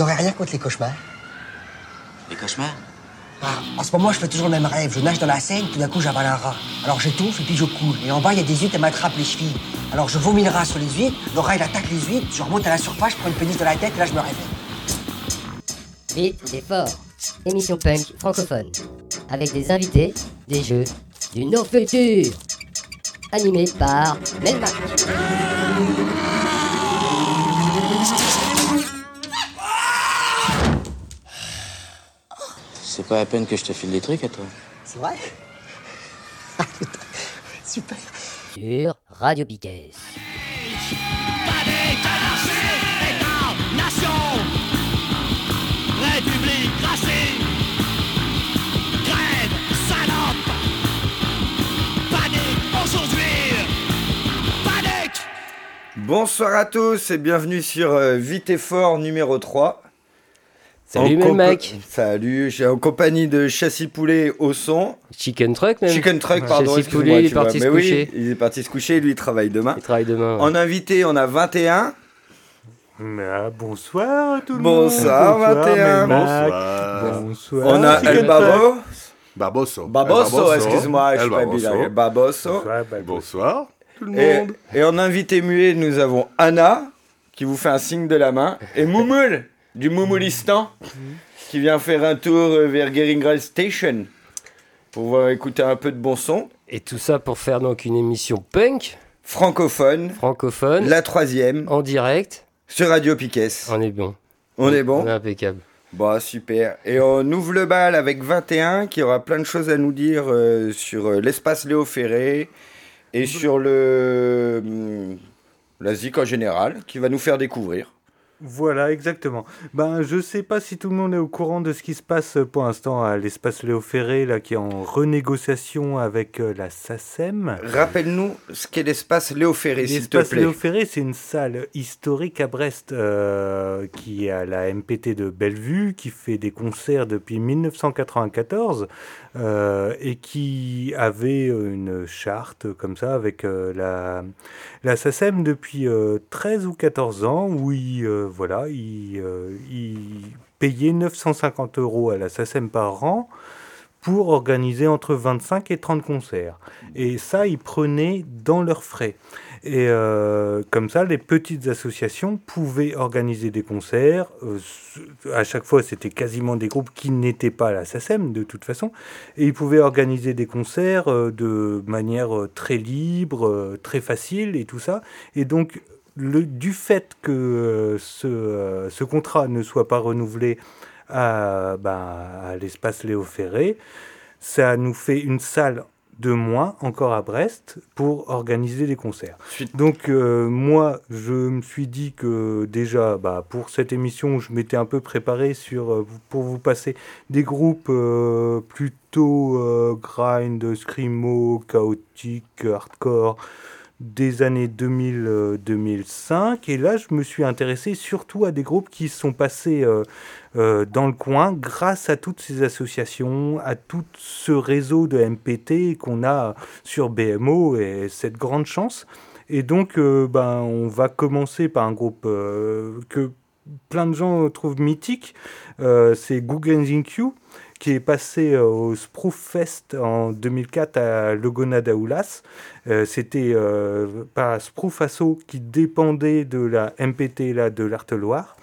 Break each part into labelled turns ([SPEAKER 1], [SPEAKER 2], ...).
[SPEAKER 1] Vous aurez rien contre les cauchemars
[SPEAKER 2] Les cauchemars?
[SPEAKER 1] Ah, En ce moment, je fais toujours le même rêve. Je nage dans la Seine, tout d'un coup, j'avale un rat. Alors j'étouffe et puis je coule. Et en bas, il y a des huîtres, elles m'attrapent les chevilles. Alors je vomis le rat sur les huîtres, le rat, il attaque les huîtres, je remonte à la surface, je prends une pénis de la tête et là, je me réveille.
[SPEAKER 3] Vite et fort. Émission punk francophone. Avec des invités, des jeux, du no futur. Animé par Melmac.
[SPEAKER 2] Pas la peine que je te file des trucs à toi.
[SPEAKER 1] C'est vrai Super.
[SPEAKER 3] Sur Radio Piquet.
[SPEAKER 4] Bonsoir à tous et bienvenue sur euh, Vite et Fort numéro 3.
[SPEAKER 5] Salut même mec.
[SPEAKER 4] Salut, j'ai en compagnie de Châssis Poulet au son.
[SPEAKER 5] Chicken Truck même.
[SPEAKER 4] Chicken Truck, pardon. Excuse-moi,
[SPEAKER 5] Poulet, il est parti se
[SPEAKER 4] Mais oui,
[SPEAKER 5] coucher.
[SPEAKER 4] il est parti se coucher, lui il travaille demain.
[SPEAKER 5] Il travaille demain. ouais.
[SPEAKER 4] En invité, on a 21.
[SPEAKER 6] Ah, bonsoir tout le
[SPEAKER 4] Bonsoir,
[SPEAKER 6] monde.
[SPEAKER 4] 21.
[SPEAKER 6] Melmac.
[SPEAKER 7] Bonsoir.
[SPEAKER 6] Bonsoir.
[SPEAKER 4] On a
[SPEAKER 6] Chicken
[SPEAKER 4] El Babo.
[SPEAKER 7] Baboso.
[SPEAKER 4] Baboso, excuse-moi, je suis
[SPEAKER 7] El
[SPEAKER 4] pas bilingue. Baboso.
[SPEAKER 6] Bonsoir,
[SPEAKER 7] Bonsoir tout le
[SPEAKER 4] Et,
[SPEAKER 7] monde.
[SPEAKER 4] et en invité muet, nous avons Anna, qui vous fait un signe de la main, et Moumoul, du Moumoulistan, qui vient faire un tour euh, vers Geringrad Station, pour voir écouter un peu de bon son,
[SPEAKER 5] Et tout ça pour faire donc une émission punk,
[SPEAKER 4] francophone,
[SPEAKER 5] francophone,
[SPEAKER 4] la troisième,
[SPEAKER 5] en direct.
[SPEAKER 4] sur Radio Piquet.
[SPEAKER 5] On est bon.
[SPEAKER 4] On est bon
[SPEAKER 5] On est impeccable.
[SPEAKER 4] Bon, super. Et on ouvre le bal avec 21, qui aura plein de choses à nous dire euh, sur euh, l'espace Léo Ferré, et sur le... hum, la ZIC en général, qui va nous faire découvrir.
[SPEAKER 6] Voilà, exactement. Ben, je sais pas si tout le monde est au courant de ce qui se passe euh, pour l'instant à l'espace Léo Ferré, là, qui est en renégociation avec euh, la SACEM.
[SPEAKER 4] Rappelle-nous ce qu'est l'espace Léo Ferré, s'il te
[SPEAKER 6] L'espace
[SPEAKER 4] plaît.
[SPEAKER 6] Léo Ferré, c'est une salle historique à Brest euh, qui est à la MPT de Bellevue, qui fait des concerts depuis 1994 euh, et qui avait une charte comme ça avec euh, la, la SACEM depuis euh, 13 ou 14 ans où il, euh, voilà, il, euh, il payait 950 euros à la SACEM par an pour organiser entre 25 et 30 concerts. Et ça, ils prenaient dans leurs frais. Et euh, comme ça, les petites associations pouvaient organiser des concerts. Euh, à chaque fois, c'était quasiment des groupes qui n'étaient pas à la SACEM, de toute façon. Et ils pouvaient organiser des concerts euh, de manière très libre, très facile et tout ça. Et donc, le, du fait que ce, ce contrat ne soit pas renouvelé à, ben, à l'espace Léo Ferré, ça nous fait une salle de moins encore à Brest pour organiser des concerts. Donc euh, moi, je me suis dit que déjà, bah, pour cette émission, je m'étais un peu préparé sur, euh, pour vous passer des groupes euh, plutôt grind, screamo, chaotique, hardcore des années 2000-2005. Et là, je me suis intéressé surtout à des groupes qui sont passés euh, dans le coin grâce à toutes ces associations, à tout ce réseau de MPT qu'on a sur BMO et cette grande chance. Et donc, euh, ben, on va commencer par un groupe euh, que plein de gens trouvent mythique. C'est Google Q qui est passé au Sproof Fest en 2004 à Logona d'Aoulas. Euh, C'était par Sproof Asso qui dépendait de la MPT là, de l'Arte-Loire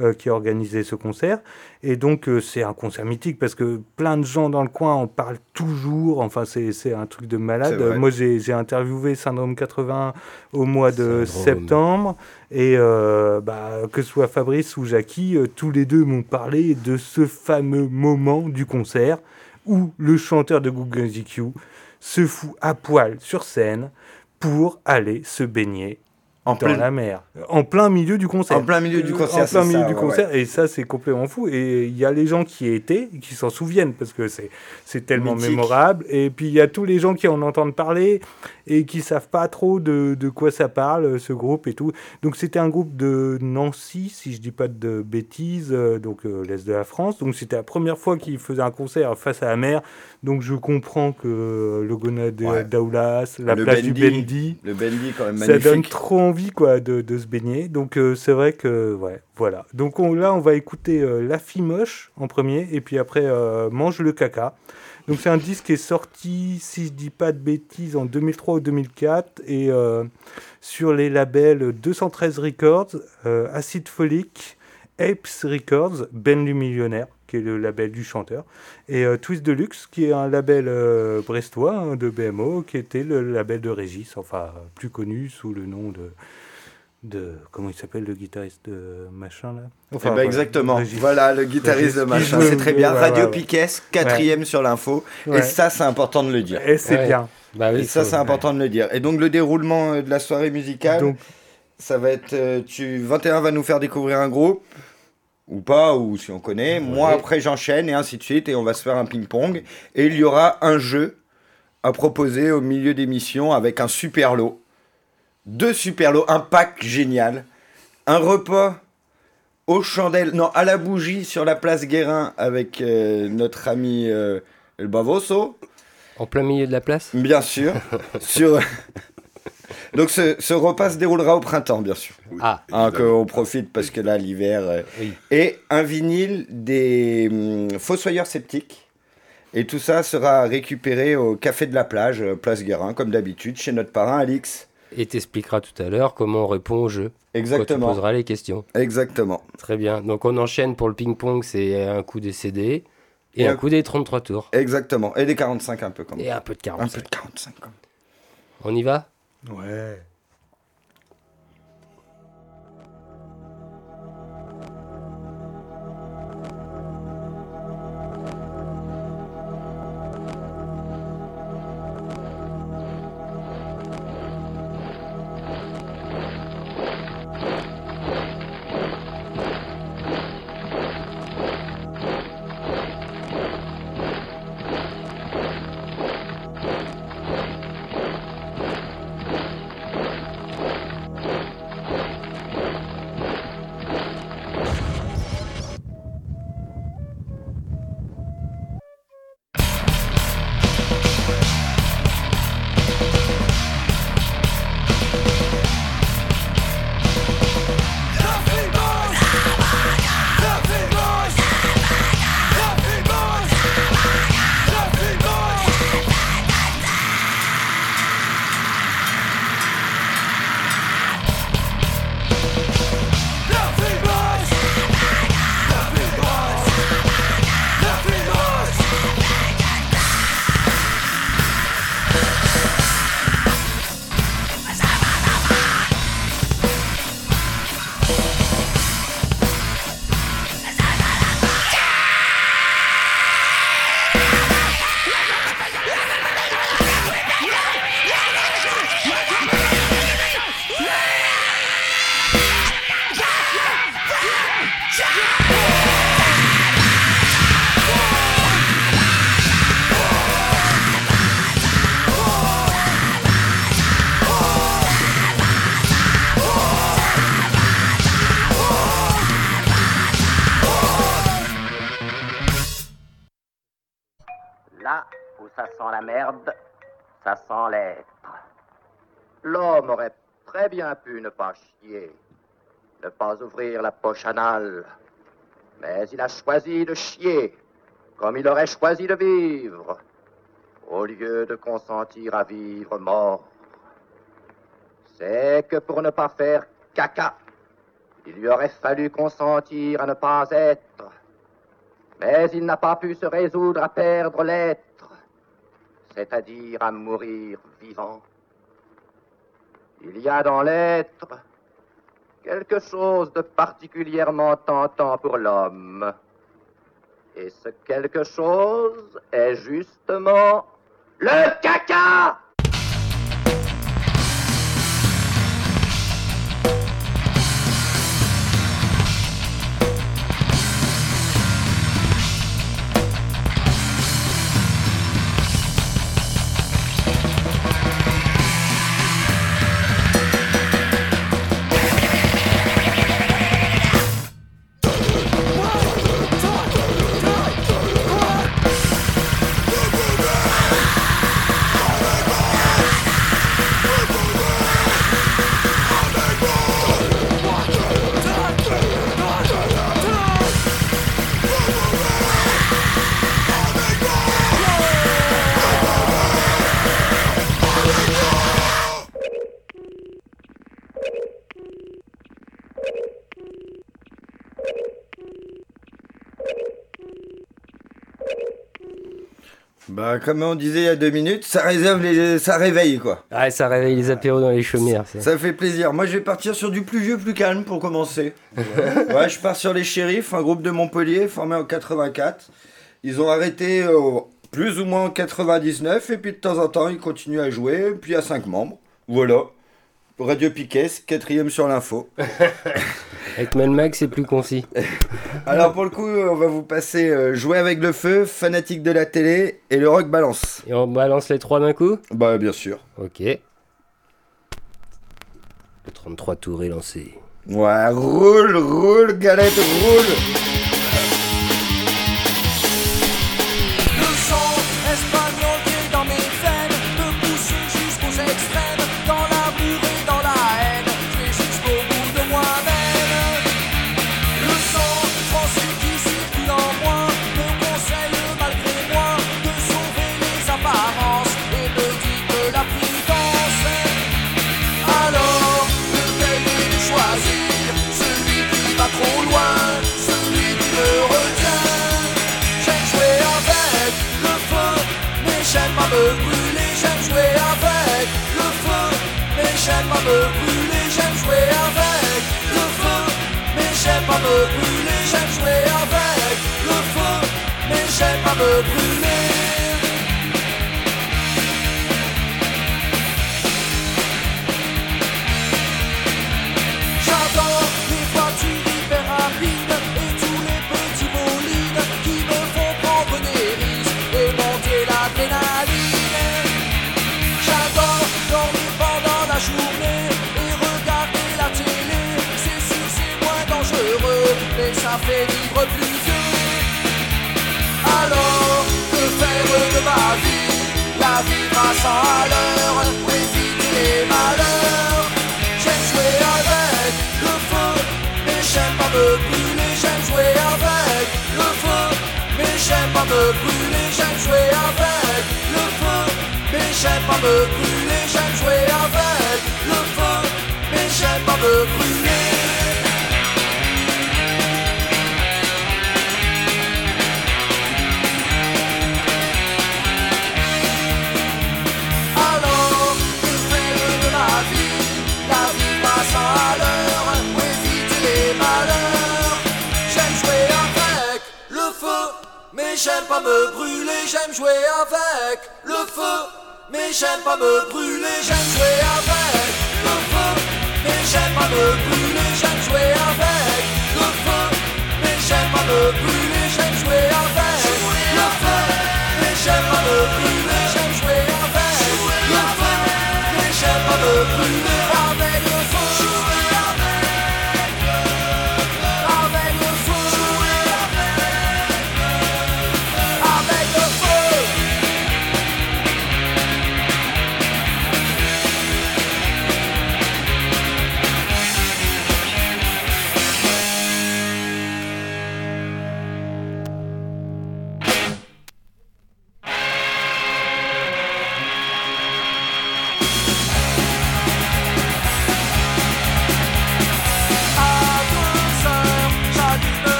[SPEAKER 6] euh, qui a organisé ce concert. Et donc, euh, c'est un concert mythique parce que plein de gens dans le coin en parlent toujours. Enfin, c'est un truc de malade. Moi, j'ai interviewé Syndrome 80 au mois de
[SPEAKER 5] Syndrome.
[SPEAKER 6] septembre. Et euh, bah, que ce soit Fabrice ou Jackie, tous les deux m'ont parlé de ce fameux moment du concert où le chanteur de Google se fout à poil sur scène pour aller se baigner
[SPEAKER 4] En
[SPEAKER 6] dans
[SPEAKER 4] plein,
[SPEAKER 6] la mer, en plein milieu du concert.
[SPEAKER 4] en plein milieu du concert,
[SPEAKER 6] En plein milieu
[SPEAKER 4] ça,
[SPEAKER 6] du
[SPEAKER 4] ouais,
[SPEAKER 6] concert, et ça c'est complètement fou. Et il y a les gens qui y étaient, qui s'en souviennent parce que c'est c'est tellement
[SPEAKER 4] Mythique.
[SPEAKER 6] mémorable. Et puis il y a tous les gens qui en entendent parler et qui savent pas trop de, de quoi ça parle, ce groupe et tout. Donc c'était un groupe de Nancy, si je dis pas de bêtises, euh, donc euh, l'est de la France. Donc c'était la première fois qu'ils faisaient un concert face à la mer. Donc je comprends que le Gonade
[SPEAKER 4] Ouais.
[SPEAKER 6] d'Aulas, la
[SPEAKER 4] Le
[SPEAKER 6] plage du
[SPEAKER 4] Bendy.
[SPEAKER 6] Bendy,
[SPEAKER 4] Le Bendy, quand même
[SPEAKER 6] ça donne trop envie quoi de, de se baigner. Donc euh, c'est vrai que ouais, voilà. Donc on- là on va écouter euh, La fille moche en premier et puis après euh, Mange le caca. Donc c'est un disque qui est sorti, si je dis pas de bêtises, en 2003 ou 2004 et sur les labels 213 Records, Acid Folic, Apes Records, Ben le Millionnaire, qui est le label du chanteur, et euh, Twist Deluxe, qui est un label euh, brestois hein, de BMO, qui était le label de Régis, enfin plus connu sous le nom de. de comment il s'appelle le guitariste de machin là?
[SPEAKER 4] Eh
[SPEAKER 6] Enfin,
[SPEAKER 4] ben,
[SPEAKER 6] voilà,
[SPEAKER 4] exactement.
[SPEAKER 6] Régis.
[SPEAKER 4] Voilà le guitariste de machin. C'est très bien.
[SPEAKER 6] ouais,
[SPEAKER 4] Radio
[SPEAKER 6] ouais, ouais.
[SPEAKER 4] Piquet, quatrième sur l'info.
[SPEAKER 6] Ouais.
[SPEAKER 4] Et ça, c'est important de le dire.
[SPEAKER 6] Et c'est
[SPEAKER 5] Ouais.
[SPEAKER 6] bien.
[SPEAKER 5] Bah oui,
[SPEAKER 4] Et ça, c'est important de le dire. Et donc, le déroulement euh, de la soirée musicale,
[SPEAKER 6] Donc,
[SPEAKER 4] ça va être. euh, tu, 21 va nous faire découvrir un groupe, ou pas, ou si on connaît. Moi, après, j'enchaîne, et ainsi de suite. Et on va se faire un ping-pong. Et il y aura un jeu à proposer au milieu d'émission avec un super lot. Deux super lots, un pack génial. Un repas aux chandelles, non, à la bougie sur la place Guérin avec euh, notre ami euh, El Bavoso.
[SPEAKER 5] En plein milieu de la place?
[SPEAKER 4] Bien sûr. sur... Donc ce, ce repas se déroulera au printemps, bien sûr.
[SPEAKER 5] Ah,
[SPEAKER 4] Hein, qu'on profite parce que là, l'hiver. euh,
[SPEAKER 5] Oui.
[SPEAKER 4] Et un vinyle des hum, Fossoyeurs Sceptiques. Et tout ça sera récupéré au Café de la Plage, euh, Place Guérin, comme d'habitude, chez notre parrain Alix.
[SPEAKER 5] et t'expliqueras tout à l'heure comment on répond au jeu. Quand tu
[SPEAKER 4] Exactement.
[SPEAKER 5] poseras les questions.
[SPEAKER 4] Exactement.
[SPEAKER 5] Très bien. Donc on enchaîne pour le ping-pong, c'est un coup des CD et,
[SPEAKER 4] Et
[SPEAKER 5] un
[SPEAKER 4] un-
[SPEAKER 5] coup des 33 tours.
[SPEAKER 4] Exactement. Et des 45 un peu quand même.
[SPEAKER 5] Et un peu de
[SPEAKER 4] Un
[SPEAKER 5] 45.
[SPEAKER 4] peu de 45 quand même.
[SPEAKER 5] On y va?
[SPEAKER 6] Ouais.
[SPEAKER 8] Bien pu ne pas chier, ne pas ouvrir la poche anale, mais il a choisi de chier, comme il aurait choisi de vivre, au lieu de consentir à vivre mort. C'est que pour ne pas faire caca, il lui aurait fallu consentir à ne pas être. Mais il n'a pas pu se résoudre à perdre l'être, c'est-à-dire à mourir vivant. Il y a dans l'être quelque chose de particulièrement tentant pour l'homme. Et ce quelque chose est justement le caca
[SPEAKER 4] Bah, comme on disait il y a deux minutes, ça réserve les... ça réveille quoi.
[SPEAKER 5] Ouais, ça réveille les apéros dans les chaumières. ça.
[SPEAKER 4] Ça fait plaisir. Moi, je vais partir sur du plus vieux, plus calme pour commencer. ouais, je pars sur les Shérifs, un groupe de Montpellier formé en 84. Ils ont arrêté euh, plus ou moins en 99 et puis de temps en temps, ils continuent à jouer. Puis à cinq membres. Voilà. Radio Piquet, quatrième sur l'info.
[SPEAKER 5] Avec Melmac, c'est plus concis.
[SPEAKER 4] Alors pour le coup, on va vous passer euh, Jouer avec le feu, Fanatique de la télé et le rock balance.
[SPEAKER 5] Et on balance les trois d'un coup?
[SPEAKER 4] Bah bien sûr.
[SPEAKER 5] Ok. Le 33 tours est lancé.
[SPEAKER 4] Ouais, roule, roule, galette, roule.
[SPEAKER 9] J'aime pas me brûler. La vie à l'heure, éviter les malheurs. J'aime jouer avec le feu, mais j'aime pas me brûler. J'aime jouer avec le feu, mais j'aime pas me brûler. J'aime jouer avec le feu, mais j'aime pas me brûler. J'aime jouer avec le feu, mais j'aime pas me brûler. J'aime pas me brûler J'aime jouer avec le feu, mais j'aime pas me brûler J'aime jouer avec le feu, mais j'aime pas me brûler J'aime jouer avec le feu, mais j'aime pas me brûler J'aime jouer avec le feu, mais j'aime pas me brûler J'aime jouer avec le feu, mais j'aime pas me brûler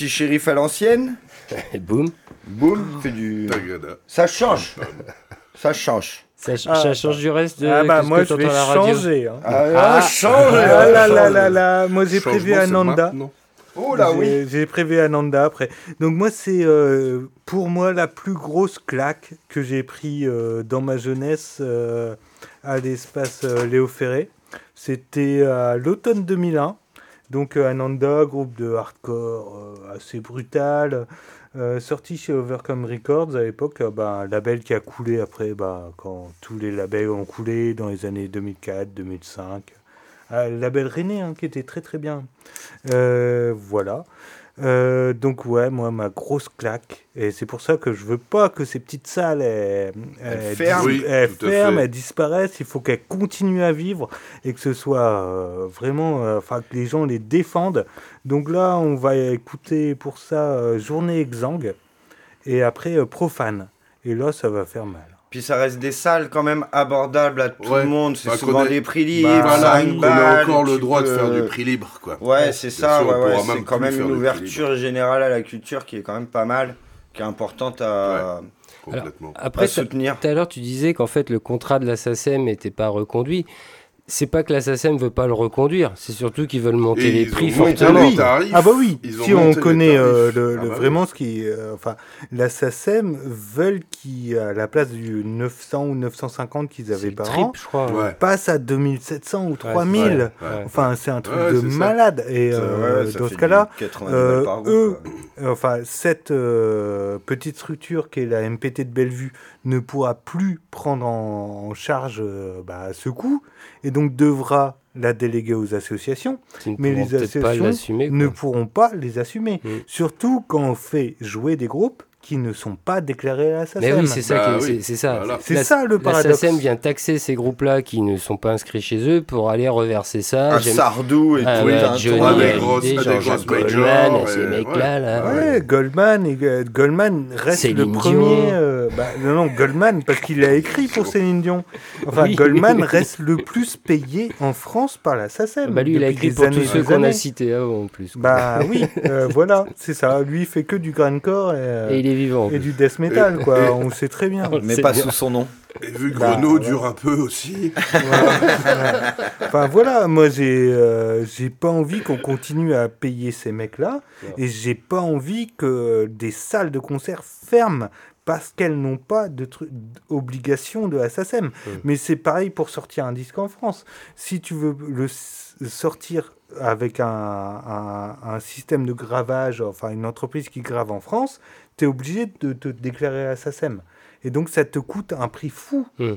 [SPEAKER 4] petit, shérif à l'ancienne.
[SPEAKER 5] Et boum.
[SPEAKER 4] Boum, fait du.
[SPEAKER 7] Tagada.
[SPEAKER 4] Ça change. Ça change.
[SPEAKER 5] Ça, ch-
[SPEAKER 6] Ah.
[SPEAKER 5] ça change du reste de
[SPEAKER 6] Ah bah moi
[SPEAKER 5] que
[SPEAKER 6] je vais changer. hein.
[SPEAKER 4] Ah,
[SPEAKER 5] Ah.
[SPEAKER 4] change.
[SPEAKER 6] Ah là là là là, moi j'ai prévu Ananda.
[SPEAKER 4] Oh là oui.
[SPEAKER 6] J'ai- J'ai prévu Ananda après. Donc moi c'est euh, pour moi la plus grosse claque que j'ai pris euh, dans ma jeunesse euh, à l'espace euh, Léo Ferré. C'était à l'automne 2001. Donc euh, Ananda, groupe de hardcore euh, assez brutal, euh, sorti chez Overcome Records à l'époque, bah, un label qui a coulé après bah, quand tous les labels ont coulé dans les années 2004, 2005. Ah, label René hein, qui était très très bien. Voilà. Euh, donc ouais, moi ma grosse claque et c'est pour ça que je veux pas que ces petites salles elles, elles
[SPEAKER 4] ferment.
[SPEAKER 6] dis-
[SPEAKER 7] Oui,
[SPEAKER 6] elles ferment, elles disparaissent. Il faut qu'elles continuent à vivre et que ce soit euh, vraiment, euh, enfin que les gens les défendent. Donc là, on va écouter pour ça euh, Journée Exang et après euh, Profane. Et là, ça va faire mal.
[SPEAKER 4] Puis ça reste des salles quand même abordables à tout
[SPEAKER 7] Ouais.
[SPEAKER 4] le monde. C'est
[SPEAKER 7] Bah,
[SPEAKER 4] souvent
[SPEAKER 7] ait-
[SPEAKER 4] des prix libres,
[SPEAKER 6] Bah,
[SPEAKER 7] Voilà,
[SPEAKER 4] 5
[SPEAKER 7] qu'on
[SPEAKER 4] balles.
[SPEAKER 7] a encore le droit de faire du prix libre, quoi.
[SPEAKER 4] Ouais, c'est ça,
[SPEAKER 7] on
[SPEAKER 4] ouais, ouais, c'est quand même une ouverture générale à la culture qui est quand même pas mal, qui est importante à,
[SPEAKER 7] Complètement.
[SPEAKER 4] à
[SPEAKER 5] Après,
[SPEAKER 4] soutenir.
[SPEAKER 5] tout à l'heure, tu disais qu'en fait, le contrat de la SACEM n'était pas reconduit. C'est pas que la SACEM veut pas le reconduire, c'est surtout qu'ils veulent monter
[SPEAKER 7] Et
[SPEAKER 5] les prix fortement.
[SPEAKER 6] Ah bah oui,
[SPEAKER 7] Ils
[SPEAKER 6] si on connaît euh, le,
[SPEAKER 7] Ah
[SPEAKER 6] le-
[SPEAKER 7] bah oui.
[SPEAKER 6] vraiment ce qui, euh, enfin, la SACEM veulent qui à la place du 900 ou 950 qu'ils avaient par an,
[SPEAKER 5] je crois.
[SPEAKER 7] Ouais.
[SPEAKER 6] passe à 2700 ou
[SPEAKER 5] Ouais,
[SPEAKER 6] 3000.
[SPEAKER 5] c'est
[SPEAKER 7] Ouais.
[SPEAKER 6] Enfin, c'est un truc
[SPEAKER 7] Ouais,
[SPEAKER 6] de malade. Et
[SPEAKER 4] Ça,
[SPEAKER 6] euh, dans ce cas-là,
[SPEAKER 4] du 90
[SPEAKER 6] euh, eux,
[SPEAKER 4] quoi.
[SPEAKER 6] enfin, cette euh, petite structure qui est la MPT de Bellevue ne pourra plus prendre en, charge euh, bah, ce coût et donc devra la déléguer aux associations Mais les associations ne pourront pas les assumer.
[SPEAKER 5] Mm.
[SPEAKER 6] Surtout quand on fait jouer des groupes qui ne sont pas déclarés à la SACEM.
[SPEAKER 5] Mais oui, c'est ça,
[SPEAKER 7] Bah oui.
[SPEAKER 5] c'est- ça.
[SPEAKER 7] Voilà.
[SPEAKER 6] C'est
[SPEAKER 5] La-
[SPEAKER 6] ça, le
[SPEAKER 5] La
[SPEAKER 6] paradoxe.
[SPEAKER 5] SACEM vient taxer ces groupes-là qui ne sont pas inscrits chez eux pour aller reverser ça.
[SPEAKER 4] Un Sardou et
[SPEAKER 5] Ah
[SPEAKER 4] tout. un
[SPEAKER 5] Johnny
[SPEAKER 4] tournoi
[SPEAKER 7] des grosses- des grosses
[SPEAKER 5] Goldman, ces mecs-là, là.
[SPEAKER 7] ouais.
[SPEAKER 6] Ouais, Goldman, et, euh, Goldman reste
[SPEAKER 5] Céline
[SPEAKER 6] le premier. euh, bah, non, non, Goldman, parce qu'il a écrit pour Céline Dion. Enfin,
[SPEAKER 5] Oui.
[SPEAKER 6] Goldman reste le plus payé en France par la SACEM.
[SPEAKER 5] Bah lui, il a écrit pour
[SPEAKER 6] années
[SPEAKER 5] tous ceux qu'on a cités avant en plus.
[SPEAKER 6] Bah oui, euh, voilà, c'est ça. Lui, il fait que du grindcore et, euh,
[SPEAKER 5] Et il est vivant.
[SPEAKER 6] et du death metal,
[SPEAKER 7] Et-
[SPEAKER 6] quoi.
[SPEAKER 7] et-
[SPEAKER 6] On sait très bien.
[SPEAKER 4] Mais pas
[SPEAKER 5] bien.
[SPEAKER 4] sous son nom.
[SPEAKER 7] Et vu que
[SPEAKER 6] Bah,
[SPEAKER 7] Renault
[SPEAKER 6] ouais.
[SPEAKER 7] dure un peu aussi.
[SPEAKER 6] Voilà. Enfin voilà, moi j'ai euh, j'ai pas envie qu'on continue à payer ces mecs-là et j'ai pas envie que des salles de concert ferment parce qu'elles n'ont pas de d'obligation de SACEM. Mais c'est pareil pour sortir un disque en France. Si tu veux le sortir avec un, un- un système de gravage, enfin une entreprise qui grave en France, tu es obligé de te déclarer à SACEM. Et donc ça te coûte un prix fou
[SPEAKER 5] Mm.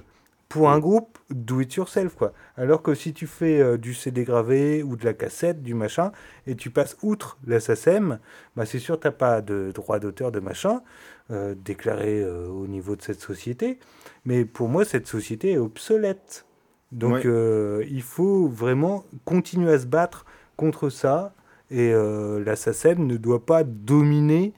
[SPEAKER 6] pour un groupe do it yourself quoi. Alors que si tu fais euh, du CD gravé ou de la cassette, du machin, et tu passes outre la SACEM, bah c'est sûr t'as pas de droit d'auteur de machin euh, déclaré euh, au niveau de cette société. Mais pour moi cette société est obsolète. Donc il faut vraiment continuer à se battre contre ça. Et la SACEM ne doit pas dominer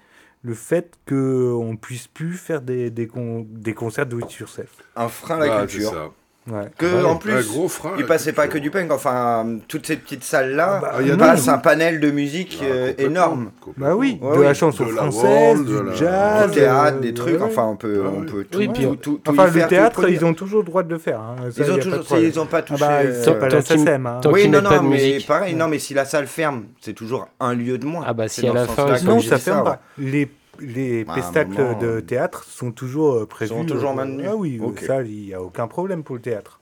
[SPEAKER 6] le fait qu'on puisse plus faire des, des, con- des concerts do it yourself.
[SPEAKER 4] Un frein à la
[SPEAKER 7] Ah, c'est
[SPEAKER 4] culture.
[SPEAKER 6] Ouais.
[SPEAKER 4] Que
[SPEAKER 5] Ouais.
[SPEAKER 4] en plus,
[SPEAKER 7] gros frein.
[SPEAKER 4] il
[SPEAKER 7] la
[SPEAKER 4] passait pas
[SPEAKER 7] culture.
[SPEAKER 4] que du punk. Enfin, toutes ces petites salles-là
[SPEAKER 6] Ah bah,
[SPEAKER 7] il y a
[SPEAKER 4] passent un panel de musique
[SPEAKER 7] Ah,
[SPEAKER 4] euh, énorme.
[SPEAKER 6] Bah oui,
[SPEAKER 4] Ouais,
[SPEAKER 6] de
[SPEAKER 4] oui.
[SPEAKER 6] la chanson
[SPEAKER 7] De la
[SPEAKER 6] française,
[SPEAKER 7] world, de
[SPEAKER 6] du
[SPEAKER 7] la-
[SPEAKER 6] jazz,
[SPEAKER 4] du théâtre,
[SPEAKER 6] euh,
[SPEAKER 4] des trucs.
[SPEAKER 6] ouais,
[SPEAKER 4] Enfin, on peut,
[SPEAKER 7] Ouais,
[SPEAKER 4] on peut tout,
[SPEAKER 5] Oui,
[SPEAKER 4] tout,
[SPEAKER 5] puis-
[SPEAKER 4] tout, tout
[SPEAKER 6] Enfin, le théâtre, ils ont toujours le droit de le faire. hein. Ça,
[SPEAKER 4] Ils ont
[SPEAKER 6] pas
[SPEAKER 4] toujours,
[SPEAKER 6] de problème.
[SPEAKER 4] ils ont pas
[SPEAKER 6] Ah
[SPEAKER 4] touché.
[SPEAKER 6] bah,
[SPEAKER 4] euh,
[SPEAKER 6] c'est pas la
[SPEAKER 5] tant qu'ils-
[SPEAKER 6] SACEM. hein.
[SPEAKER 4] oui, non,
[SPEAKER 5] pas
[SPEAKER 4] non,
[SPEAKER 5] de
[SPEAKER 4] mais
[SPEAKER 5] musique.
[SPEAKER 4] pareil, non, mais si la salle ferme, c'est toujours un lieu de moins.
[SPEAKER 5] Ah bah, si à la fin,
[SPEAKER 6] Non, ça ferme
[SPEAKER 4] ouais.
[SPEAKER 6] pas. Les, les pestacles
[SPEAKER 4] moment,
[SPEAKER 6] de
[SPEAKER 4] euh,
[SPEAKER 6] théâtre sont toujours euh, prévus.
[SPEAKER 4] sont toujours
[SPEAKER 6] euh,
[SPEAKER 4] maintenus.
[SPEAKER 6] Ah oui, ça, il n'y a aucun problème pour le théâtre.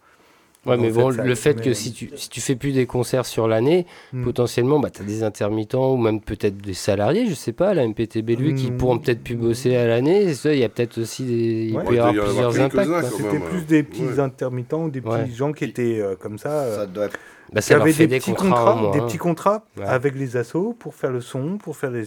[SPEAKER 5] Ouais, mais bon, le fait que si tu, si tu fais plus des concerts sur l'année,
[SPEAKER 6] Hmm.
[SPEAKER 5] potentiellement, bah, tu as des intermittents ou même peut-être des salariés, je sais pas, la MPT Bellevue, qui
[SPEAKER 6] Hmm.
[SPEAKER 5] pourront peut-être plus bosser à l'année. Ça, Il y a peut-être aussi des, il
[SPEAKER 6] Ouais.
[SPEAKER 5] peut y avoir plusieurs impacts.
[SPEAKER 6] C'était
[SPEAKER 7] même,
[SPEAKER 6] plus des petits
[SPEAKER 7] ouais.
[SPEAKER 6] intermittents, des petits
[SPEAKER 5] Ouais.
[SPEAKER 6] gens qui étaient euh, comme ça. euh,
[SPEAKER 4] Ça doit
[SPEAKER 5] Bah,
[SPEAKER 6] qui
[SPEAKER 5] ça fait
[SPEAKER 6] des
[SPEAKER 5] des
[SPEAKER 6] petits
[SPEAKER 5] contrats,
[SPEAKER 6] contrats,
[SPEAKER 5] en moins,
[SPEAKER 6] des petits contrats
[SPEAKER 5] Ouais.
[SPEAKER 6] avec les assos pour faire le son, pour faire les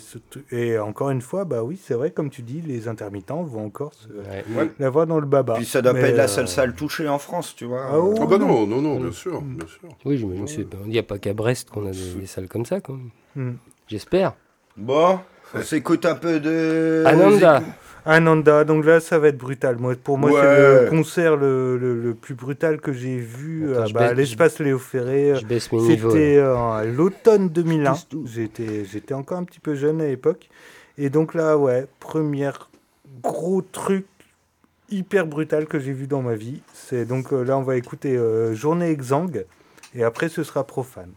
[SPEAKER 6] et encore une fois, bah oui, c'est vrai comme tu dis, les intermittents vont encore se...
[SPEAKER 5] Ouais.
[SPEAKER 6] L'avoir dans le baba.
[SPEAKER 4] Puis ça doit
[SPEAKER 6] Mais,
[SPEAKER 4] pas être la
[SPEAKER 6] euh,
[SPEAKER 4] seule salle touchée en France, tu vois.
[SPEAKER 6] Ah, oh.
[SPEAKER 7] Ah bah non, non, non, bien sûr, bien sûr.
[SPEAKER 5] Oui, je me- suis- il n'y a pas qu'à Brest qu'on a des, des salles comme ça, quand même. J'espère.
[SPEAKER 4] Bon, On s'écoute un peu de.
[SPEAKER 5] Ananda.
[SPEAKER 6] Ananda, donc là ça va être brutal. Moi, pour moi,
[SPEAKER 4] Ouais.
[SPEAKER 6] c'est le concert le, le- le plus brutal que j'ai vu
[SPEAKER 5] Attends,
[SPEAKER 6] euh, bah,
[SPEAKER 5] baisse-
[SPEAKER 6] à l'espace Léo Ferré. C'était euh, l'automne 2001.
[SPEAKER 1] Tous, tous.
[SPEAKER 6] J'étais, j'étais encore un petit peu jeune à l'époque. Et donc là, ouais, première gros truc hyper brutal que j'ai vu dans ma vie. C'est donc euh, là, on va écouter euh, Journée Exang. Et après, ce sera Profane.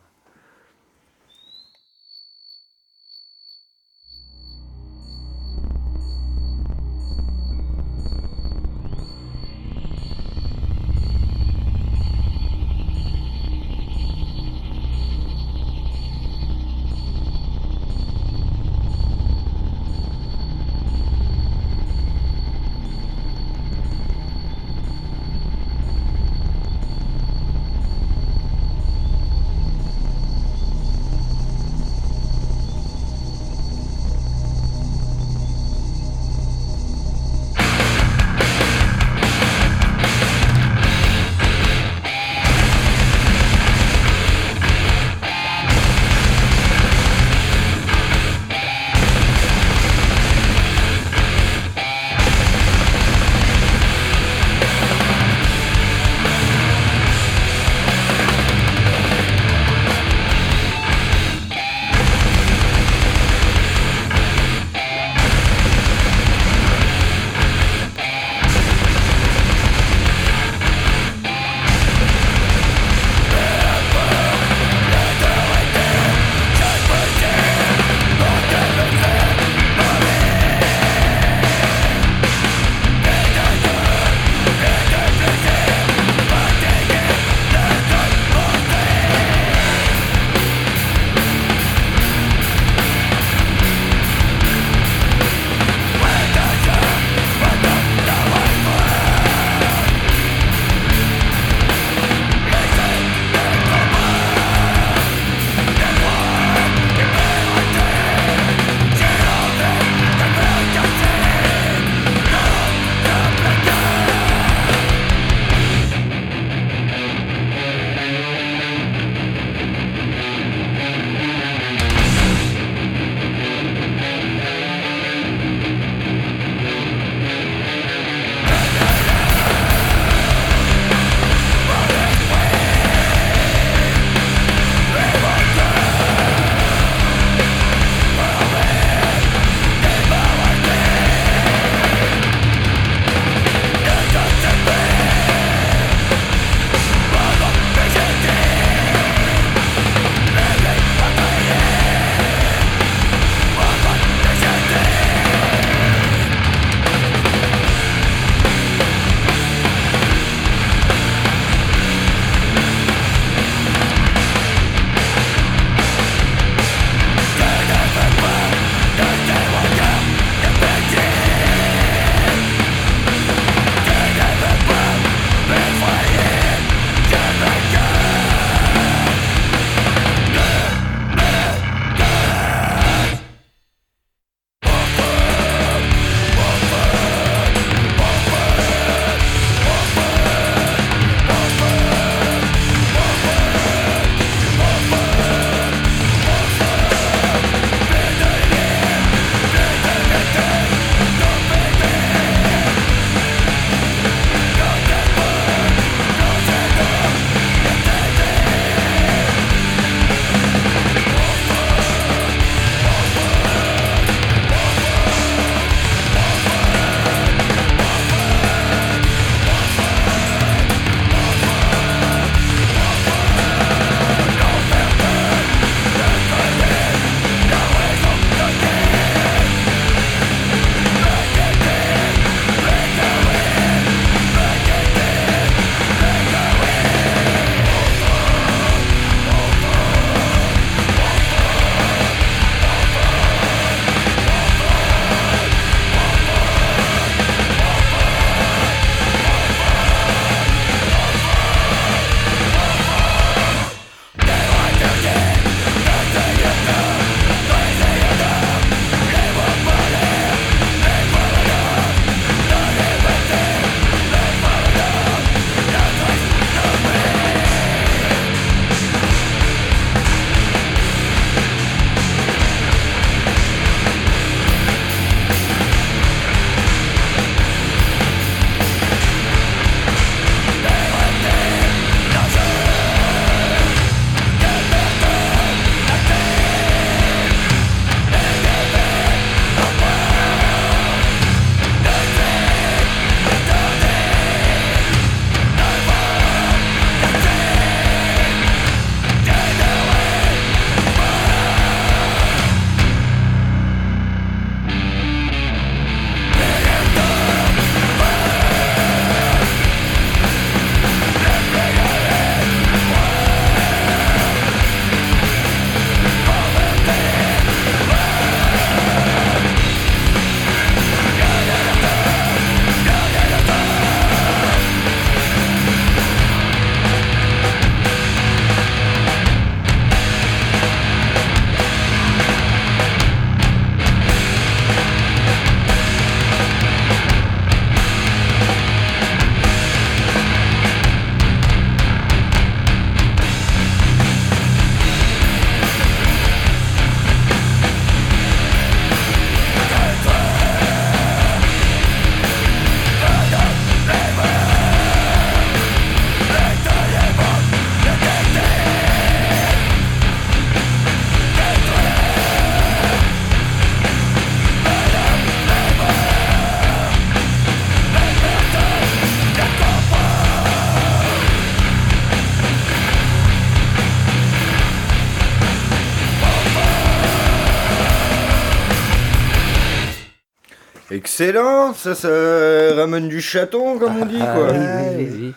[SPEAKER 4] Excellent, ça, ça ramène du chaton, comme on dit,
[SPEAKER 5] Ah,
[SPEAKER 4] quoi.
[SPEAKER 5] oui, oui, oui, oui.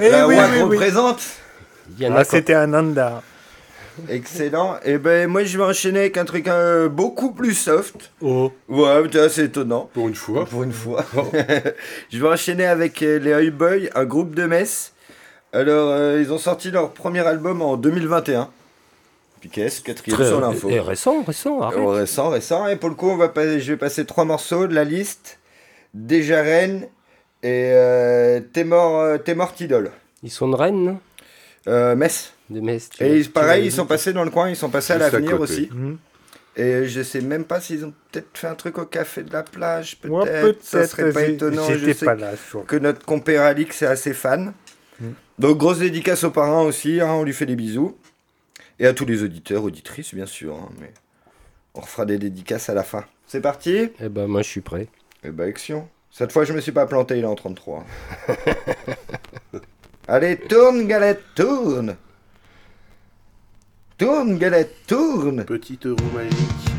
[SPEAKER 6] Eh
[SPEAKER 4] La
[SPEAKER 6] oui,
[SPEAKER 4] représente.
[SPEAKER 6] Ah, c'était un andar.
[SPEAKER 4] Excellent. Et ben moi je vais enchaîner avec un truc euh, beaucoup plus soft.
[SPEAKER 6] Oh.
[SPEAKER 4] Ouais, c'est étonnant.
[SPEAKER 10] Pour une fois.
[SPEAKER 4] Pour une fois. je vais enchaîner avec euh, les Oi Boys, un groupe de Metz. Alors euh, ils ont sorti leur premier album en 2021. Puis qu'est-ce? Quatrième
[SPEAKER 5] Très-
[SPEAKER 4] sur l'info.
[SPEAKER 5] et récent, récent, arrête.
[SPEAKER 4] Oh, récent, récent. Et pour le coup, on va pas- je vais passer trois morceaux de la liste. Déjà Rennes et euh, T'es mort, euh, T'es mort idole.
[SPEAKER 5] Ils sont de Rennes, non?
[SPEAKER 4] Euh, Metz.
[SPEAKER 5] De Metz. tu-
[SPEAKER 4] Et pareil, ils sont passés dans le coin, ils sont passés à
[SPEAKER 10] Juste à
[SPEAKER 4] l'avenir aussi.
[SPEAKER 6] Mhm.
[SPEAKER 4] Et je sais même pas s'ils ont peut-être fait un truc au café de la plage, peut-être.
[SPEAKER 6] Moi, peut-être.
[SPEAKER 4] ça serait pas étonnant. Je
[SPEAKER 6] J'étais
[SPEAKER 4] sais
[SPEAKER 6] pas là.
[SPEAKER 4] que notre compère Alix est assez fan.
[SPEAKER 6] Mm.
[SPEAKER 4] Donc grosse dédicace aux parrains aussi, hein, on lui fait des bisous. Et à tous les auditeurs, auditrices bien sûr. hein, mais on refera des dédicaces à la fin. C'est parti
[SPEAKER 5] Eh ben, moi, je suis prêt.
[SPEAKER 4] Eh ben action. Cette fois je me suis pas planté, il est en 33. Allez, tourne galette, tourne Tourne galette, tourne
[SPEAKER 10] Petit euro magique.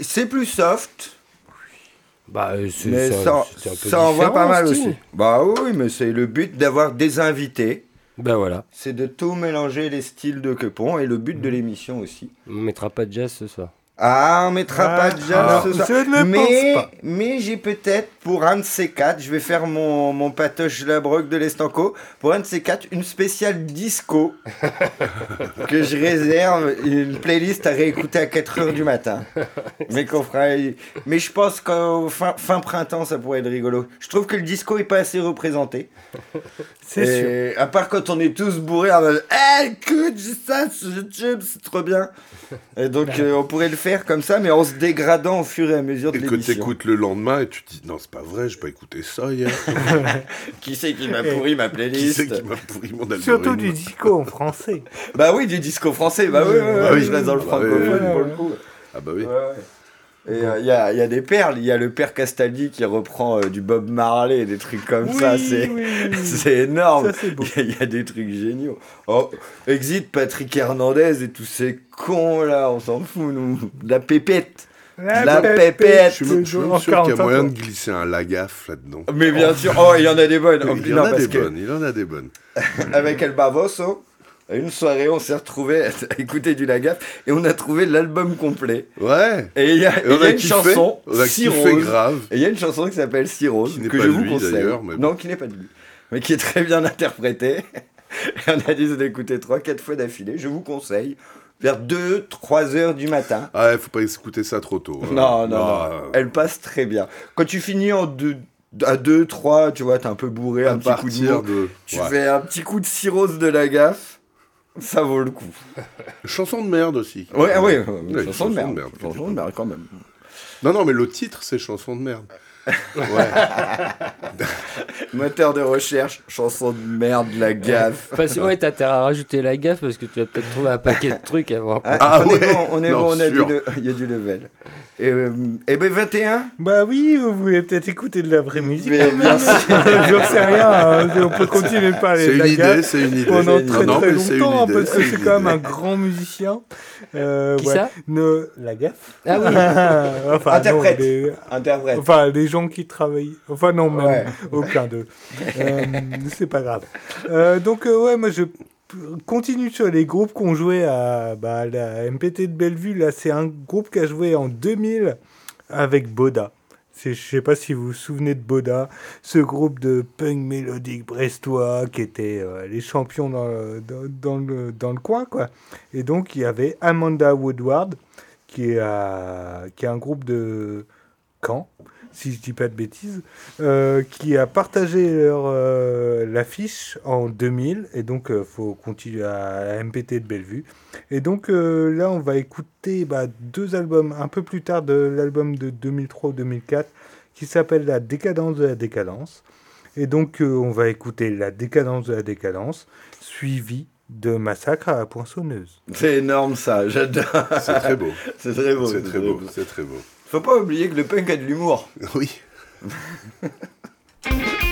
[SPEAKER 9] C'est
[SPEAKER 4] plus soft.
[SPEAKER 5] Bah, euh,
[SPEAKER 4] Mais ça,
[SPEAKER 5] c'est un peu
[SPEAKER 4] ça envoie
[SPEAKER 5] différent,
[SPEAKER 4] pas mal aussi. Bah oui, mais c'est le but d'avoir des invités.
[SPEAKER 5] Ben voilà.
[SPEAKER 4] C'est de tout mélanger les styles de Quepon et le but de l'émission aussi.
[SPEAKER 5] On mettra pas de jazz ce soir.
[SPEAKER 4] Ah, on mettra
[SPEAKER 6] Ah,
[SPEAKER 4] pas de jazz
[SPEAKER 6] alors,
[SPEAKER 4] ce soir.
[SPEAKER 6] je ne
[SPEAKER 4] mais,
[SPEAKER 6] pense pas.
[SPEAKER 4] mais j'ai peut-être, pour un de ces quatre, je vais faire mon, mon patoche Labroc de l'Estanco, pour un de ces quatre, une spéciale disco que je réserve, une playlist à réécouter à 4h du matin. Mais qu'on fera. Mais je pense qu'au fin, fin printemps, ça pourrait être rigolo. Je trouve que le disco est pas assez représenté.
[SPEAKER 6] C'est sûr.
[SPEAKER 4] À part quand on est tous bourrés en mode Eh, écoute, ça sur YouTube, c'est trop bien. Et donc, euh, on pourrait le faire comme ça, mais en se dégradant au fur et à mesure de
[SPEAKER 7] Et que
[SPEAKER 4] l'émission.
[SPEAKER 7] t'écoutes le lendemain et tu te dis non, c'est pas vrai, j'ai pas écouté ça hier.
[SPEAKER 4] Qui c'est qui m'a pourri ma
[SPEAKER 7] Qui
[SPEAKER 4] playlist
[SPEAKER 7] c'est qui m'a pourri mon algorithme
[SPEAKER 6] Surtout du disco en français.
[SPEAKER 4] Bah oui, du disco français, bah oui,
[SPEAKER 7] Bah oui.
[SPEAKER 4] je reste dans le
[SPEAKER 7] Bah
[SPEAKER 4] francophone pour le coup.
[SPEAKER 7] Ah bah oui.
[SPEAKER 4] Ouais, ouais. Et il y, a, y a des perles, il y a le père Castaldi qui reprend euh, du Bob Marley, des trucs comme ça, c'est
[SPEAKER 6] oui, oui,
[SPEAKER 4] énorme.
[SPEAKER 6] Ça, c'est beau.
[SPEAKER 4] Il y, y a des trucs géniaux. Oh, exit Patrick Hernandez et tous ces cons là, on s'en fout, nous. La pépette. La pépette.
[SPEAKER 7] Je suis même, je suis même sûr qu'il y a moyen de glisser un lagaffe là-dedans.
[SPEAKER 4] Mais bien sûr, oh, il y en a des bonnes.
[SPEAKER 7] Il y en a des bonnes, il en a des bonnes.
[SPEAKER 4] avec El Bavoso, à une soirée, on s'est retrouvés à écouter du Lagaffe et on a trouvé l'album complet.
[SPEAKER 7] Ouais.
[SPEAKER 4] Et il y a,
[SPEAKER 7] on
[SPEAKER 4] a une
[SPEAKER 7] kiffé,
[SPEAKER 4] chanson,
[SPEAKER 7] on a
[SPEAKER 4] Si
[SPEAKER 7] kiffé
[SPEAKER 4] Rose.
[SPEAKER 7] grave.
[SPEAKER 4] Et il y a une chanson qui s'appelle Si Rose,
[SPEAKER 7] Qui n'est
[SPEAKER 4] que
[SPEAKER 7] pas
[SPEAKER 4] je vous conseille.
[SPEAKER 7] d'ailleurs, mais bon.
[SPEAKER 4] Non, qui n'est pas de lui. Mais qui est très bien interprétée. Et on a dit d'écouter 3-4 fois d'affilée. Je vous conseille. Vers 2-3 heures du matin.
[SPEAKER 7] Ah, ouais, faut pas écouter ça trop tôt. hein.
[SPEAKER 4] Non, non,
[SPEAKER 7] Ah,
[SPEAKER 4] non. Elle passe très bien. Quand tu finis en deux, à 2, 3, tu vois, t'es un peu bourré,
[SPEAKER 7] À
[SPEAKER 4] un petit coup de
[SPEAKER 7] de.
[SPEAKER 4] Tu
[SPEAKER 7] ouais.
[SPEAKER 4] fais un petit coup de cirrhose de la gaffe. Ça vaut le coup.
[SPEAKER 7] Chanson de merde aussi.
[SPEAKER 4] Ouais, ouais,
[SPEAKER 7] Ouais,
[SPEAKER 4] chanson de merde. Chanson de merde quand même.
[SPEAKER 7] Non, non, mais le titre, c'est chanson de merde. Ouais.
[SPEAKER 4] Moteur de recherche, chanson de merde, la gaffe.
[SPEAKER 5] Parce que ouais, t'as intérêt à rajouter la gaffe parce que tu vas peut-être trouver un paquet de trucs avant.
[SPEAKER 4] Ah,
[SPEAKER 7] Ah
[SPEAKER 4] on
[SPEAKER 7] ouais,
[SPEAKER 4] est bon, on est
[SPEAKER 7] non,
[SPEAKER 4] bon, on a du
[SPEAKER 7] sûr.
[SPEAKER 4] il y a du level. Et, euh, et ben 21
[SPEAKER 6] Bah oui, vous voulez peut-être écouter de la vraie musique.
[SPEAKER 4] Mais bien sûr.
[SPEAKER 6] J'en sais rien, hein, on peut continuer de parler
[SPEAKER 7] C'est une
[SPEAKER 6] la
[SPEAKER 7] idée, c'est une idée.
[SPEAKER 6] pendant
[SPEAKER 4] une
[SPEAKER 6] très.
[SPEAKER 7] Non,
[SPEAKER 6] très
[SPEAKER 7] une
[SPEAKER 6] longtemps, hein,
[SPEAKER 7] idée,
[SPEAKER 6] parce que
[SPEAKER 7] c'est une
[SPEAKER 6] quand même un grand musicien. Euh,
[SPEAKER 5] Qui
[SPEAKER 6] ouais.
[SPEAKER 5] ça?
[SPEAKER 6] Ne- La gaffe
[SPEAKER 5] Ah oui.
[SPEAKER 6] enfin,
[SPEAKER 4] Interprète.
[SPEAKER 6] non,
[SPEAKER 4] Interprète.
[SPEAKER 6] Enfin, les gens qui travaillent. Enfin, non, même
[SPEAKER 4] Ouais.
[SPEAKER 6] aucun d'eux. Euh, c'est pas grave. Euh, donc, euh, ouais, moi, je continue sur les groupes qu'on jouait à bah, la MPT de Bellevue. Là, c'est un groupe qui a joué en 2000 avec Boda. C'est- Je sais pas si vous vous souvenez de Boda, ce groupe de punk mélodique brestois qui était euh, les champions dans, le- dans, dans le, dans le coin, quoi. Et donc, il y avait Amanda Woodward, qui est, à- qui est un groupe de Caen, si je dis pas de bêtises, euh, qui a partagé leur euh, l'affiche en 2000 et donc il faut continuer à la MPT de Bellevue. Et donc euh, là on va écouter bah, deux albums un peu plus tard de l'album de 2003-2004 qui s'appelle La décadence de la décadence. Et donc euh, on va écouter La décadence de la décadence suivi de Massacre à la poinçonneuse.
[SPEAKER 4] C'est énorme ça, j'adore.
[SPEAKER 7] C'est très beau.
[SPEAKER 4] C'est très beau.
[SPEAKER 7] C'est très beau. C'est très beau.
[SPEAKER 4] Faut pas oublier que le punk a de l'humour.
[SPEAKER 7] Oui.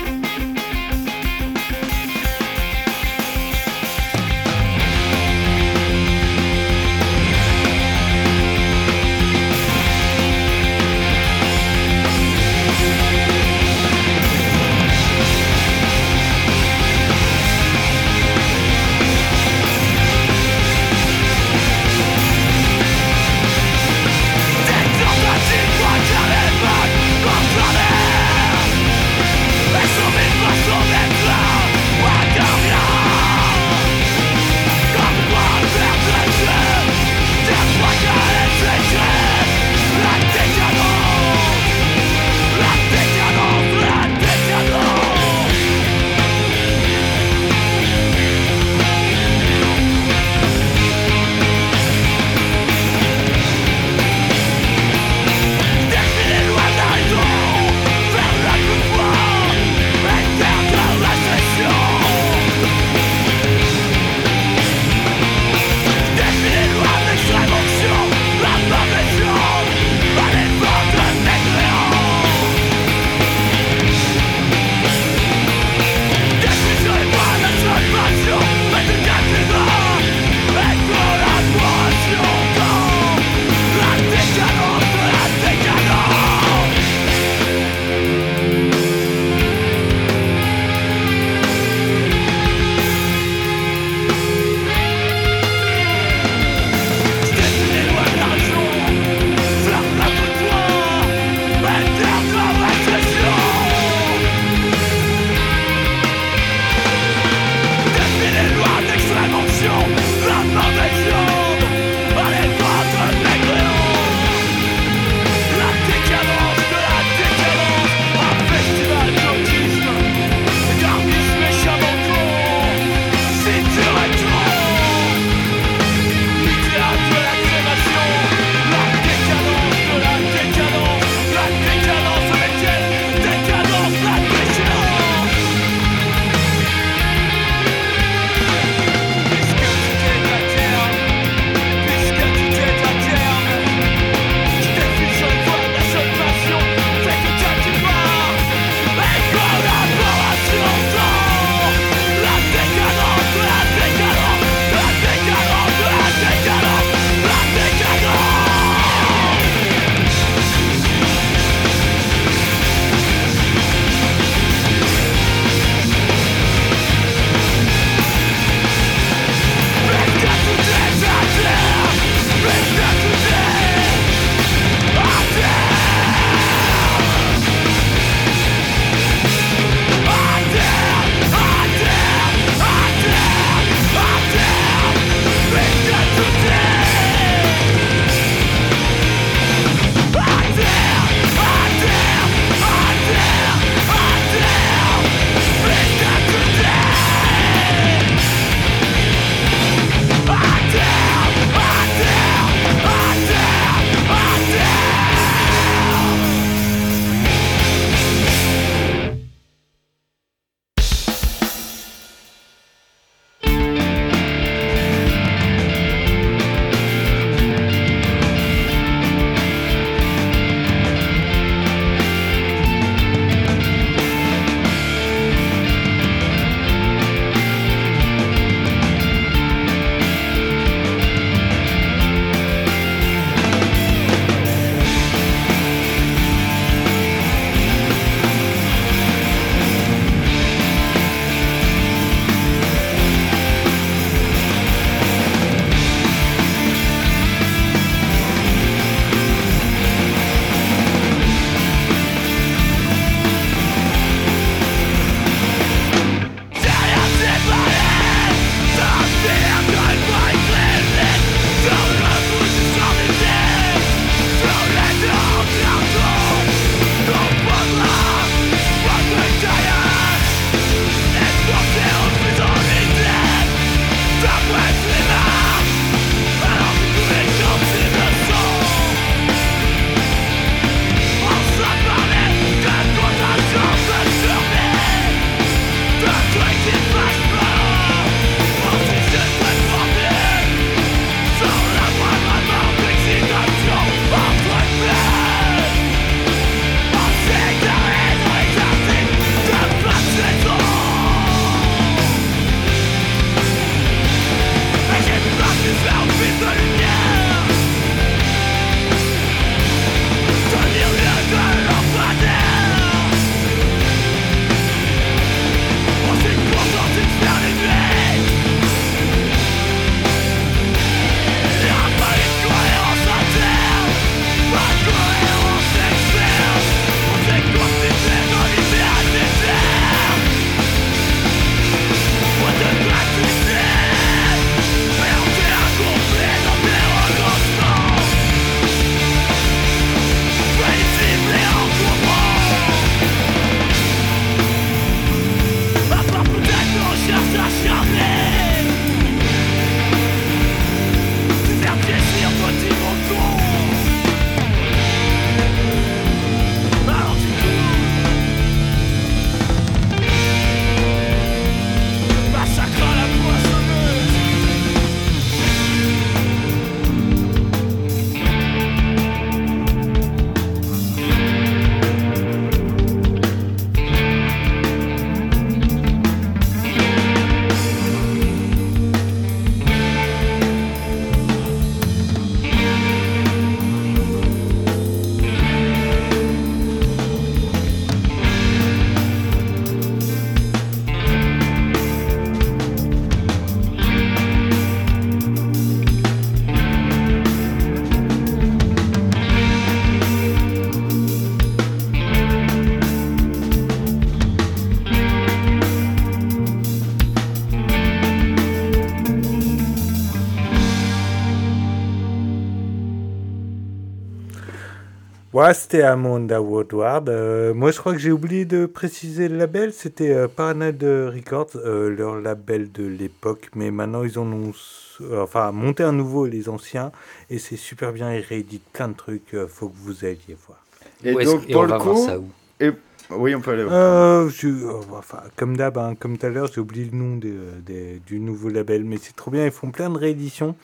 [SPEAKER 6] Ouais, c'était Amanda Woodward. Euh, moi, je crois que j'ai oublié de préciser le label. C'était euh, Paranoid Records, euh, leur label de l'époque. Mais maintenant, ils en ont euh, enfin, monté un nouveau, les anciens. Et c'est super bien. Ils rééditent plein de trucs. euh, faut que vous alliez voir.
[SPEAKER 4] Et
[SPEAKER 5] Où
[SPEAKER 4] donc,
[SPEAKER 5] et
[SPEAKER 4] pour
[SPEAKER 5] on
[SPEAKER 4] le
[SPEAKER 5] va voir ça où
[SPEAKER 4] et- Oui, on peut aller voir.
[SPEAKER 6] Euh, je- euh, enfin, comme d'hab, hein, comme tout à l'heure, j'ai oublié le nom du nouveau label, mais c'est trop bien. Ils font plein de rééditions.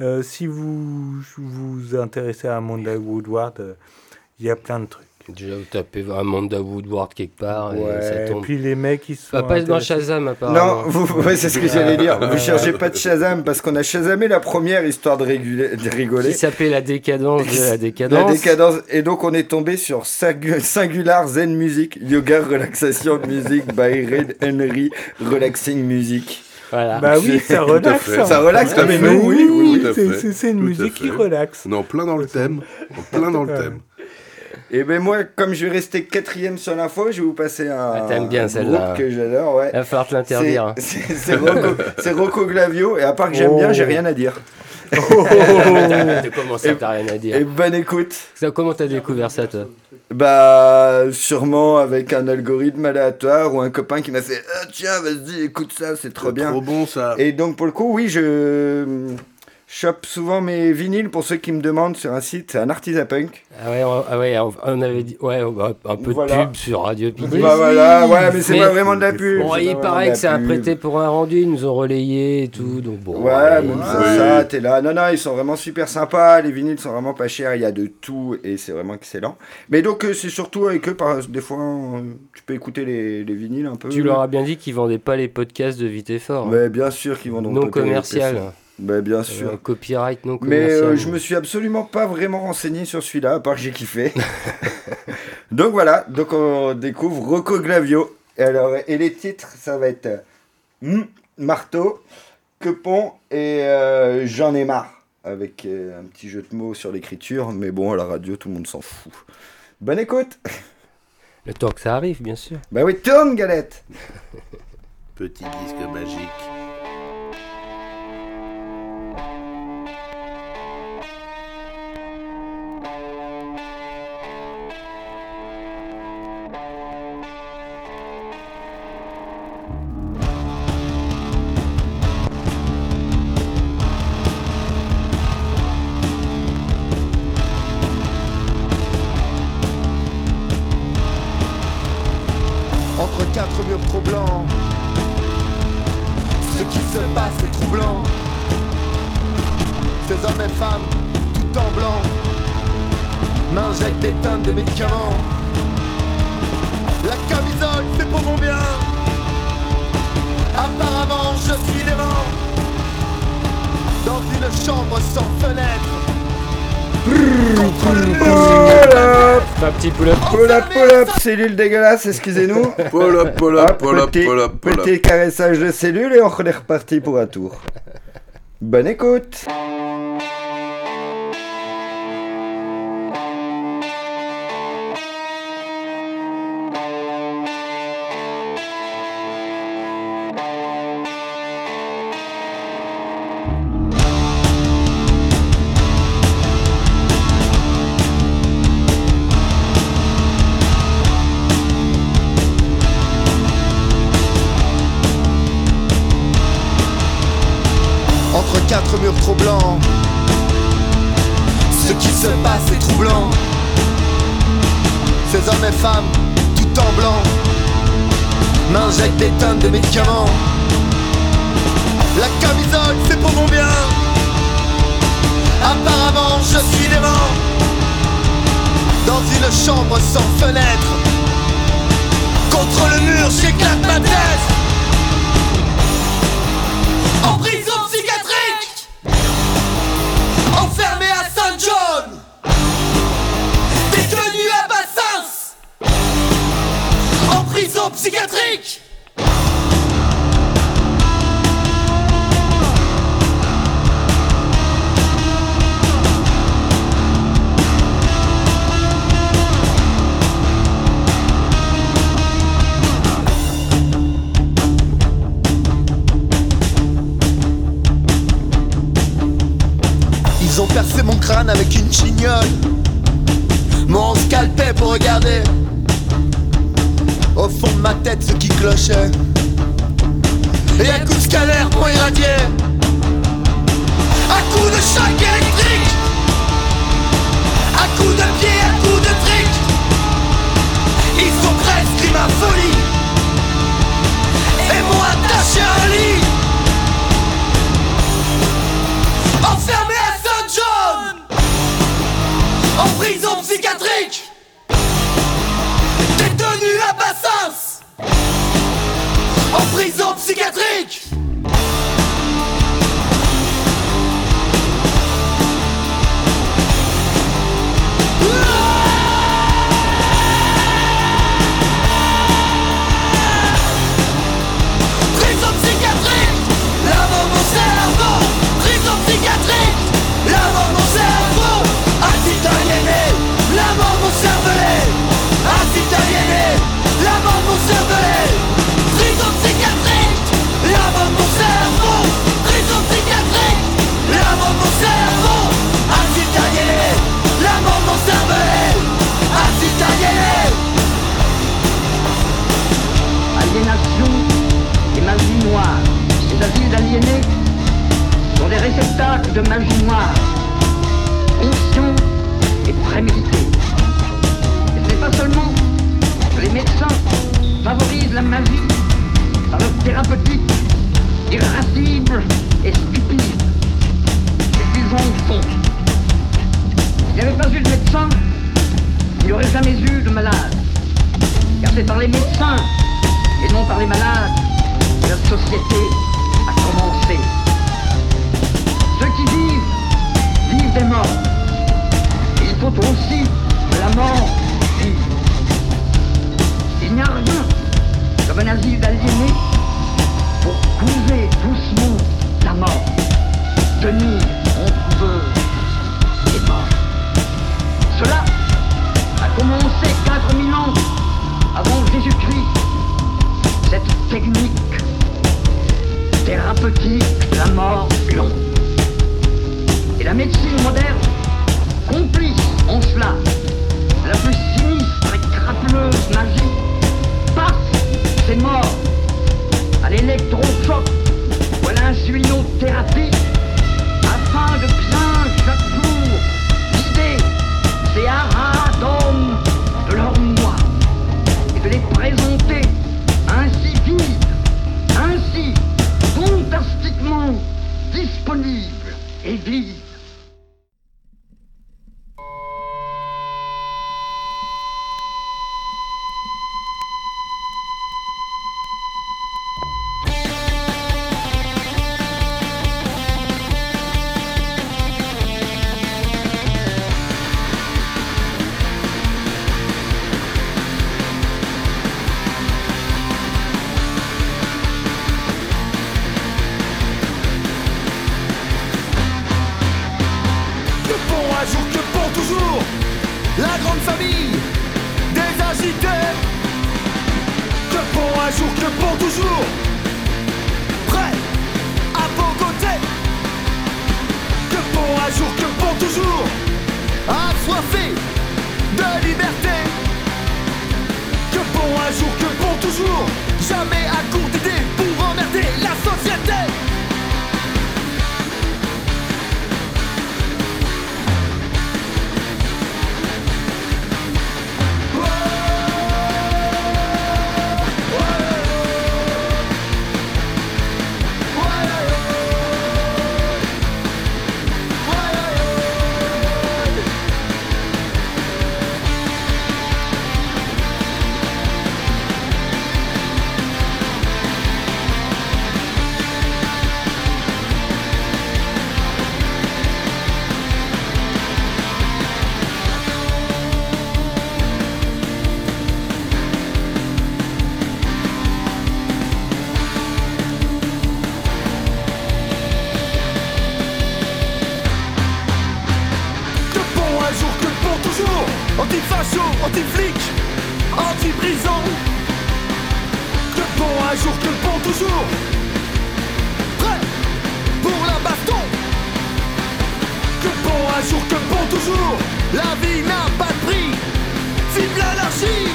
[SPEAKER 6] Euh, si vous vous intéressez à Amanda Woodward, euh, il y a plein de trucs.
[SPEAKER 5] Déjà, vous tapez Amanda Woodward quelque part et ça
[SPEAKER 6] Ouais, et
[SPEAKER 5] tombe.
[SPEAKER 6] puis les mecs, ils sont.
[SPEAKER 5] Bah, pas dans. Shazam, apparemment.
[SPEAKER 4] Non, vous, ouais, c'est ce que j'allais dire.
[SPEAKER 6] Ah,
[SPEAKER 4] Vous cherchez pas de Shazam parce qu'on a Shazamé la première histoire de, réguler- de rigoler.
[SPEAKER 5] Qui s'appelait La décadence de la décadence.
[SPEAKER 4] La décadence. Et donc, on est tombé sur Singu- Singular Zen Music, Yoga Relaxation Music by Red Henry Relaxing Music.
[SPEAKER 5] Voilà.
[SPEAKER 6] Bah oui, ça relaxe.
[SPEAKER 7] fait.
[SPEAKER 4] Ça relaxe,
[SPEAKER 7] à
[SPEAKER 4] mais oui, oui,
[SPEAKER 7] tout à
[SPEAKER 6] c'est- une
[SPEAKER 7] Tout à
[SPEAKER 6] musique qui
[SPEAKER 7] fait.
[SPEAKER 6] relaxe.
[SPEAKER 7] On est en plein dans le thème. En plein dans le thème.
[SPEAKER 4] Et ben moi, comme je vais rester quatrième sur l'info, je vais vous passer un,
[SPEAKER 5] Ah, t'aimes bien
[SPEAKER 4] un
[SPEAKER 5] celle-là.
[SPEAKER 4] groupe que j'adore. Ouais.
[SPEAKER 5] Il va falloir te l'interdire. hein.
[SPEAKER 4] C'est c'est Rocco, c'est Rocco Glavio, et à part que j'aime
[SPEAKER 6] Oh.
[SPEAKER 4] bien, j'ai rien à dire.
[SPEAKER 5] De comment ça, t'as rien à dire
[SPEAKER 4] Et bonne écoute.
[SPEAKER 5] Ça, Comment t'as découvert ça, toi?
[SPEAKER 4] Bah, sûrement avec un algorithme aléatoire ou un copain qui m'a fait Ah, Tiens, vas-y, écoute ça, c'est trop bien.
[SPEAKER 7] Trop bon ça.
[SPEAKER 4] Et donc, pour le coup, oui, je chope souvent mes vinyles pour ceux qui me demandent sur un site, c'est un Artisa Punk.
[SPEAKER 5] Ah ouais, on, ah ouais, on- avait dit ouais, un peu
[SPEAKER 4] Voilà.
[SPEAKER 5] de pub sur Radio Pidgey.
[SPEAKER 4] Bah voilà, ouais, mais c'est pas vraiment de la pub.
[SPEAKER 5] Bon, il paraît que c'est un prêté pour un rendu, ils nous ont relayé et tout, donc bon.
[SPEAKER 4] Ouais,
[SPEAKER 5] allez,
[SPEAKER 4] même ça, ça, t'es là. Non, non, ils sont vraiment super sympas. Les vinyles sont vraiment pas chers. Il y a de tout et c'est vraiment excellent. Mais donc, euh, c'est surtout avec eux, par... des fois, tu peux écouter les, les vinyles un peu.
[SPEAKER 5] Tu leur as bien dit qu'ils vendaient pas les podcasts de Vite et Fort. hein.
[SPEAKER 4] Mais bien sûr qu'ils vont donc
[SPEAKER 5] non commercial.
[SPEAKER 4] Mais bien
[SPEAKER 5] Euh,
[SPEAKER 4] sûr.
[SPEAKER 5] copyright non
[SPEAKER 4] Mais euh, je me suis absolument pas vraiment renseigné sur celui-là, à part que j'ai kiffé. donc voilà, donc on découvre Rocco Glavio. Et, alors, et les titres, ça va être Hmm, Marteau, Quepon et euh, J'en ai marre. Avec euh, un petit jeu de mots sur l'écriture, mais bon, à la radio, tout le monde s'en fout. Bonne écoute
[SPEAKER 5] Le temps que ça arrive, bien sûr.
[SPEAKER 4] Bah oui, tourne, Galette
[SPEAKER 7] Petit disque magique.
[SPEAKER 4] Cellule dégueulasse, excusez-nous. Petit, caressage de cellules et on est reparti pour un tour. Bonne écoute
[SPEAKER 11] Percé mon scalpé pour regarder au fond de ma tête ce qui clochait. Et à coup de scalaire pour irradier, à coup de choc électrique, à coup de pied, à coup de trick, ils sont presque ma folie. Et m'ont attaché à un lit. En prison psychiatrique. Détenu à Bassins En prison psychiatrique
[SPEAKER 12] réceptacles de magie noire, conscients et prémédités. Et ce n'est pas seulement que les médecins favorisent la magie par leur thérapeutique irascible et stupide, et qu'ils en font. S'il n'y avait pas eu de médecins, il n'y aurait jamais eu de malades. Car c'est par les médecins et non par les malades que la société des morts. Il faut aussi que la mort vive. Il n'y a rien comme un asile d'aliénés pour couver doucement la mort, tenir en couveuse les morts. Cela a commencé 4000 ans avant Jésus-Christ cette technique thérapeutique de la mort longue. La médecine moderne, complice en cela. La plus sinistre et crapuleuse magie, passe ces morts à l'électrochoc ou à l'insulinothérapie
[SPEAKER 11] La vie n'a pas de prix. Vive l'anarchie.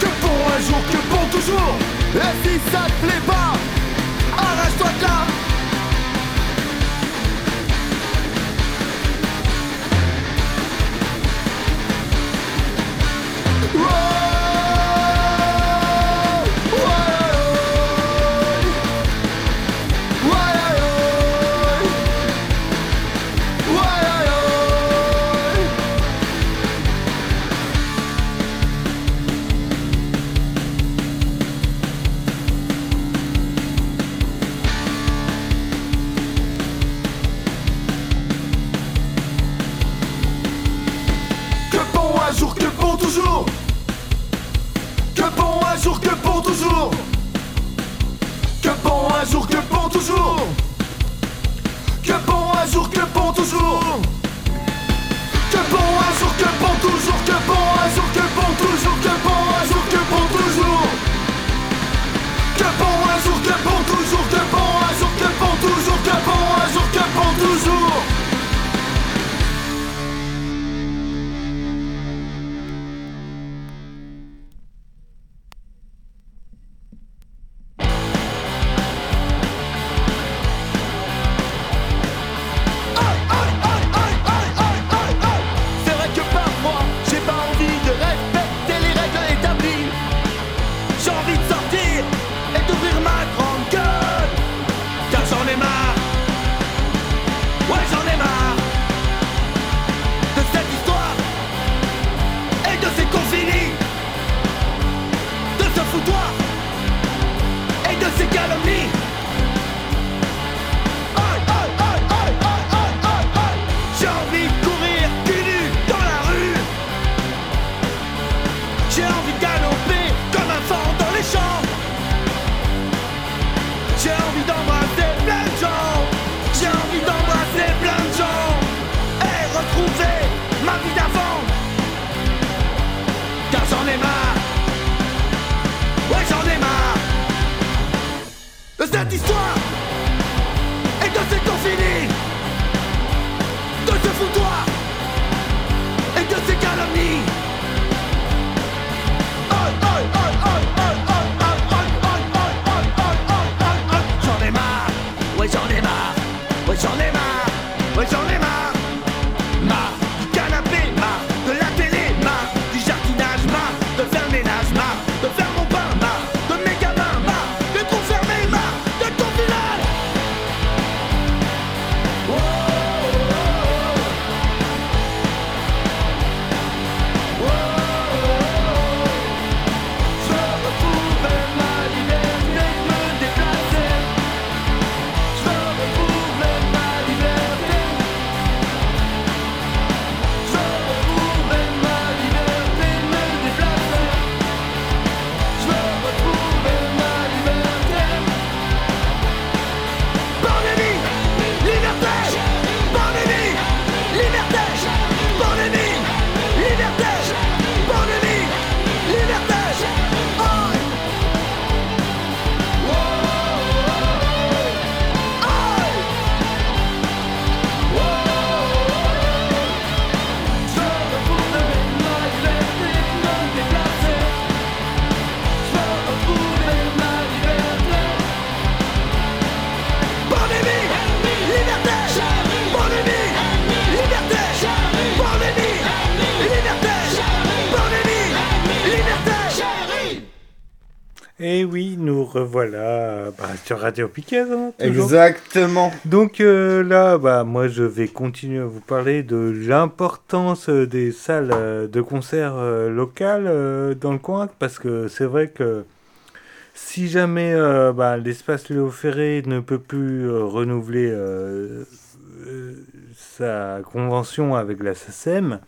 [SPEAKER 11] Que pour un jour, que pour toujours. Et si ça te plaît pas. Arrache-toi de là
[SPEAKER 6] sur Radio Piquet. hein.
[SPEAKER 4] Exactement.
[SPEAKER 6] Donc euh, là, bah, moi, je vais continuer à vous parler de l'importance euh, des salles euh, de concert euh, locales euh, dans le coin, parce que c'est vrai que si jamais bah, l'espace Léo Ferré ne peut plus renouveler sa convention avec la SACEM,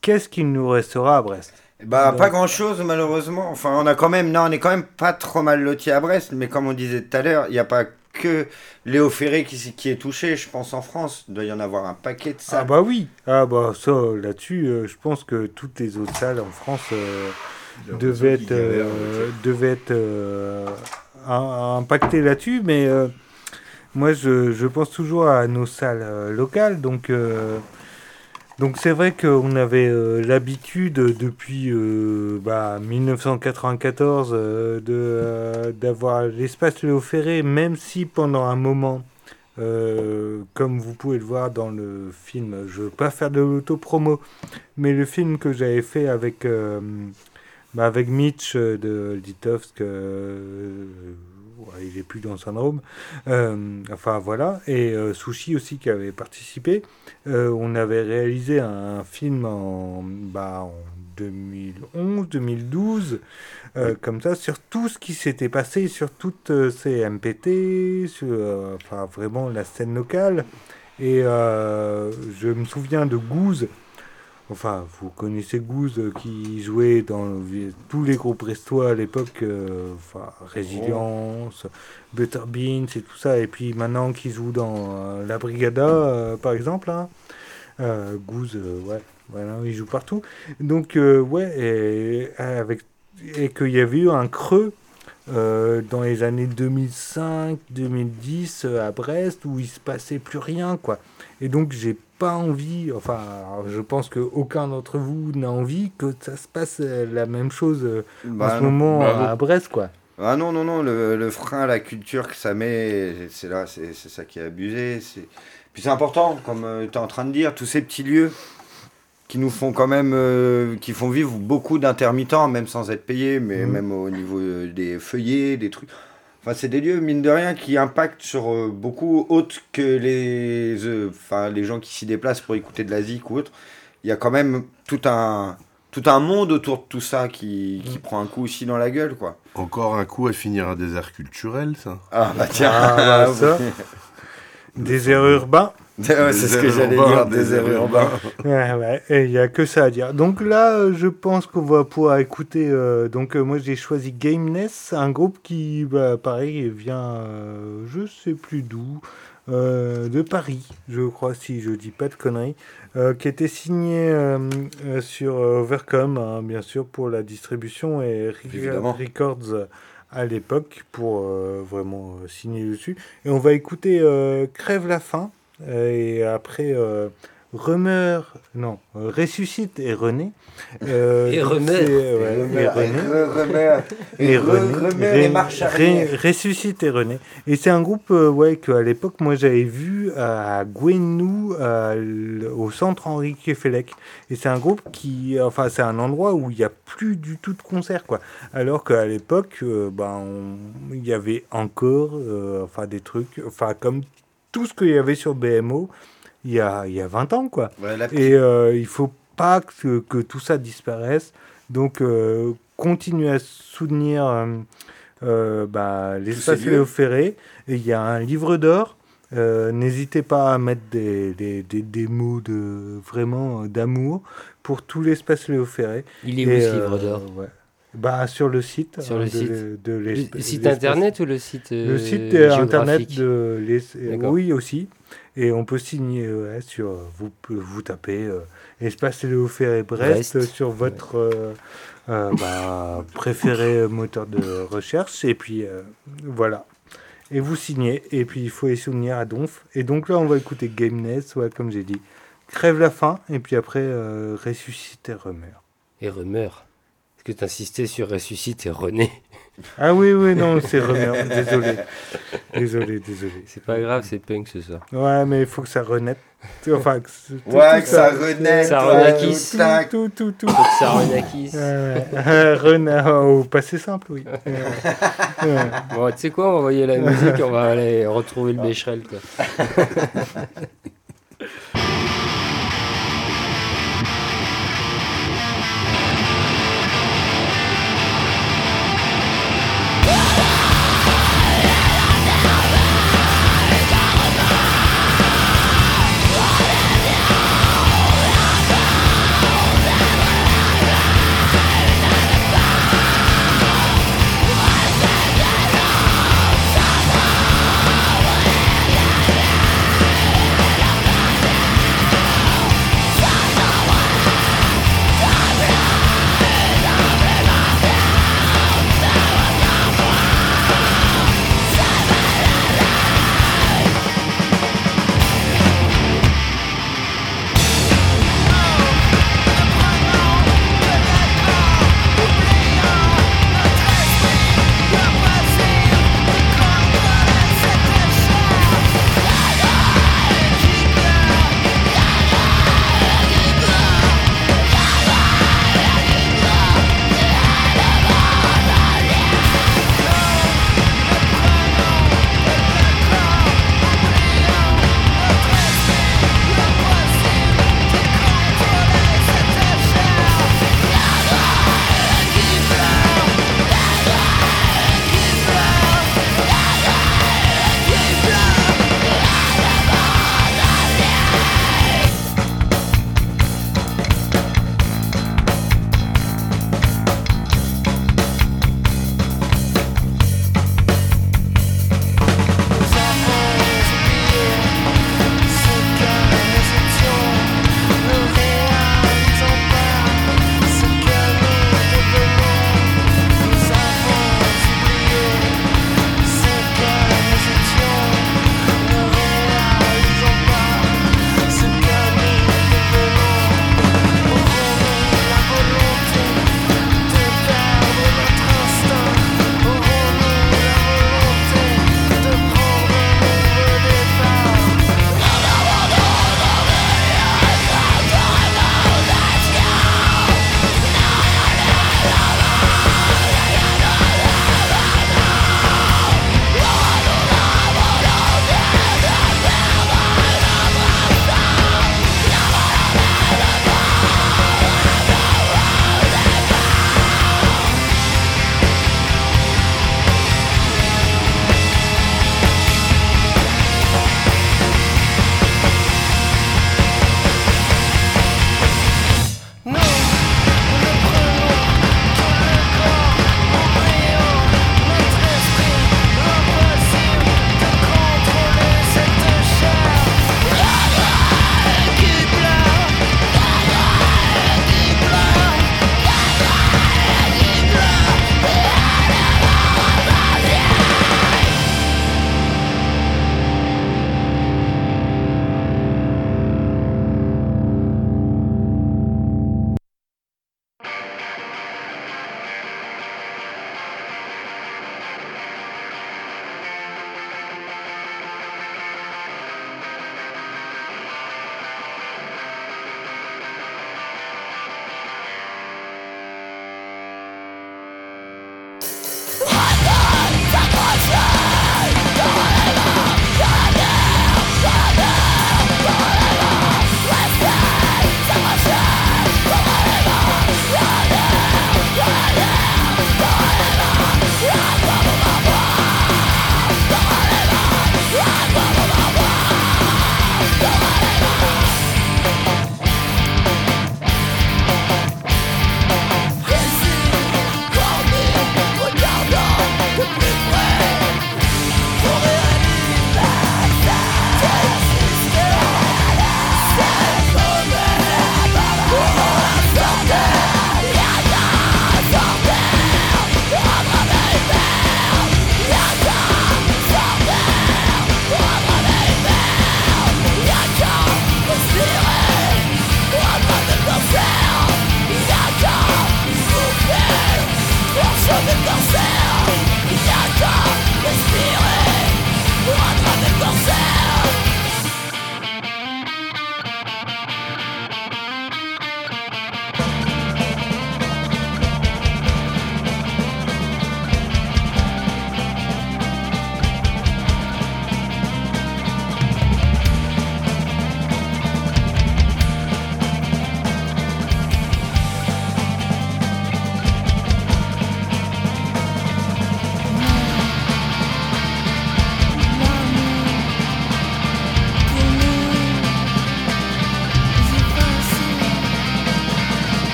[SPEAKER 6] qu'est-ce qu'il nous restera à Brest?
[SPEAKER 4] Bah,
[SPEAKER 6] Donc-
[SPEAKER 4] pas grand chose, malheureusement. Enfin, on a quand même, non, on est quand même pas trop mal loti à Brest, mais comme on disait tout à l'heure, il n'y a pas que Léo Ferré qui, est touché, je pense, en France. Il doit y en avoir un paquet de ça.
[SPEAKER 6] Ah bah oui, ah bah ça là-dessus, euh, je pense que toutes les autres salles en France euh, devaient être, euh, devaient être euh, im- impactées là-dessus, mais euh, moi je, je pense toujours à nos salles euh, locales, donc euh, Donc c'est vrai qu'on avait euh, l'habitude depuis euh, bah, 1994 euh, d'avoir l'espace Léo Ferré, même si pendant un moment, comme vous pouvez le voir dans le film, je ne veux pas faire de l'auto-promo, mais le film que j'avais fait avec, bah, avec Mitch de Litovsk, il est plus dans Syndrome, euh, enfin voilà, et euh, Sushi aussi qui avait participé. Euh, on avait réalisé un film en, bah, en 2011, 2012, euh, comme ça, sur tout ce qui s'était passé, sur toutes euh, ces MPT, sur euh, enfin, vraiment la scène locale. Et euh, je me souviens de Goose. Enfin, vous connaissez Goose euh, qui jouait dans tous les groupes restois à l'époque, euh, enfin, Résilience, Better Beans et tout ça. Et puis maintenant qui joue dans euh, La Brigada, par exemple. hein. Goose, ouais, voilà, il joue partout. Donc, ouais, avec, et qu'il y avait eu un creux euh, dans les années 2005-2010 euh, à Brest où il se passait plus rien, quoi. Et donc, j'ai pas envie, enfin, je pense qu'aucun d'entre vous n'a envie que ça se passe euh, la même chose
[SPEAKER 4] Bah
[SPEAKER 6] en ce
[SPEAKER 4] non.
[SPEAKER 6] moment
[SPEAKER 4] Bravo.
[SPEAKER 6] à Brest, quoi.
[SPEAKER 4] Ah non, non, non, le, le frein à la culture que ça met, c'est là, c'est c'est ça qui est abusé. c'est- Puis c'est important, comme tu es en train de dire, tous ces petits lieux qui nous font quand même, euh, qui font vivre beaucoup d'intermittents, même sans être payés, mais
[SPEAKER 6] Mhm.
[SPEAKER 4] même au niveau euh, des feuillets, des trucs. Enfin, c'est des lieux, mine de rien, qui impactent sur euh, beaucoup autre que les, euh, enfin, les gens qui s'y déplacent pour écouter de la zik ou autre. Il y a quand même tout un, tout un monde autour de tout ça qui, qui prend un coup aussi dans la gueule, quoi.
[SPEAKER 7] Encore un coup à finir un désert culturel, ça.
[SPEAKER 4] Ah bah tiens,
[SPEAKER 6] Ah, bah, ça. Désert urbain.
[SPEAKER 4] Ouais, c'est ce que j'allais dire, désert urbain.
[SPEAKER 6] Ouais, ouais, et il n'y a que ça à dire. Donc là, euh, je pense qu'on va pouvoir écouter. euh, donc, euh, moi, j'ai choisi Gameness, un groupe qui, bah, pareil, vient, euh, je sais plus d'où, de Paris, je crois, si je dis pas de conneries, qui était signé sur Overcom, hein, bien sûr, pour la distribution et Re-
[SPEAKER 4] Évidemment.
[SPEAKER 6] Records à l'époque, pour euh, vraiment euh, signer dessus. Et on va écouter euh, Crève la faim, et après. Remeurt, non, ressuscite et renaît. Euh,
[SPEAKER 5] Et remeurt.
[SPEAKER 6] c'est, ouais,
[SPEAKER 4] Et remeurt,
[SPEAKER 6] et
[SPEAKER 4] et
[SPEAKER 6] renaît.
[SPEAKER 4] re- et
[SPEAKER 6] Et
[SPEAKER 4] re-
[SPEAKER 6] renaît. Ressuscite et renaît. Et c'est un groupe euh, ouais, qu'à l'époque, moi j'avais vu à Gwenou, au centre Henri Kefelec. Et c'est un groupe qui, enfin, c'est un endroit où il n'y a plus du tout de concerts, quoi. Alors qu'à l'époque, euh, ben, il y avait encore, euh, enfin, des trucs, enfin, comme tout ce qu'il y avait sur BMO il y a, il y a 20 ans, quoi. Et euh, il faut pas que, que tout ça disparaisse. Donc, euh, continuez à soutenir euh, euh, bah, l'espace. Léo Ferré. Et il y a un livre d'or. Euh, N'hésitez pas à mettre des, des, des, des mots de, vraiment d'amour pour tout l'espace Léo Ferré.
[SPEAKER 5] Il est où ce livre d'or?
[SPEAKER 6] ouais. bah, Sur le site.
[SPEAKER 5] Sur
[SPEAKER 6] hein,
[SPEAKER 5] le
[SPEAKER 6] de
[SPEAKER 5] site.
[SPEAKER 6] l'e- de
[SPEAKER 5] Le site internet ou le site
[SPEAKER 6] Le
[SPEAKER 5] euh,
[SPEAKER 6] site euh, internet
[SPEAKER 5] géographique?
[SPEAKER 6] de l'es-
[SPEAKER 5] D'accord.
[SPEAKER 6] Oui, aussi. Et on peut signer ouais, sur. Vous, vous tapez euh, Espace Léo Ferré Brest,
[SPEAKER 5] Brest.
[SPEAKER 6] sur votre euh, euh, bah, préféré moteur de recherche. Et puis euh, voilà. Et vous signez. Et puis il faut les souvenir à Donf. Et donc là, on va écouter Gameness, ouais, comme j'ai dit. Crève la fin. Et puis après, euh, ressuscite et.
[SPEAKER 5] Et remeurt. Est-ce que tu insistais sur ressuscite et renaît
[SPEAKER 6] Ah oui, oui, non, c'est remeurt. Désolé. Désolé, désolé.
[SPEAKER 5] C'est pas grave, c'est punk ce soir.
[SPEAKER 6] Ouais, mais il faut que ça. Enfin, que, tout-
[SPEAKER 4] Ouais,
[SPEAKER 6] tout
[SPEAKER 4] que ça renaisse,
[SPEAKER 5] Ça
[SPEAKER 4] ouais,
[SPEAKER 5] renaquisse.
[SPEAKER 4] tout, tac.
[SPEAKER 6] Tout, tout, tout.
[SPEAKER 5] Faut que ça renaquisse.
[SPEAKER 6] Rena- au passé simple, oui.
[SPEAKER 5] Bon, tu sais quoi, on va envoyer la musique, on va aller retrouver le Becherel. Quoi.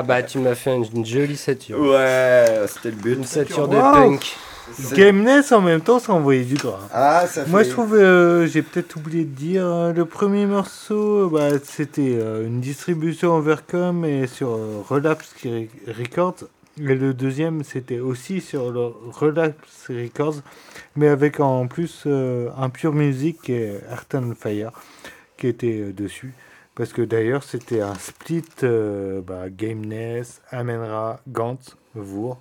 [SPEAKER 5] Ah bah tu m'as fait une, une jolie sature.
[SPEAKER 4] Ouais, c'était le but.
[SPEAKER 5] Une sature de
[SPEAKER 6] Wow.
[SPEAKER 5] punk.
[SPEAKER 6] Gameness en même temps, ça envoyait du gras.
[SPEAKER 4] Ah, ça
[SPEAKER 6] Moi,
[SPEAKER 4] fait-
[SPEAKER 6] je trouve, euh, j'ai peut-être oublié de dire, euh, le premier morceau, bah, c'était euh, une distribution Overcom et sur euh, Relapse Re- Records. Et le deuxième, c'était aussi sur le Relapse Records, mais avec en plus euh, un pure musique et Earth and Fire qui était euh, dessus. Parce que d'ailleurs, c'était un split euh, bah, Gameness, Amenra, Gantz, Vour.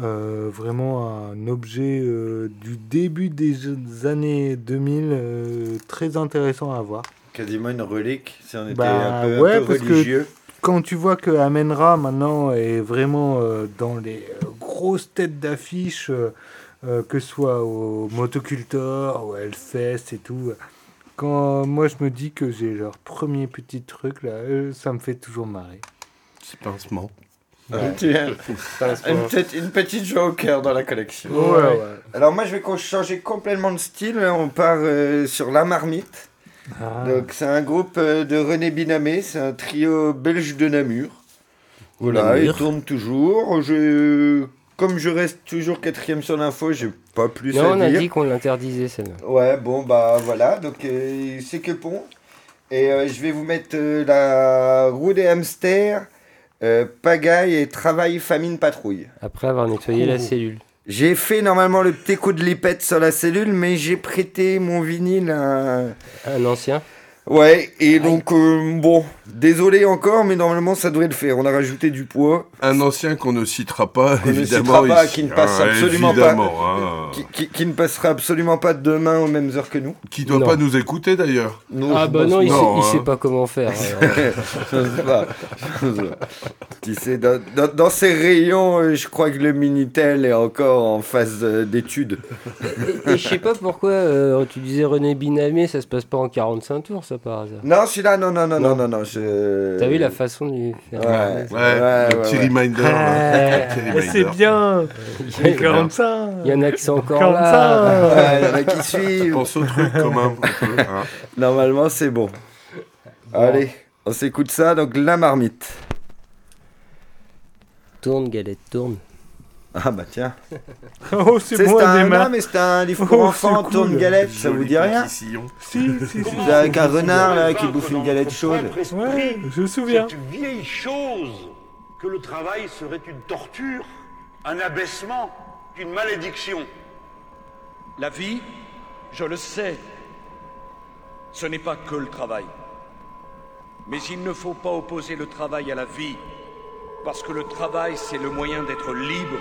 [SPEAKER 6] Euh, vraiment un objet euh, du début des années 2000 euh, très intéressant à voir.
[SPEAKER 4] Quasiment une relique, si on était
[SPEAKER 6] Bah,
[SPEAKER 4] un peu, un
[SPEAKER 6] ouais,
[SPEAKER 4] peu
[SPEAKER 6] parce
[SPEAKER 4] religieux.
[SPEAKER 6] que quand tu vois que Amenra maintenant est vraiment dans les grosses têtes d'affiche, que ce soit au Motocultor, au Hellfest et tout, quand moi je me dis que j'ai leur premier petit truc là, euh, ça me fait toujours marrer.
[SPEAKER 7] C'est pincement.
[SPEAKER 4] Ouais. Tu as-
[SPEAKER 6] Pincement.
[SPEAKER 4] une, petite, une petite joie au cœur dans la collection.
[SPEAKER 6] Ouais, ouais.
[SPEAKER 4] Alors moi je vais changer complètement de style. On part euh, sur La Marmite.
[SPEAKER 6] Ah.
[SPEAKER 4] Donc c'est un groupe euh, de René Binamé, c'est un trio belge de Namur. Voilà,
[SPEAKER 5] Namur.
[SPEAKER 4] il tourne toujours. Je... Comme je reste toujours quatrième sur l'info, j'ai pas plus
[SPEAKER 5] Non,
[SPEAKER 4] à
[SPEAKER 5] on a
[SPEAKER 4] dire.
[SPEAKER 5] dit qu'on l'interdisait celle-là.
[SPEAKER 4] Ouais, bon, bah voilà, donc euh, c'est que bon. Et euh, je vais vous mettre euh, la roue des hamsters, pagaille et travail famine patrouille.
[SPEAKER 5] Après avoir nettoyé la cellule.
[SPEAKER 4] J'ai fait normalement le petit coup de lipette sur la cellule, mais j'ai prêté mon vinyle à...
[SPEAKER 5] Un ancien
[SPEAKER 4] Ouais, et donc, euh, bon, désolé encore, mais normalement ça devrait le faire. On a rajouté du poids.
[SPEAKER 7] Un ancien qu'on ne citera pas,
[SPEAKER 4] ne
[SPEAKER 7] évidemment.
[SPEAKER 4] citera pas, qui ne passe
[SPEAKER 7] Ah,
[SPEAKER 4] absolument pas.
[SPEAKER 7] hein.
[SPEAKER 4] Qui, qui- qui ne passera absolument pas demain aux mêmes heures que nous.
[SPEAKER 7] Qui doit
[SPEAKER 5] Non.
[SPEAKER 7] pas nous écouter d'ailleurs.
[SPEAKER 5] Ah bah
[SPEAKER 4] pense
[SPEAKER 5] non, il,
[SPEAKER 4] pas.
[SPEAKER 5] sait, il
[SPEAKER 7] hein.
[SPEAKER 5] sait pas comment faire.
[SPEAKER 4] pas. Tu sais, dans, dans- dans ces rayons, euh, je crois que le Minitel est encore en phase euh, d'étude.
[SPEAKER 5] Et, et je sais pas pourquoi euh, tu disais René Binamé, ça se passe pas en 45 tours, ça par hasard.
[SPEAKER 4] Non, celui-là, non, non, non, non, non, non. je-
[SPEAKER 5] T'as vu la façon de lui faire
[SPEAKER 4] Ouais.
[SPEAKER 5] ça
[SPEAKER 7] Ouais,
[SPEAKER 4] Ouais,
[SPEAKER 7] le petit
[SPEAKER 4] ouais.
[SPEAKER 7] reminder.
[SPEAKER 6] c'est bien
[SPEAKER 5] Il y, a,
[SPEAKER 6] 45
[SPEAKER 5] il y en a qui sont encore
[SPEAKER 6] 45
[SPEAKER 5] là.
[SPEAKER 4] Ouais, il y en a qui suivent.
[SPEAKER 7] Pense au truc quand même. un peu, hein.
[SPEAKER 4] Normalement, c'est bon. Allez, on s'écoute ça. Donc, la marmite.
[SPEAKER 5] Tourne, galette, tourne.
[SPEAKER 4] Ah bah tiens.
[SPEAKER 6] Oh, c'est
[SPEAKER 4] un,
[SPEAKER 6] des
[SPEAKER 4] non, mais c'est un livre pour
[SPEAKER 6] Oh,
[SPEAKER 4] enfants,
[SPEAKER 6] c'est
[SPEAKER 4] tourne
[SPEAKER 6] cool.
[SPEAKER 4] galette, ça vous dit rien.
[SPEAKER 6] Si, si, si.
[SPEAKER 4] C'est avec un renard là qui bouffe une galette chaude.
[SPEAKER 6] Ouais, je me souviens.
[SPEAKER 13] Cette vieille chose que le travail serait une torture, un abaissement, une malédiction.
[SPEAKER 14] La vie, je le sais, ce n'est pas que le travail. Mais il ne faut pas opposer le travail à la vie, parce que le travail, c'est le moyen d'être libre.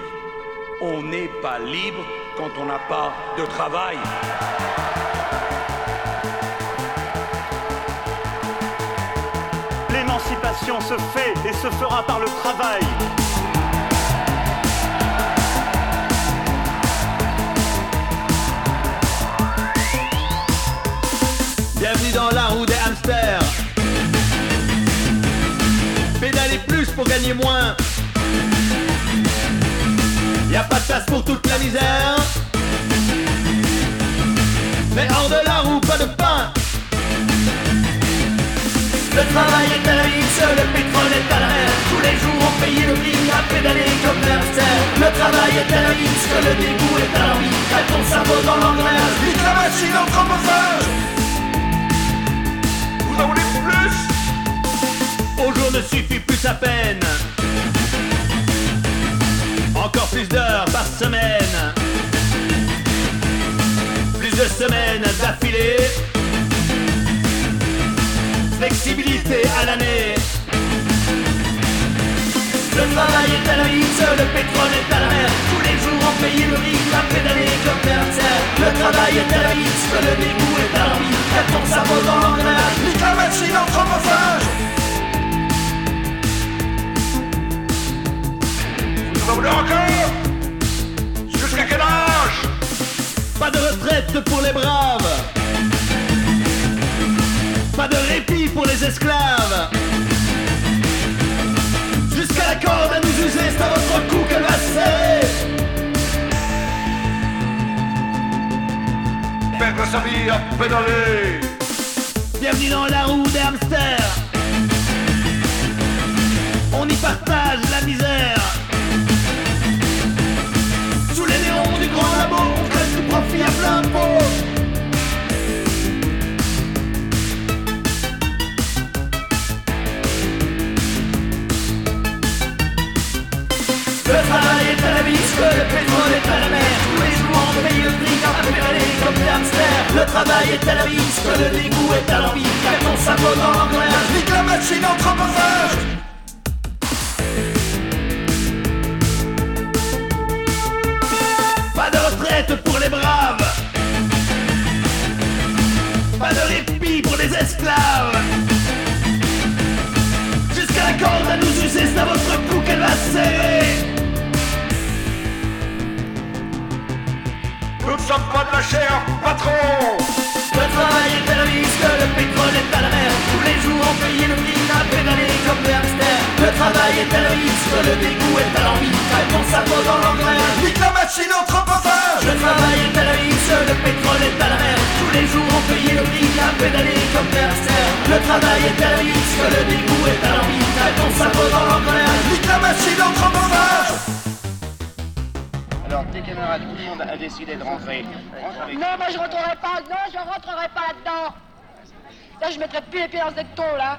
[SPEAKER 14] On n'est pas libre quand on n'a pas de travail.
[SPEAKER 13] L'émancipation se fait et se fera par le travail.
[SPEAKER 15] Bienvenue dans la roue des hamsters. Pédaler plus pour gagner moins. Y a pas de place pour toute la misère. Mais hors de la roue, pas de pain. Le travail est à la vitre, le pétrole est à la mer. Tous les jours on paye le prix à pédaler comme hamsters. Le travail est à la vitre, le dégoût est à l'envie. T'as ton cerveau dans l'engrenage, vite la machine en chromophage. Vous en voulez plus? Au jour ne suffit plus sa peine. Encore plus d'heures par semaine. Plus de semaines d'affilée. Flexibilité à l'année. Le travail est à la le pétrole est à la mer. Tous les jours on paye le rythme à pédaler comme hamsters. Le travail est à la vitre, le dégoût est à l'envie. T'as ton cerveau dans l'engrenage, nique la machine en
[SPEAKER 13] Vous en voulez encore Jusqu'à quel âge?
[SPEAKER 15] Pas de retraite pour les braves. Pas de répit pour les esclaves. Jusqu'à la corde à nous user, c'est à votre cou qu'elle va se serrer.
[SPEAKER 13] Perdre sa vie à pédaler
[SPEAKER 15] Bienvenue dans la roue des hamsters. partage la misère. On crève du profit à plein pot. Le travail est à la que le pétrole est à la mer. Les jours on le prix à comme des hamsters. Le travail est à la le dégoût est à l'envie. Car ton sabot dans l'engrenage, nique la machine. Pour les braves. Pas de répit pour les esclaves. Jusqu'à la corde à nous user, c'est à votre cou qu'elle va serrer.
[SPEAKER 14] Nous ne sommes pas de la chair, patron
[SPEAKER 15] Le travail est à la vis, que le pétrole est à la mer. Tous les jours on paye le prix à pédaler comme des hamsters. Le travail est à la vis, que le dégoût est à l'envie. Traite ton sabot dans l'engrenage, nique la machine anthropophage. Le travail est à la vis, le pétrole est à la mer. Tous les jours on paye le prix à pédaler comme des hamsters. Le travail est à la vis, que le dégoût est à l'envie. Traite ton sabot dans l'engrenage, nique la machine anthropophage.
[SPEAKER 16] Alors, tes camarades, tout le monde a décidé de rentrer.
[SPEAKER 17] Non, moi je rentrerai pas, non, je rentrerai pas là-dedans. Là, je mettrai plus les pieds dans cette taux, là.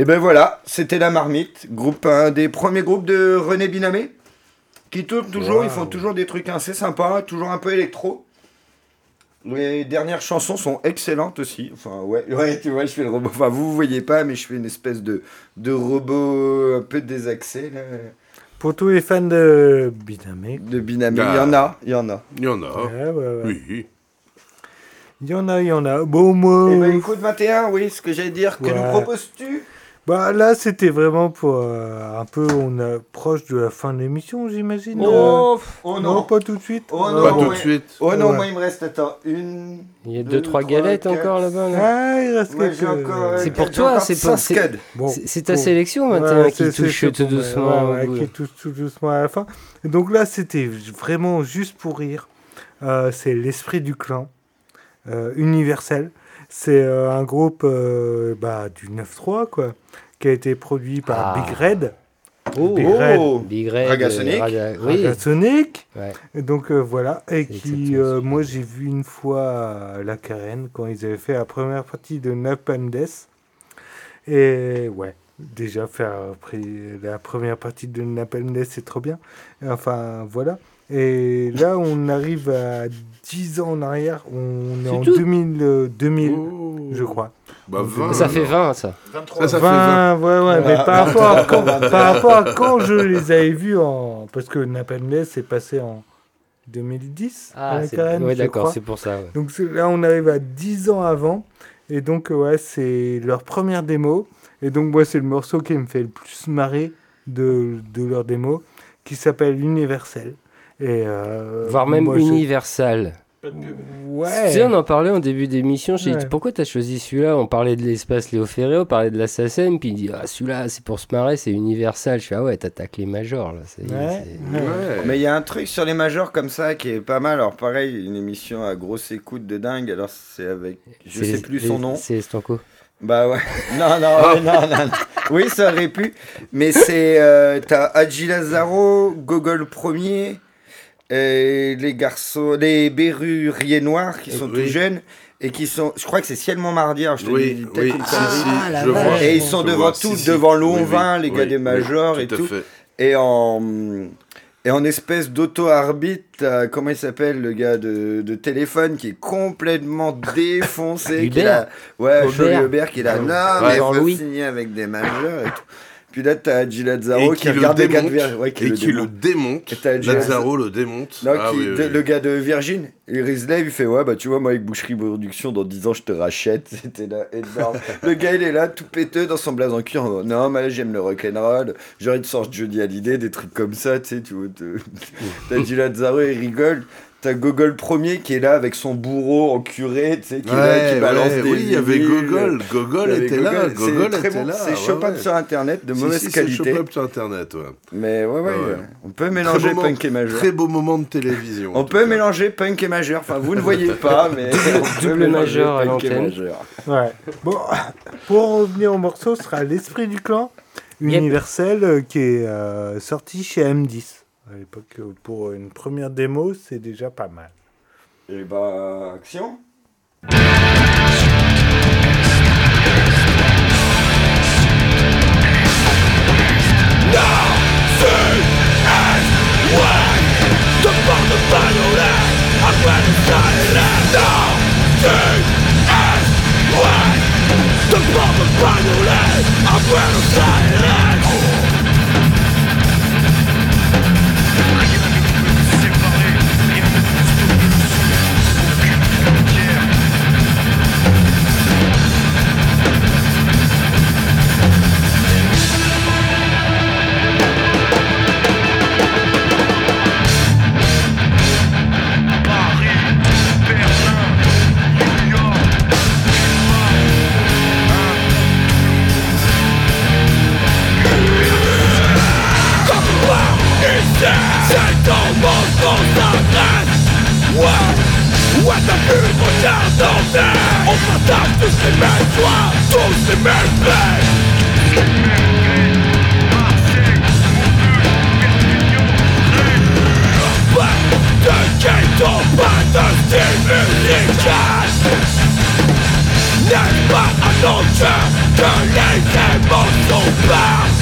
[SPEAKER 4] Et ben voilà, c'était la marmite, groupe un des premiers groupes de René Binamé, qui tournent toujours, ils font toujours des trucs assez sympas, toujours un peu électro. Les dernières chansons sont excellentes aussi. Enfin ouais, ouais, tu vois, je fais le robot. Enfin vous vous voyez pas, mais je fais une espèce de de robot un peu désaxé là.
[SPEAKER 6] Pour tous les fans de Binamé.
[SPEAKER 4] De Binamé, il y en a, il y en a.
[SPEAKER 7] Il y en a.
[SPEAKER 6] Ouais, ouais, ouais.
[SPEAKER 7] Oui.
[SPEAKER 6] Il y en a, il y en a. Bon, moi.
[SPEAKER 4] Eh ben écoute 21, oui, ce que j'allais dire, que nous proposes-tu
[SPEAKER 6] Bah là, c'était vraiment pour euh, un peu, on approche de la fin de l'émission, j'imagine.
[SPEAKER 4] Oh,
[SPEAKER 6] euh,
[SPEAKER 4] oh non.
[SPEAKER 6] pas tout de suite.
[SPEAKER 4] Oh non,
[SPEAKER 7] Pas tout
[SPEAKER 4] moi-
[SPEAKER 7] de suite.
[SPEAKER 4] Oh non,
[SPEAKER 6] Ouais.
[SPEAKER 4] moi il me reste attends, une
[SPEAKER 5] Il y a
[SPEAKER 4] Deux,
[SPEAKER 5] deux, trois
[SPEAKER 4] trois,
[SPEAKER 5] galettes
[SPEAKER 4] quatre.
[SPEAKER 5] encore là-bas. là.
[SPEAKER 6] Ah, il reste quelques...
[SPEAKER 4] euh,
[SPEAKER 5] C'est pour toi, c'est pas. c'est-.
[SPEAKER 6] Bon,
[SPEAKER 5] ta
[SPEAKER 6] bon.
[SPEAKER 5] sélection
[SPEAKER 6] Ouais,
[SPEAKER 5] maintenant qui
[SPEAKER 6] c'est- c'est-
[SPEAKER 5] touche tout doucement.
[SPEAKER 6] ouais, qui touche tout doucement à la fin. Et donc là, c'était vraiment juste pour rire. Euh, c'est l'esprit du clan euh, universel. C'est euh, un groupe euh, bah, du 9-3, quoi, qui a été produit par
[SPEAKER 5] Ah.
[SPEAKER 6] Big Red.
[SPEAKER 5] Oh,
[SPEAKER 6] Big Red.
[SPEAKER 5] oh, Big Red,
[SPEAKER 4] Ragasonic.
[SPEAKER 5] euh, Raga- oui.
[SPEAKER 6] Ragasonic.
[SPEAKER 5] Ouais.
[SPEAKER 6] Et donc euh, voilà, et qui, euh, moi j'ai vu une fois à la Carène quand ils avaient fait la première partie de Nap and Death. Et ouais, déjà faire après la première partie de Nap and Death, c'est trop bien. Enfin voilà. Et là, on arrive à 10 ans en arrière, on est, en
[SPEAKER 5] tout
[SPEAKER 6] 2000, euh, 2000
[SPEAKER 7] Oh.
[SPEAKER 6] je crois.
[SPEAKER 7] Bah, 20.
[SPEAKER 5] Ça fait 20, ça.
[SPEAKER 7] Ça, ça fait
[SPEAKER 6] 20,
[SPEAKER 7] 20.
[SPEAKER 6] ouais, ouais, mais
[SPEAKER 4] Ah,
[SPEAKER 6] par rapport, à quand,
[SPEAKER 4] 20.
[SPEAKER 6] par rapport à quand je les avais vus en. Parce que Napalm c'est passé en 2010 à
[SPEAKER 5] Ah, ouais, d'accord, c'est pour ça. ouais.
[SPEAKER 6] Donc là, on arrive à 10 ans avant. Et donc, ouais, c'est leur première démo. Et donc, moi, c'est le morceau qui me fait le plus marrer de, de leur démo, qui s'appelle Universel. Et, euh,
[SPEAKER 5] Voire même
[SPEAKER 6] moi,
[SPEAKER 5] Universal.
[SPEAKER 6] Ouais.
[SPEAKER 5] Tu sais, on en parlait en début d'émission. J'ai dit
[SPEAKER 6] Ouais.
[SPEAKER 5] pourquoi t'as choisi celui-là? On parlait de l'espace Léo Ferré, on parlait de la SACEM, puis il dit ah, celui-là c'est pour se marrer, c'est Universal. Je fais ah ouais, t'attaques les majors là.
[SPEAKER 4] Mais il y a un truc sur les majors comme ça qui est pas mal. Alors pareil, une émission à grosse écoute de dingue. Alors c'est avec, je sais plus son nom.
[SPEAKER 5] C'est Estanco.
[SPEAKER 4] Bah ouais. Non, non, non, non, non. Oui, ça aurait pu. Mais c'est. euh, T'as Hadji Lazaro, Gogol Premier, et les garçons. Les Berruriers Noirs qui sont
[SPEAKER 7] Oui.
[SPEAKER 4] tout jeunes. Et qui sont. Je crois que c'est Ciel Montmardi. alors Je te
[SPEAKER 7] Oui,
[SPEAKER 4] dis
[SPEAKER 7] oui,
[SPEAKER 4] une
[SPEAKER 7] si,
[SPEAKER 4] connerie.
[SPEAKER 7] si, je vois.
[SPEAKER 4] Et ils sont devant tout,
[SPEAKER 7] si.
[SPEAKER 4] devant
[SPEAKER 7] Oui,
[SPEAKER 4] l'On
[SPEAKER 7] oui,
[SPEAKER 4] 20, les gars
[SPEAKER 7] oui,
[SPEAKER 4] des majors et
[SPEAKER 7] tout à
[SPEAKER 4] tout.
[SPEAKER 7] fait.
[SPEAKER 4] Et en. Et en espèce d'auto-arbitre, t'as- comment il s'appelle le gars de, de téléphone qui est complètement défoncé. qui est là- ouais,
[SPEAKER 5] Aubert.
[SPEAKER 4] Jolie Aubert qui est là.
[SPEAKER 5] Ouais.
[SPEAKER 4] Non,
[SPEAKER 5] Ouais,
[SPEAKER 4] mais faut
[SPEAKER 5] Jean-Louis.
[SPEAKER 4] signer avec des majeurs et tout. Puis là, t'as Hadji Lazaro qui,
[SPEAKER 7] le
[SPEAKER 4] regarde les gars de ouais, qui
[SPEAKER 7] et
[SPEAKER 4] le
[SPEAKER 7] qui le
[SPEAKER 4] démonte. Et
[SPEAKER 7] Lazaro le démonte.
[SPEAKER 4] Non,
[SPEAKER 7] Ah
[SPEAKER 4] qui-
[SPEAKER 7] oui,
[SPEAKER 4] de-
[SPEAKER 7] oui.
[SPEAKER 4] le gars de Virgin, il lève, il fait Ouais, bah tu vois, moi avec Boucherie Production, dans 10 ans, je te rachète. C'était là énorme. le gars, il est là, tout péteux dans son blaze en cuir. Non, mais là, j'aime le rock'n'roll. Genre, il te sort Johnny Hallyday, des trucs comme ça, tu sais, tu vois. T'as Lazaro, il rigole. T'as Gogol premier qui est là avec son bourreau en curé, tu sais, qui, est là,
[SPEAKER 7] Ouais,
[SPEAKER 4] qui balance
[SPEAKER 7] ouais,
[SPEAKER 4] des
[SPEAKER 7] oui, il y avait. Gogol. Gogol
[SPEAKER 4] avait
[SPEAKER 7] était là, Gogol
[SPEAKER 4] très
[SPEAKER 7] était
[SPEAKER 4] bon.
[SPEAKER 7] là,
[SPEAKER 4] C'est
[SPEAKER 7] ouais.
[SPEAKER 4] sur internet, de
[SPEAKER 7] Si,
[SPEAKER 4] mauvaise
[SPEAKER 7] si, c'est
[SPEAKER 4] qualité.
[SPEAKER 7] chopable sur internet, ouais.
[SPEAKER 4] Mais ouais, ouais,
[SPEAKER 7] ouais.
[SPEAKER 4] on peut mélanger punk et majeur.
[SPEAKER 7] Très beau moment de télévision.
[SPEAKER 4] On peut mélanger punk et majeur. Enfin, vous ne voyez pas, mais.
[SPEAKER 5] Double majeur à
[SPEAKER 4] punk et
[SPEAKER 5] l'antenne.
[SPEAKER 4] majeur.
[SPEAKER 6] Ouais. Bon, pour revenir au morceau, ce sera l'esprit du clan universel euh, qui est euh, sorti chez M10 à l'époque. Pour une première démo, c'est déjà pas mal.
[SPEAKER 4] Et bah, action
[SPEAKER 17] C'est Zachwyły pociągnące Odpadam duszy mętła Duszy mętwej Dzień to bardzo dziwny liczas Niech ma a noce Kolejne mocą pas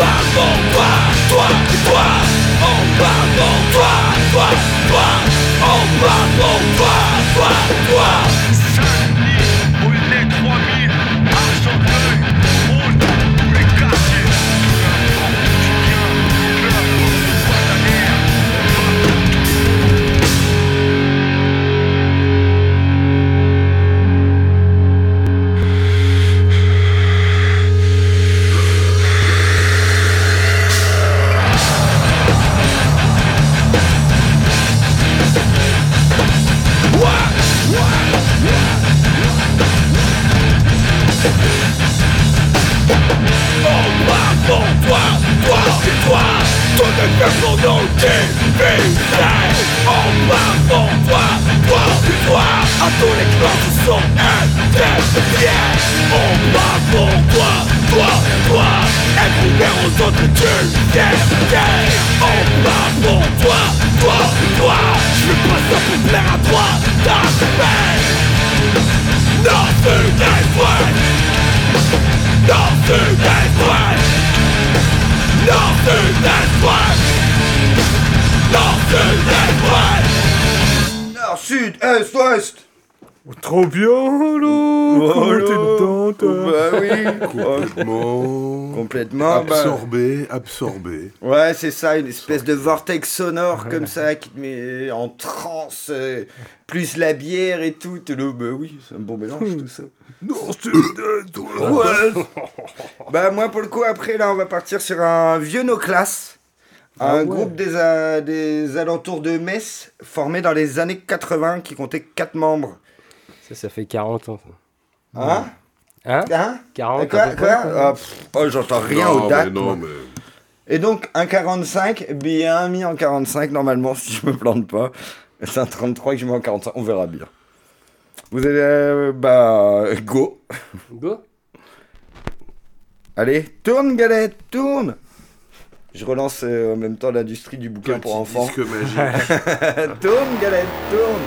[SPEAKER 17] Parle pour toi, toi et toi On parle pour toi, toi, toi On parle pour toi, toi, toi Saint-Denis,
[SPEAKER 6] Trop bien, là Comment t'es dedans, toi
[SPEAKER 10] Bah oui
[SPEAKER 7] Complètement.
[SPEAKER 10] Complètement. bah-
[SPEAKER 7] Absorbé, absorbé.
[SPEAKER 10] Ouais, c'est ça, une espèce de vortex sonore comme ça qui te met en transe, euh, plus la bière et tout. T'es là, bah oui, c'est un bon mélange tout ça.
[SPEAKER 7] Non, c'est.
[SPEAKER 10] Ouais. bah moi pour le coup après là on va partir sur un vieux no class.
[SPEAKER 5] Ah
[SPEAKER 10] Un
[SPEAKER 5] ouais.
[SPEAKER 10] groupe des, a- des alentours de Metz, formé dans les années 80, qui comptait 4 membres.
[SPEAKER 5] Ça, ça fait 40 ans. ça.
[SPEAKER 10] Hein
[SPEAKER 5] Hein
[SPEAKER 10] Hein
[SPEAKER 5] 40
[SPEAKER 10] Quoi, quoi
[SPEAKER 5] quoi.
[SPEAKER 10] Ah, pff, oh, J'entends rien
[SPEAKER 7] Non,
[SPEAKER 10] aux dates.
[SPEAKER 7] mais non,
[SPEAKER 10] moi.
[SPEAKER 7] mais-
[SPEAKER 10] Et donc, un 45, bien mis en 45, normalement, si je me plante pas. C'est un 33 que je mets en 45, on verra bien. Vous allez... euh, bah... Go
[SPEAKER 5] Go?
[SPEAKER 10] Allez, tourne, galette, tourne Je relance euh, en même temps l'industrie du bouquin
[SPEAKER 7] Petit
[SPEAKER 10] pour enfants.
[SPEAKER 7] disque magique.
[SPEAKER 10] tourne, galette, tourne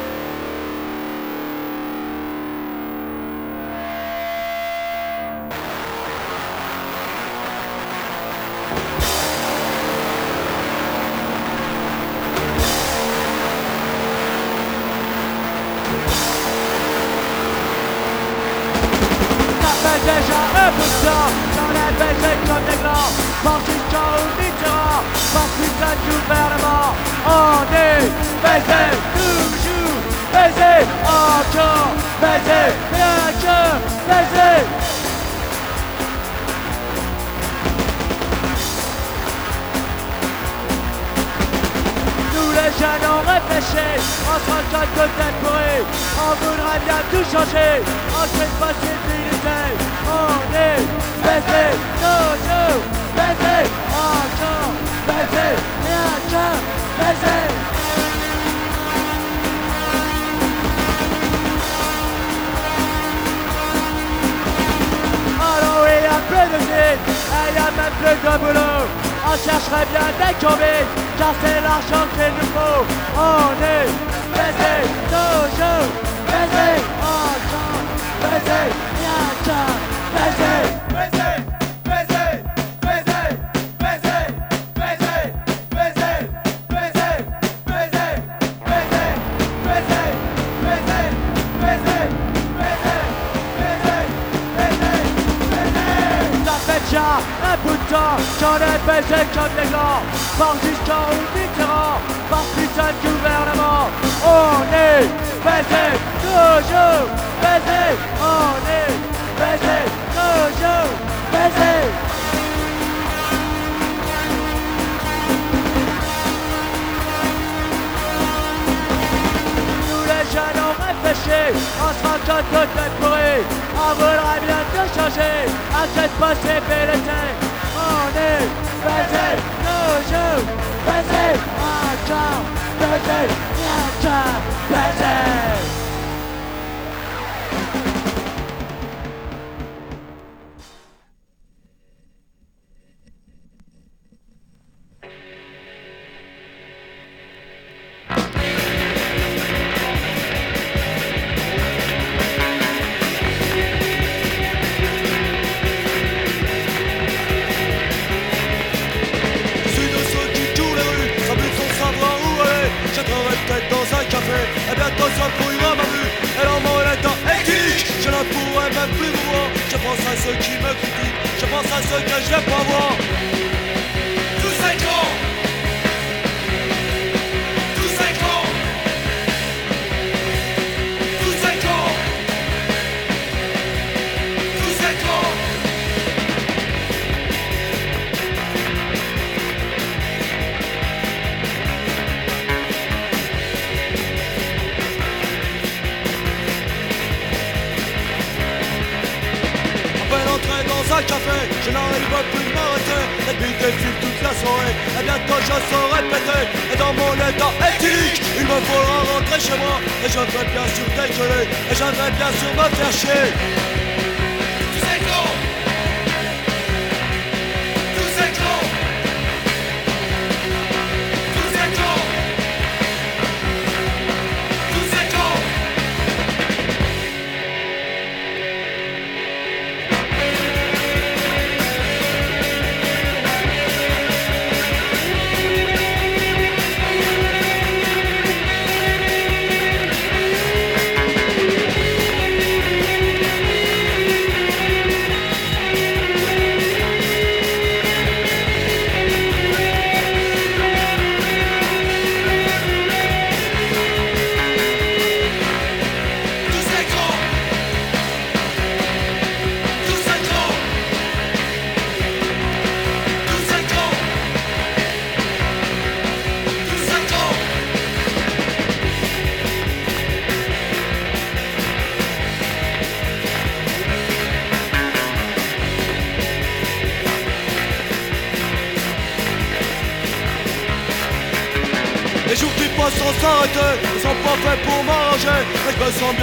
[SPEAKER 18] il
[SPEAKER 19] me faudra rentrer chez moi. Et je vais bien sûr dégueuler, et je vais bien sûr me faire chier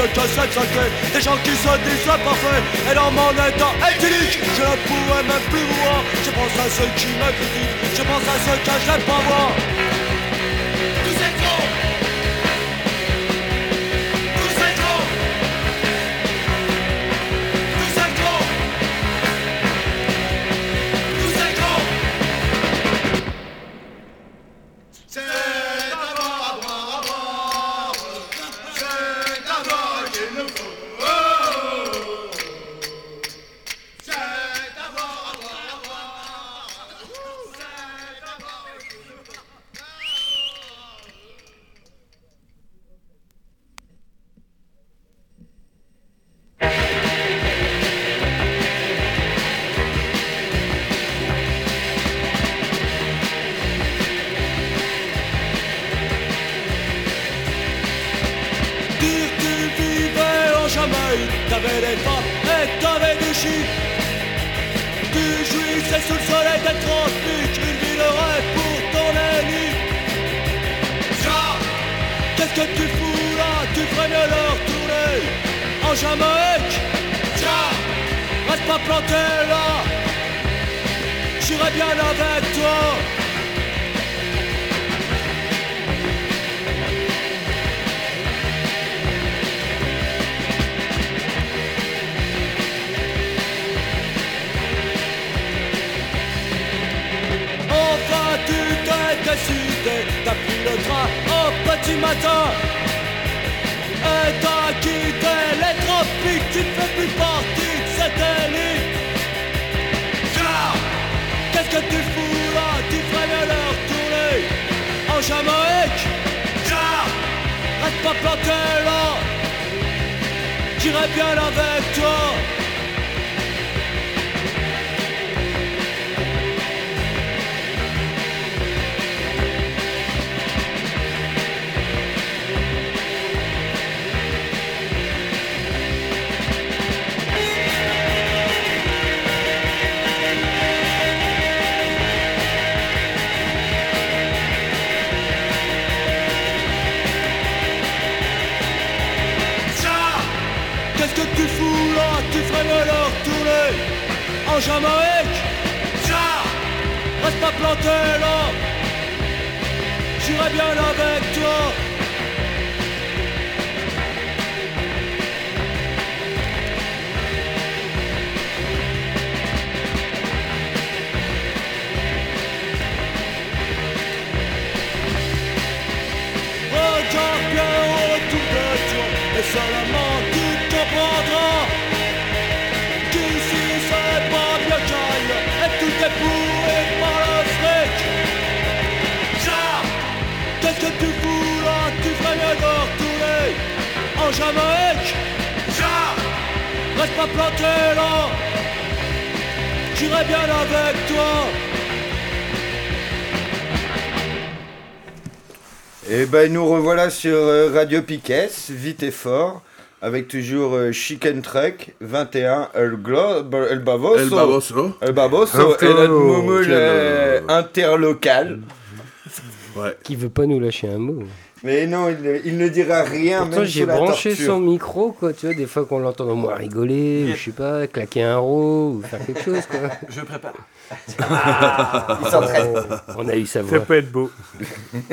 [SPEAKER 10] que. Des gens qui se disent parfaits, et dans mon état éthylique, je ne pourrais même plus voir. Je pense à ceux qui me critiquent, je pense à ceux que je n'aime pas voir.
[SPEAKER 4] Ben nous revoilà sur euh, Radio Piquet, vite et fort, avec toujours euh, Chicken Truck 21 El Globe, El Baboso,
[SPEAKER 7] El Baboso.
[SPEAKER 4] El Baboso et notre moumoule interlocal.
[SPEAKER 5] Qui veut pas nous lâcher un mot.
[SPEAKER 4] Mais non, il, ne- il ne dira rien
[SPEAKER 5] Pourtant,
[SPEAKER 4] même
[SPEAKER 5] j'ai branché
[SPEAKER 4] torture.
[SPEAKER 5] son micro, quoi. Tu vois, des fois qu'on l'entend au moins rigoler, ou je sais pas, claquer un row, ou faire quelque chose, quoi.
[SPEAKER 20] Je prépare.
[SPEAKER 5] Ah,
[SPEAKER 4] il s'entraîne.
[SPEAKER 5] On a eu sa voix.
[SPEAKER 6] Ça peut être beau.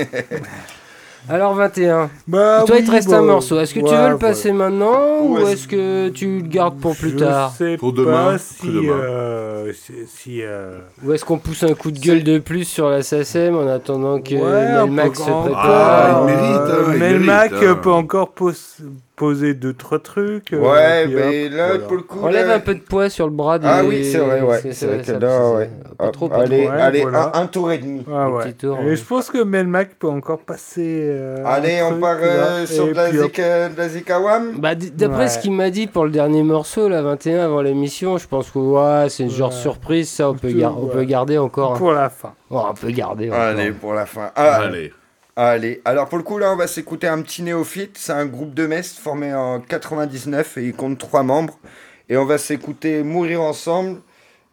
[SPEAKER 5] Alors 21.
[SPEAKER 6] Bah
[SPEAKER 5] Toi, il te reste
[SPEAKER 6] bah,
[SPEAKER 5] un morceau. Est-ce que tu veux le passer maintenant ou
[SPEAKER 6] Ouais,
[SPEAKER 5] est-ce que tu le gardes pour plus
[SPEAKER 6] Je
[SPEAKER 5] tard
[SPEAKER 6] sais pas si, euh, si, si, euh,
[SPEAKER 5] Ou est-ce qu'on pousse un coup de gueule de plus sur la SACEM en attendant que
[SPEAKER 6] Ouais,
[SPEAKER 5] Melmac se prépare
[SPEAKER 6] Ah,
[SPEAKER 7] il mérite, hein, il
[SPEAKER 6] Melmac
[SPEAKER 7] mérite, hein.
[SPEAKER 6] peut encore pos- poser deux trois trucs. euh,
[SPEAKER 4] Ouais, mais
[SPEAKER 6] hop,
[SPEAKER 4] là,
[SPEAKER 6] voilà.
[SPEAKER 4] pour le coup.
[SPEAKER 5] Enlève
[SPEAKER 4] là-
[SPEAKER 5] un peu de poids sur le bras des...
[SPEAKER 4] Ah oui, c'est vrai, ouais.
[SPEAKER 5] c'est-
[SPEAKER 4] vrai
[SPEAKER 5] ça-
[SPEAKER 4] que là, ouais.
[SPEAKER 5] Pas trop, pas
[SPEAKER 4] allez,
[SPEAKER 5] trop.
[SPEAKER 4] allez,
[SPEAKER 6] voilà.
[SPEAKER 4] un, un tour et demi.
[SPEAKER 6] Ah ouais.
[SPEAKER 5] tour,
[SPEAKER 6] Et
[SPEAKER 5] ouais.
[SPEAKER 6] je pense que Melmac peut encore passer. euh,
[SPEAKER 4] Allez, on
[SPEAKER 6] truc,
[SPEAKER 4] part euh,
[SPEAKER 6] là,
[SPEAKER 4] sur de la euh, de zikawam
[SPEAKER 5] Bah, d'après
[SPEAKER 6] Ouais.
[SPEAKER 5] ce qu'il m'a dit pour le dernier morceau, la 21 avant l'émission, je pense que ouais, c'est une genre surprise, ça on peut, gar- on peut garder encore. hein.
[SPEAKER 6] Pour la fin.
[SPEAKER 5] On peut garder.
[SPEAKER 4] Allez, pour la fin. Ah,
[SPEAKER 7] Allez.
[SPEAKER 4] Allez, alors pour le coup, là, on va s'écouter un petit néophyte. C'est un groupe de Metz formé en 99 et il compte trois membres. Et on va s'écouter Mourir ensemble,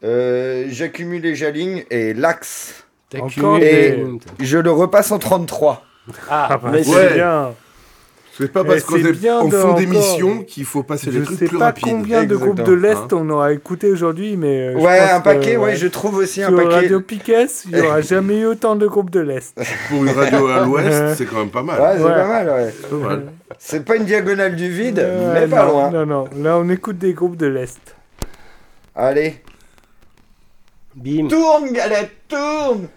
[SPEAKER 4] euh, J'accumule et j'aligne et L'Axe. Et
[SPEAKER 5] des-
[SPEAKER 4] je le repasse en 33.
[SPEAKER 6] Ah, bah,
[SPEAKER 7] Ouais.
[SPEAKER 6] c'est bien.
[SPEAKER 7] C'est pas
[SPEAKER 6] Eh,
[SPEAKER 7] parce qu'on
[SPEAKER 6] bien
[SPEAKER 7] en
[SPEAKER 6] de-
[SPEAKER 7] fond d'émission qu'il faut passer
[SPEAKER 6] Je
[SPEAKER 7] les trucs
[SPEAKER 6] sais
[SPEAKER 7] plus
[SPEAKER 6] pas
[SPEAKER 7] rapides.
[SPEAKER 6] combien de groupes de l'Est
[SPEAKER 7] Hein.
[SPEAKER 6] on aura écouté aujourd'hui, mais. euh, je
[SPEAKER 4] Ouais,
[SPEAKER 6] pense
[SPEAKER 4] un
[SPEAKER 6] que,
[SPEAKER 4] paquet, ouais, je trouve aussi un
[SPEAKER 6] sur
[SPEAKER 4] paquet.
[SPEAKER 6] Radio Piquet, il n'y aura jamais eu autant de groupes de l'Est.
[SPEAKER 7] Pour une radio à l'Ouest, c'est quand même pas mal.
[SPEAKER 4] Ouais, c'est
[SPEAKER 6] Ouais.
[SPEAKER 4] pas mal, ouais.
[SPEAKER 7] Pas mal.
[SPEAKER 4] C'est pas une diagonale du vide,
[SPEAKER 6] Ouais,
[SPEAKER 4] mais pas
[SPEAKER 6] non,
[SPEAKER 4] loin.
[SPEAKER 6] Non, non, là on écoute des groupes de l'Est.
[SPEAKER 4] Allez.
[SPEAKER 5] Bim.
[SPEAKER 4] Tourne, galette, tourne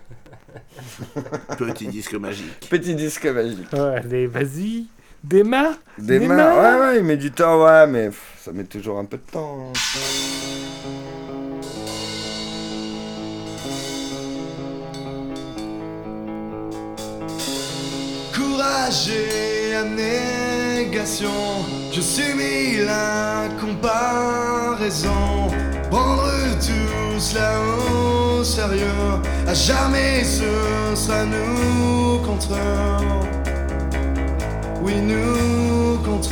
[SPEAKER 7] Petit disque magique.
[SPEAKER 4] Petit disque magique.
[SPEAKER 6] Ouais, allez, vas-y. Démarre
[SPEAKER 4] Démarre. Ouais, ouais, il met du temps, ouais, mais pff, ça met toujours un peu de temps. hein.
[SPEAKER 11] Courage et abnégation, je subis la comparaison. Prendre tout cela au sérieux, à jamais ce sera nous contre eux. Oui, nous contre.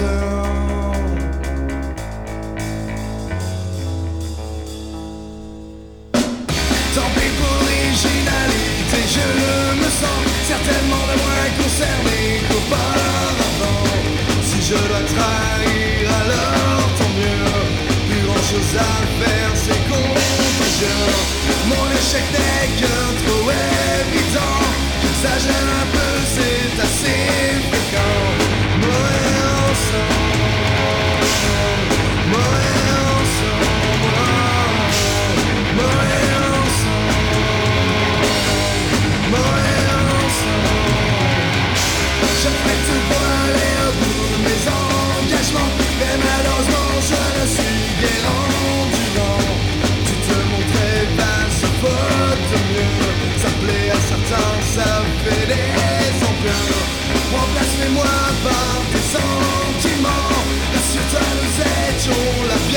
[SPEAKER 11] Tant pis pour l'originalité, je me sens certainement de moins concerné qu'auparavant. Si je dois trahir, alors tant mieux. Plus grand chose à faire, c'est contagieux. Mon échec n'est que trop évident. J'exagère un peu, c'est assez fréquent. Moi par tes sentiments Rassure-toi, nous étions là bien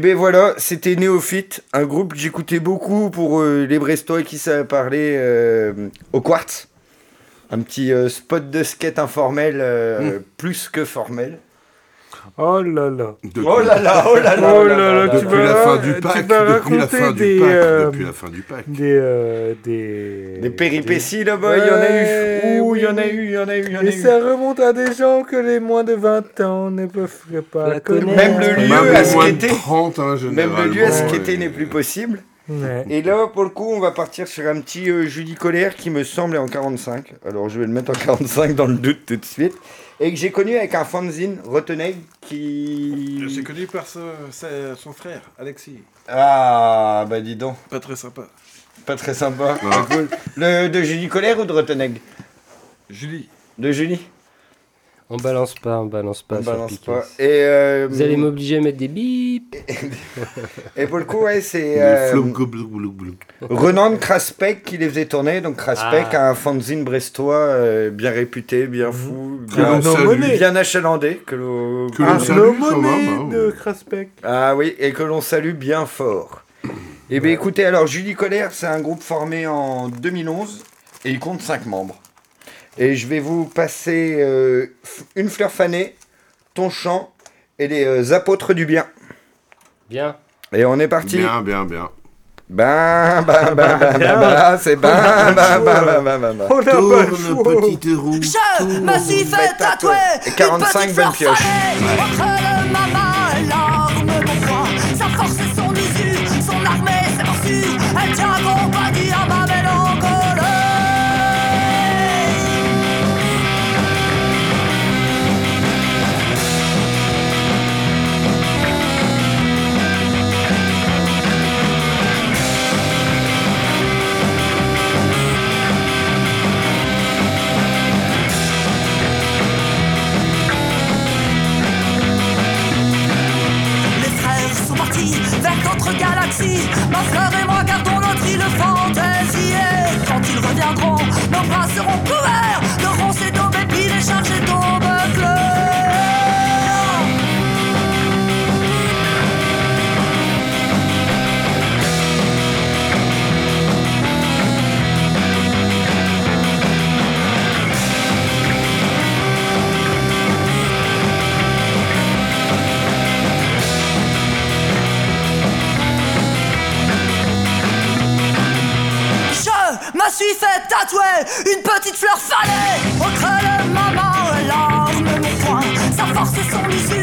[SPEAKER 4] ben voilà, c'était Néophyte, un groupe que j'écoutais beaucoup pour euh, les Brestois qui savaient parler euh, au Quartz. Un petit euh, spot de skate informel, euh, plus que formel.
[SPEAKER 6] Oh là là.
[SPEAKER 4] Oh là là, oh là là,
[SPEAKER 6] Oh
[SPEAKER 4] oh
[SPEAKER 6] là
[SPEAKER 4] là
[SPEAKER 7] Depuis la fin du
[SPEAKER 6] tu
[SPEAKER 7] pack,
[SPEAKER 6] vas
[SPEAKER 7] depuis la fin du
[SPEAKER 6] des,
[SPEAKER 7] pack,
[SPEAKER 6] euh,
[SPEAKER 7] depuis la fin du pack.
[SPEAKER 6] Des, euh, des...
[SPEAKER 4] Des péripéties là-bas, il y en a eu. Ouh, il y en a eu, il y en a eu, il y en a
[SPEAKER 6] Et
[SPEAKER 4] eu.
[SPEAKER 6] ça remonte à des gens que les moins de 20 ans ne peuvent pas connaître.
[SPEAKER 4] Même le lieu
[SPEAKER 7] Même
[SPEAKER 4] à skater.
[SPEAKER 7] 30, hein,
[SPEAKER 4] Même le lieu à skater n'est plus possible.
[SPEAKER 6] Ouais.
[SPEAKER 4] Et là, pour le coup, on va partir sur un petit euh, Julie Colère qui me semble est en 45. Alors, je vais le mettre en 45 dans le doute tout de suite. Et que j'ai connu avec un fanzine, Rottenegg, qui...
[SPEAKER 7] J'ai connu par ce- son frère, Alexis.
[SPEAKER 4] Ah, bah dis donc.
[SPEAKER 7] Pas très sympa.
[SPEAKER 4] Pas très sympa. Cool. Le, de Julie Colère ou de Rottenegg
[SPEAKER 7] Julie.
[SPEAKER 4] De Julie?
[SPEAKER 5] On balance pas, on balance pas.
[SPEAKER 4] On balance pas. Et, euh,
[SPEAKER 5] Vous allez m'obliger à mettre des bips.
[SPEAKER 4] Et pour le coup, ouais, c'est euh. Renan Kraspek qui les faisait tourner. Donc Kraspek
[SPEAKER 5] Ah.
[SPEAKER 4] a un fanzine brestois euh, bien réputé, bien fou, bien,
[SPEAKER 7] l'on salue.
[SPEAKER 4] bien achalandé. Que l'on
[SPEAKER 7] Que
[SPEAKER 6] Un
[SPEAKER 7] salue même, hein.
[SPEAKER 6] de Kraspek.
[SPEAKER 4] Ah oui, et que l'on salue bien fort. Eh bien écoutez, alors Julie Colère, c'est un groupe formé en 2011 et il compte 5 membres. Et je vais vous passer euh, une fleur fanée, ton chant et les euh, apôtres du bien.
[SPEAKER 5] Bien.
[SPEAKER 4] Et on est parti.
[SPEAKER 7] Bien, bien, bien.
[SPEAKER 4] Ben, ben, ben, ben, ben, ben, c'est ben, ben, ben, ben, ben, ben, ben.
[SPEAKER 7] Tourne, petite roue.
[SPEAKER 21] Je me suis fait tatouer
[SPEAKER 4] Et 45
[SPEAKER 21] une petite
[SPEAKER 4] bonnes
[SPEAKER 21] fleur
[SPEAKER 4] pioches.
[SPEAKER 21] Vers d'autres galaxies. Ma fleur et moi gardons notre île fantaisie. Et quand ils reviendront, nos bras seront couverts de ronces et et chargés me suis fait tatouer. Une petite fleur fanée Entre le maman et l'arme, mon poing Sa force son usure,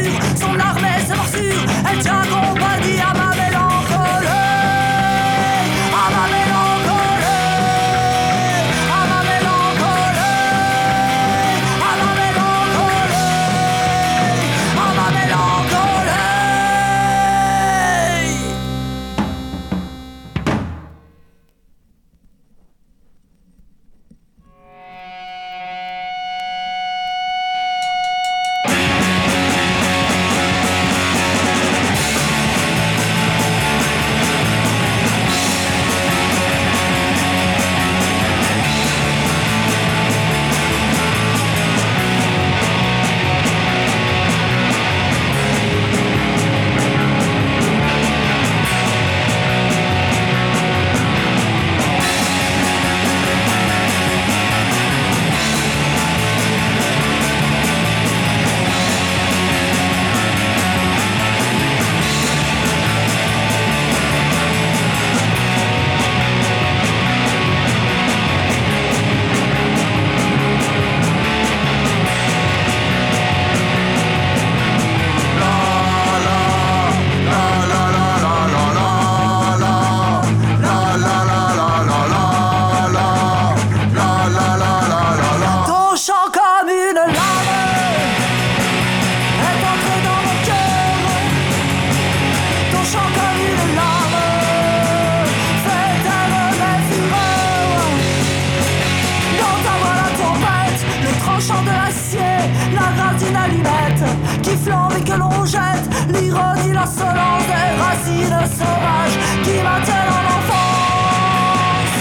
[SPEAKER 21] et que l'on jette, l'ironie, l'insolence des racines sauvages qui maintiennent en enfance.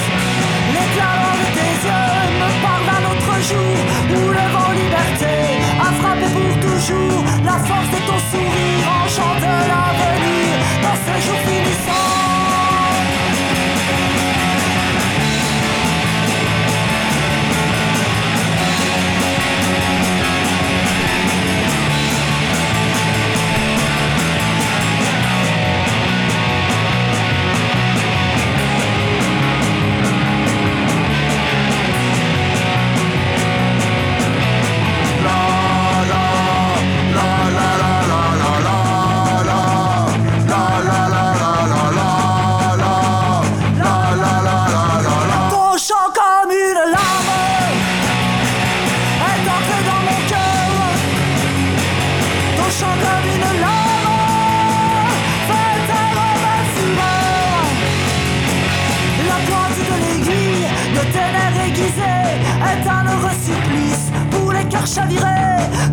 [SPEAKER 21] L'éclat de tes yeux me parle d'un autre jour où le vent liberté a frappé pour toujours. La force de ton sourire enchante l'avenir. ces jours finissants.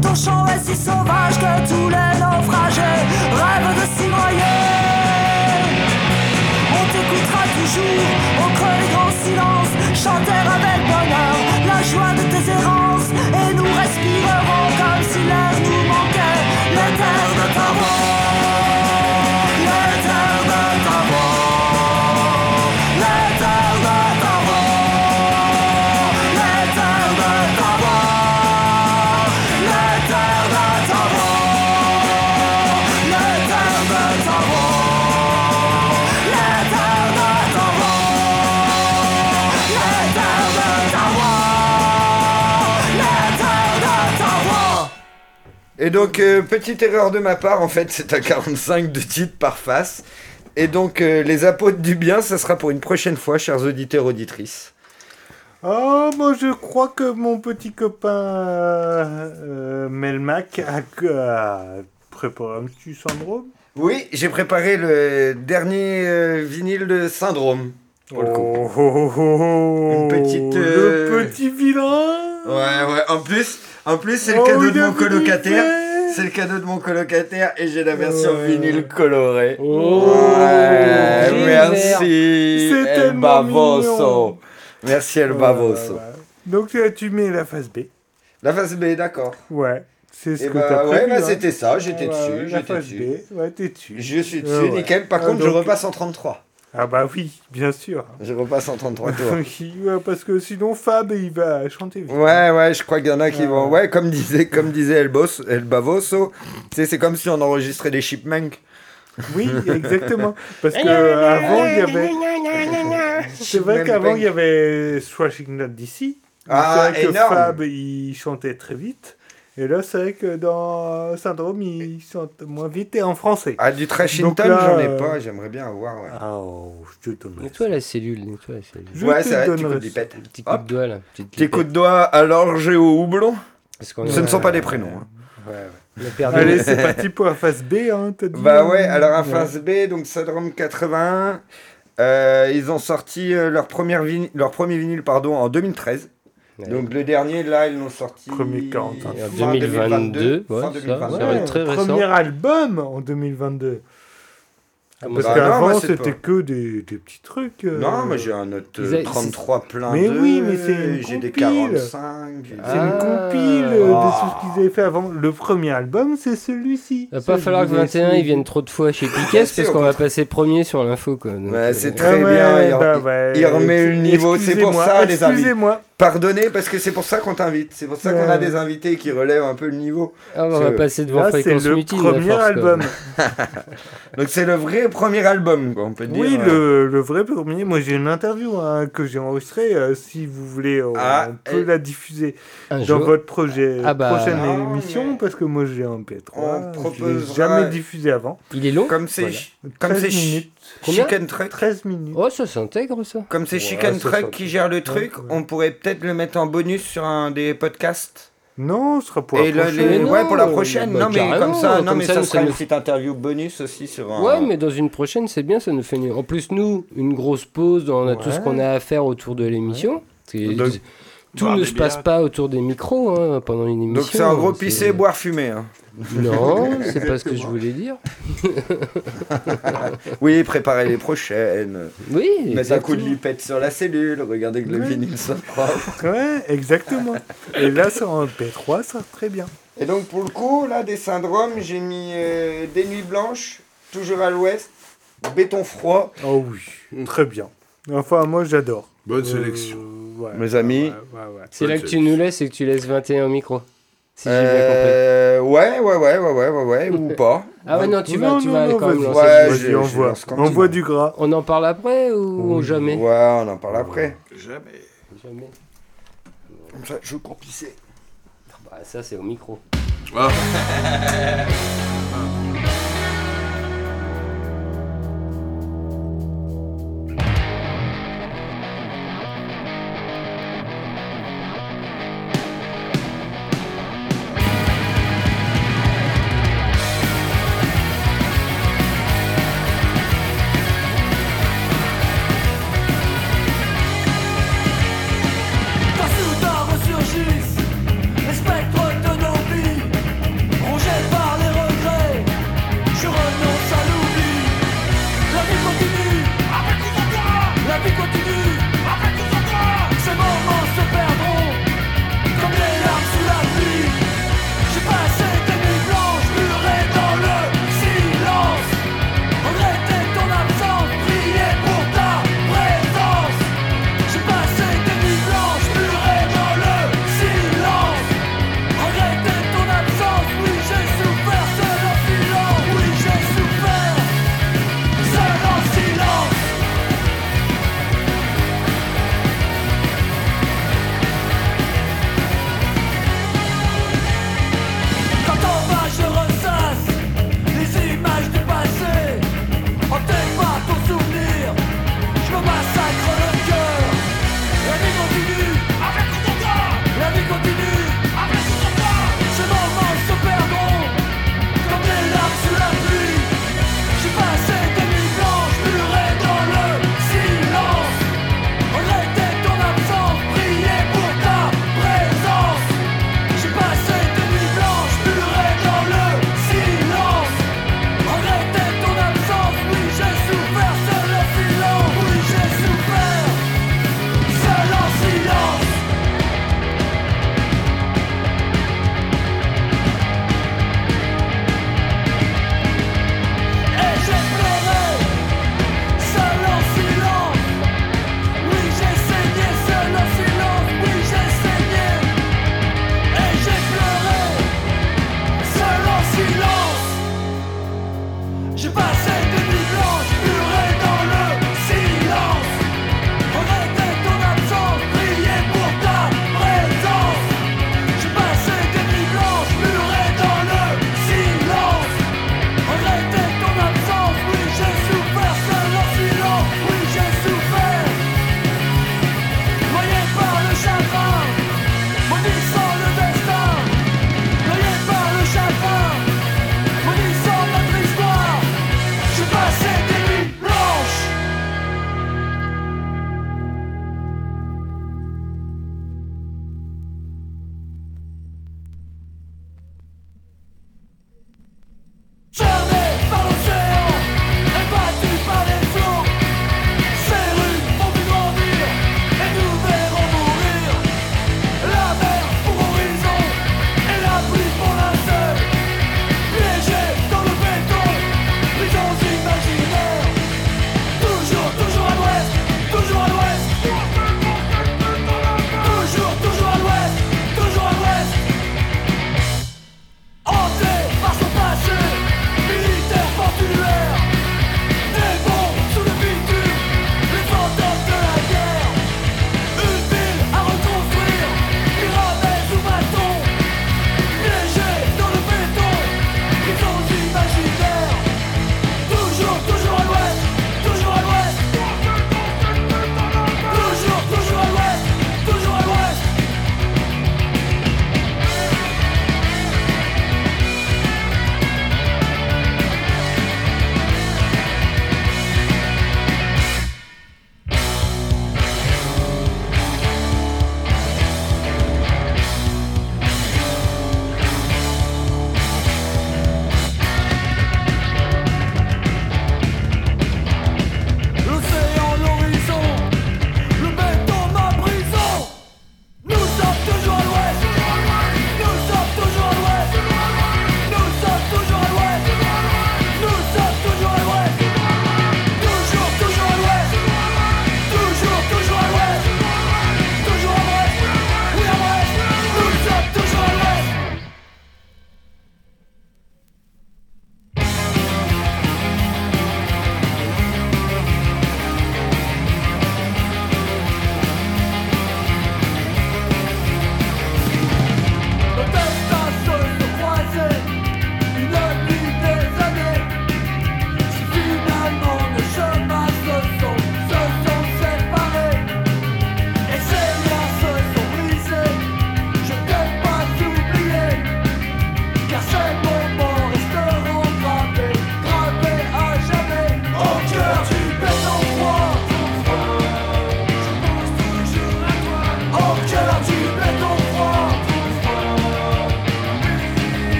[SPEAKER 21] Ton chant est si sauvage que tous les naufragés rêvent de s'y noyer. On t'écoutera toujours au creux des grands silences, chanter avec bonheur la joie de tes errances, et nous respirerons comme si l'air nous manquait, l'éther
[SPEAKER 4] donc, euh, petite erreur de ma part, en fait, c'est à 45 de titres par face. Et donc, euh, les apôtres du bien, ça sera pour une prochaine fois, chers auditeurs, auditrices.
[SPEAKER 6] Oh, moi je crois que mon petit copain euh, Melmac a, a préparé un petit syndrome.
[SPEAKER 4] Oui, j'ai préparé le dernier euh, vinyle de Syndrome. Pour le coup.
[SPEAKER 6] Oh, oh, oh, oh,
[SPEAKER 4] Une petite.
[SPEAKER 6] Le
[SPEAKER 4] euh,
[SPEAKER 6] petit vilain
[SPEAKER 4] Ouais, ouais. En plus, en plus c'est le
[SPEAKER 6] Oh,
[SPEAKER 4] cadeau de mon colocataire. C'est le cadeau de mon colocataire et j'ai la version
[SPEAKER 6] Ouais.
[SPEAKER 4] vinyle colorée.
[SPEAKER 6] Oh,
[SPEAKER 4] ouais, merci. El Bavoso. Merci El
[SPEAKER 6] Ouais,
[SPEAKER 4] Bavoso.
[SPEAKER 6] ouais, ouais. Donc tu mets la face B.
[SPEAKER 4] La face B, d'accord.
[SPEAKER 6] Ouais. C'est ce
[SPEAKER 4] Eh
[SPEAKER 6] que
[SPEAKER 4] bah,
[SPEAKER 6] t'as
[SPEAKER 4] ouais,
[SPEAKER 6] prévu.
[SPEAKER 4] bah,
[SPEAKER 6] hein.
[SPEAKER 4] c'était ça, j'étais
[SPEAKER 6] Ouais,
[SPEAKER 4] dessus,
[SPEAKER 6] ouais,
[SPEAKER 4] j'étais dessus.
[SPEAKER 6] B, ouais, t'es dessus.
[SPEAKER 4] Je suis dessus,
[SPEAKER 6] Ouais, ouais.
[SPEAKER 4] nickel. Par
[SPEAKER 6] Ah,
[SPEAKER 4] contre, je repasse en 33.
[SPEAKER 6] Ah bah oui, bien sûr.
[SPEAKER 4] Je repasse en 33 tours.
[SPEAKER 6] Ouais, parce que sinon Fab il va chanter vite.
[SPEAKER 4] Ouais, ouais, je crois qu'il y en a qui
[SPEAKER 6] Ah.
[SPEAKER 4] vont. Ouais, comme disait, comme disait El, Bos, El Bavoso, c'est comme si on enregistrait des chipmunks.
[SPEAKER 6] Oui, exactement. Parce que avant il y avait. C'est vrai qu'avant il y avait Swashing Not DC.
[SPEAKER 4] Ah,
[SPEAKER 6] c'est vrai que
[SPEAKER 4] énorme.
[SPEAKER 6] Fab il chantait très vite. Et là, c'est vrai que dans Syndrome, il chante moins vite et en français.
[SPEAKER 4] Ah, du
[SPEAKER 6] là,
[SPEAKER 4] j'en ai
[SPEAKER 6] euh,
[SPEAKER 4] pas, j'aimerais bien avoir, ouais.
[SPEAKER 6] Ah, oh, je te donnerai.
[SPEAKER 5] Nettoie la cellule, nettoie la cellule.
[SPEAKER 6] Je
[SPEAKER 4] ouais,
[SPEAKER 6] te
[SPEAKER 4] c'est vrai, petit coup de
[SPEAKER 6] ça.
[SPEAKER 4] lipette.
[SPEAKER 5] Petit coup de doigt là.
[SPEAKER 4] Petit coup de doigt à l'orge et au houblon. Ce ne sont pas des prénoms. hein.
[SPEAKER 6] Ouais, ouais.
[SPEAKER 5] on a perdu-
[SPEAKER 6] Allez, c'est parti pour la phase B, hein, t'as dit
[SPEAKER 4] Bah ouais, alors à
[SPEAKER 6] Ouais.
[SPEAKER 4] phase B, donc Syndrome 81, euh, ils ont sorti euh, leur, première leur premier vinyle pardon, en 2013.
[SPEAKER 5] Ouais.
[SPEAKER 4] Donc le dernier, là, ils l'ont sorti
[SPEAKER 6] Premier 40, hein.
[SPEAKER 5] Et en
[SPEAKER 4] fin
[SPEAKER 5] 2022, ouais,
[SPEAKER 4] fin
[SPEAKER 5] ça,
[SPEAKER 4] 2022.
[SPEAKER 5] ça va être très récent.
[SPEAKER 6] Premier album en 2022.
[SPEAKER 5] Comment
[SPEAKER 6] Parce
[SPEAKER 4] Bah
[SPEAKER 6] qu'avant, c'était
[SPEAKER 4] pas-
[SPEAKER 6] que des, des petits trucs. euh,
[SPEAKER 4] Non, moi j'ai un note
[SPEAKER 5] Ils
[SPEAKER 4] euh,
[SPEAKER 5] a-
[SPEAKER 4] 33 plein
[SPEAKER 6] Mais oui, mais c'est une
[SPEAKER 4] J'ai des
[SPEAKER 6] compile.
[SPEAKER 4] 45. j'ai des-
[SPEAKER 6] C'est une
[SPEAKER 5] Ah.
[SPEAKER 6] compile euh, de
[SPEAKER 4] Ah.
[SPEAKER 6] tout ce qu'ils avaient fait avant. Le premier album, c'est celui-ci.
[SPEAKER 5] Il va pas falloir que
[SPEAKER 6] vous ai
[SPEAKER 5] 21 ils viennent trop de fois chez Piquet parce qu'on va passer premier sur l'info quoi.
[SPEAKER 4] Ouais,
[SPEAKER 5] euh,
[SPEAKER 4] c'est
[SPEAKER 6] Ah
[SPEAKER 4] très
[SPEAKER 6] ouais,
[SPEAKER 4] bien. Il,
[SPEAKER 6] bah ouais.
[SPEAKER 4] il remet le niveau. C'est pour ça, les invités.
[SPEAKER 6] Excusez-moi.
[SPEAKER 4] Pardonnez, parce que c'est pour ça qu'on t'invite. C'est pour ça qu'on a des invités qui relèvent un peu le niveau.
[SPEAKER 5] Ah, on va
[SPEAKER 4] C'est-
[SPEAKER 5] passer devant
[SPEAKER 6] Là, c'est
[SPEAKER 5] Fréquence
[SPEAKER 6] le
[SPEAKER 5] Mutine. à
[SPEAKER 6] premier
[SPEAKER 5] force,
[SPEAKER 6] album.
[SPEAKER 4] Donc c'est le vrai premier album, quoi, on peut dire.
[SPEAKER 6] Oui,
[SPEAKER 4] euh.
[SPEAKER 6] le, le vrai premier. Moi, j'ai une interview hein, que j'ai enregistrée. euh, si vous voulez, on,
[SPEAKER 4] Ah,
[SPEAKER 6] on peut
[SPEAKER 4] et-
[SPEAKER 6] la diffuser
[SPEAKER 5] Un
[SPEAKER 6] dans
[SPEAKER 5] jour.
[SPEAKER 6] votre projet,
[SPEAKER 5] Ah bah.
[SPEAKER 6] prochaine
[SPEAKER 4] Ah,
[SPEAKER 6] émission.
[SPEAKER 4] mais-
[SPEAKER 6] Parce que moi, j'ai un P3.
[SPEAKER 4] On
[SPEAKER 6] Je l'ai
[SPEAKER 4] proposera-
[SPEAKER 6] jamais diffusé avant.
[SPEAKER 5] Il est long
[SPEAKER 4] Comme c'est
[SPEAKER 6] Voilà.
[SPEAKER 4] chi- comme
[SPEAKER 6] 13
[SPEAKER 4] c'est chi-
[SPEAKER 6] minutes.
[SPEAKER 5] Combien
[SPEAKER 4] Chicken Truck.
[SPEAKER 6] 13 minutes.
[SPEAKER 5] Oh, ça s'intègre ça.
[SPEAKER 4] Comme c'est
[SPEAKER 6] Ouais,
[SPEAKER 4] Chicken Truck qui gère le truc,
[SPEAKER 6] ouais.
[SPEAKER 4] on pourrait peut-être le mettre en bonus sur un des podcasts.
[SPEAKER 6] Non, ce sera pour
[SPEAKER 4] Et
[SPEAKER 6] la
[SPEAKER 4] le-
[SPEAKER 6] prochaine.
[SPEAKER 4] les-
[SPEAKER 5] Mais
[SPEAKER 4] ouais,
[SPEAKER 5] non,
[SPEAKER 4] pour la prochaine.
[SPEAKER 5] bah,
[SPEAKER 4] non, mais comme ça, non,
[SPEAKER 5] comme
[SPEAKER 4] mais
[SPEAKER 5] ça,
[SPEAKER 4] ça, sera une petite interview bonus aussi sur un.
[SPEAKER 5] Ouais, mais dans une prochaine, c'est bien, ça nous fait une... En plus, nous, une grosse pause, on a tout ce qu'on a à faire autour de l'émission. Tout ne se passe pas autour des micros hein, pendant une émission.
[SPEAKER 4] Donc c'est en gros
[SPEAKER 5] C'est-
[SPEAKER 4] pisser, boire, fumer. hein.
[SPEAKER 5] Non, c'est pas ce que je voulais dire.
[SPEAKER 4] Oui, préparer les prochaines.
[SPEAKER 5] Oui,
[SPEAKER 4] Mettre un coup de lipette sur la cellule, regarder que le
[SPEAKER 6] Ouais.
[SPEAKER 4] vinyle soit propre.
[SPEAKER 6] Ouais, exactement. Et là, sur un P3, ça très bien.
[SPEAKER 4] Et donc pour le coup, là, des syndromes, j'ai mis euh, Des Nuits Blanches, Toujours à l'Ouest, béton froid.
[SPEAKER 6] Oh oui, très bien. Enfin, moi j'adore.
[SPEAKER 7] Bonne
[SPEAKER 6] Euh,
[SPEAKER 7] sélection.
[SPEAKER 6] Ouais,
[SPEAKER 4] Mes amis.
[SPEAKER 6] ouais, ouais, ouais.
[SPEAKER 5] C'est là que tu nous laisses et que tu laisses 21 au micro. Si j'ai bien
[SPEAKER 4] Euh, ouais, ouais, ouais, ouais, ouais, ouais, ouais, ou pas.
[SPEAKER 5] compris. Ah ouais, non, tu vas,
[SPEAKER 6] Non,
[SPEAKER 5] tu
[SPEAKER 6] non,
[SPEAKER 5] vas
[SPEAKER 6] non,
[SPEAKER 5] quand même
[SPEAKER 4] Ouais, je- lance quand
[SPEAKER 6] Envoie
[SPEAKER 4] même.
[SPEAKER 6] du gras.
[SPEAKER 5] On en parle après ou jamais?
[SPEAKER 4] Ouais, on en parle après.
[SPEAKER 7] Jamais.
[SPEAKER 5] Jamais.
[SPEAKER 4] Comme ça, je complissais.
[SPEAKER 5] Bah, ça, c'est au micro.
[SPEAKER 7] Ah.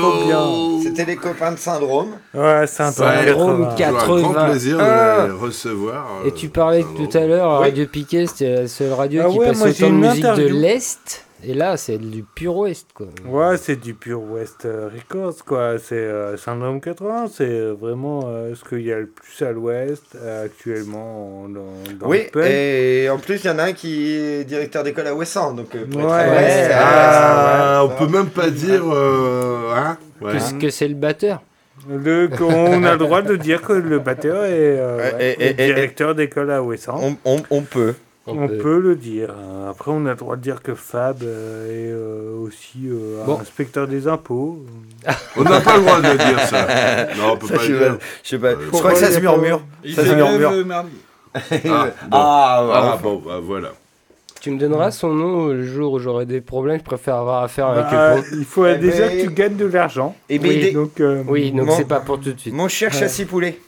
[SPEAKER 6] trop bien.
[SPEAKER 4] C'était les copains de Syndrome.
[SPEAKER 6] Ouais, Syndrome
[SPEAKER 5] Syndrome
[SPEAKER 6] 80.
[SPEAKER 5] quatre-
[SPEAKER 7] Un grand
[SPEAKER 5] 80.
[SPEAKER 7] plaisir de
[SPEAKER 5] Ah.
[SPEAKER 7] les recevoir.
[SPEAKER 5] Et
[SPEAKER 7] euh,
[SPEAKER 5] tu parlais
[SPEAKER 7] Syndrome.
[SPEAKER 5] tout à l'heure, à
[SPEAKER 4] Oui.
[SPEAKER 5] Radio Piquet, c'était la seule radio
[SPEAKER 6] Ah
[SPEAKER 5] qui
[SPEAKER 6] ouais,
[SPEAKER 5] passait autant de
[SPEAKER 6] une
[SPEAKER 5] musique de l'Est. Et là, c'est du pur Ouest, quoi.
[SPEAKER 6] Ouais, c'est du Pure West euh, Records, quoi. C'est euh, Syndrome 80, c'est euh, vraiment euh, ce qu'il y a le plus à l'Ouest euh, actuellement en- dans, dans
[SPEAKER 4] Oui,
[SPEAKER 6] le
[SPEAKER 4] et en plus, il y en a un qui est directeur d'école à Wesson. Donc, euh, pour être
[SPEAKER 6] Ouais. Ouais.
[SPEAKER 4] c'est-
[SPEAKER 7] Ah,
[SPEAKER 4] ouais,
[SPEAKER 7] on peut même pas dire. euh, hein ouais.
[SPEAKER 5] Que, que c'est le batteur.
[SPEAKER 6] Le, on a le droit de dire que le batteur est, euh,
[SPEAKER 4] Ouais,
[SPEAKER 6] ouais,
[SPEAKER 4] et- et-
[SPEAKER 6] est directeur d'école à Wesson.
[SPEAKER 4] on, on- on peut.
[SPEAKER 6] On, peut. le dire. Après, on a le droit de dire que Fab euh, est euh, aussi euh,
[SPEAKER 5] Bon.
[SPEAKER 6] inspecteur des impôts.
[SPEAKER 7] On n'a pas le droit de dire ça. Non, on peut
[SPEAKER 4] Ça,
[SPEAKER 7] pas
[SPEAKER 4] je,
[SPEAKER 7] le
[SPEAKER 4] sais
[SPEAKER 7] dire.
[SPEAKER 4] pas, je sais pas. Je crois que ça se murmure.
[SPEAKER 22] Il
[SPEAKER 4] Ça
[SPEAKER 22] fait
[SPEAKER 4] se murmure.
[SPEAKER 22] euh, mardi.
[SPEAKER 7] Ah, bon.
[SPEAKER 4] Ah,
[SPEAKER 7] Ah,
[SPEAKER 4] voilà.
[SPEAKER 7] bon, bah, voilà.
[SPEAKER 5] Tu me donneras son nom le jour où j'aurai des problèmes. Je préfère avoir affaire avec
[SPEAKER 6] Bah,
[SPEAKER 5] eux.
[SPEAKER 6] il faut
[SPEAKER 4] Eh
[SPEAKER 6] déjà
[SPEAKER 4] ben-
[SPEAKER 6] que tu gagnes de l'argent.
[SPEAKER 4] Eh ben,
[SPEAKER 5] Oui,
[SPEAKER 4] des-
[SPEAKER 6] Donc, euh,
[SPEAKER 5] Oui, donc
[SPEAKER 4] Mon-
[SPEAKER 5] c'est pas pour tout de suite.
[SPEAKER 4] Mon cher
[SPEAKER 6] Ouais.
[SPEAKER 4] châssis poulet.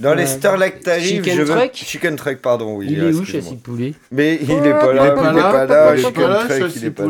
[SPEAKER 4] Dans les. Starlight t'arrives,
[SPEAKER 5] Chicken
[SPEAKER 4] je veux...
[SPEAKER 5] Truck
[SPEAKER 4] Chicken Truck, pardon, oui.
[SPEAKER 5] Il est où. Châssis Poulet
[SPEAKER 4] Mais il est pas là, il est pas là, Chicken Truck, il est pas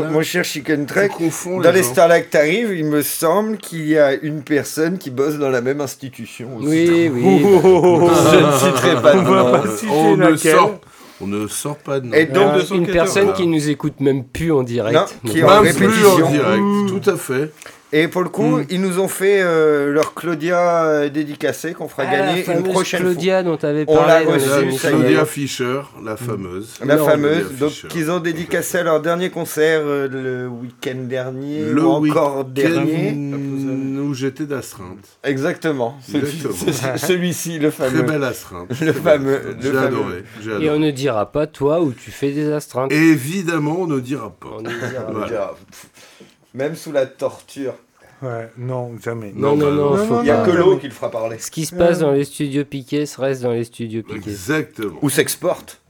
[SPEAKER 4] là. Mon, cher Chicken Truck,
[SPEAKER 7] confonds
[SPEAKER 4] dans
[SPEAKER 7] les.
[SPEAKER 4] Starlight t'arrives, il me semble qu'il y a une personne qui bosse dans la même institution aussi.
[SPEAKER 5] Oui, oui.
[SPEAKER 4] Je ne citerai pas de nom.
[SPEAKER 7] On ne sort, on ne sort pas de nom.
[SPEAKER 4] Et donc,
[SPEAKER 5] Euh, une personne qui nous écoute même plus en direct.
[SPEAKER 4] Non, qui est en
[SPEAKER 7] Même plus
[SPEAKER 4] répétition.
[SPEAKER 7] en direct, tout à fait.
[SPEAKER 4] Et pour le coup, ils nous ont fait euh, leur Claudia euh, dédicacée qu'on fera
[SPEAKER 5] Ah, la
[SPEAKER 4] gagner une
[SPEAKER 5] fameuse
[SPEAKER 4] prochaine
[SPEAKER 5] Claudia dont tu avais
[SPEAKER 4] On l'a
[SPEAKER 5] parlé
[SPEAKER 7] La
[SPEAKER 4] est.
[SPEAKER 7] Claudia Fischer, la fameuse.
[SPEAKER 4] fois. La
[SPEAKER 5] Non,
[SPEAKER 4] fameuse,
[SPEAKER 7] Claudia
[SPEAKER 4] donc qu'ils ont dédicacé à leur dernier concert euh, le week-end dernier
[SPEAKER 7] Le
[SPEAKER 4] ou encore
[SPEAKER 7] week-end
[SPEAKER 4] dernier.
[SPEAKER 7] où j'étais d'astreinte.
[SPEAKER 4] Exactement. Celui-ci, le
[SPEAKER 7] Très
[SPEAKER 4] fameux.
[SPEAKER 7] belle astreinte.
[SPEAKER 4] Le
[SPEAKER 7] Très belle
[SPEAKER 4] fameux-
[SPEAKER 7] astreinte.
[SPEAKER 4] le
[SPEAKER 7] J'ai
[SPEAKER 4] fameux.
[SPEAKER 7] adoré. j'ai
[SPEAKER 5] Et
[SPEAKER 7] adoré.
[SPEAKER 5] on ne dira pas, toi, où tu fais des astreintes.
[SPEAKER 7] Évidemment, on ne dira pas.
[SPEAKER 5] On ne dira pas.
[SPEAKER 7] Voilà.
[SPEAKER 4] Même sous la torture.
[SPEAKER 6] Ouais, non, jamais.
[SPEAKER 5] Non, non,
[SPEAKER 7] bah,
[SPEAKER 5] non,
[SPEAKER 4] Il n'y a que l'eau qui le fera parler.
[SPEAKER 5] Ce qui se passe dans les studios Piquet se reste dans les studios Piquet.
[SPEAKER 7] Exactement.
[SPEAKER 4] Ou s'exporte.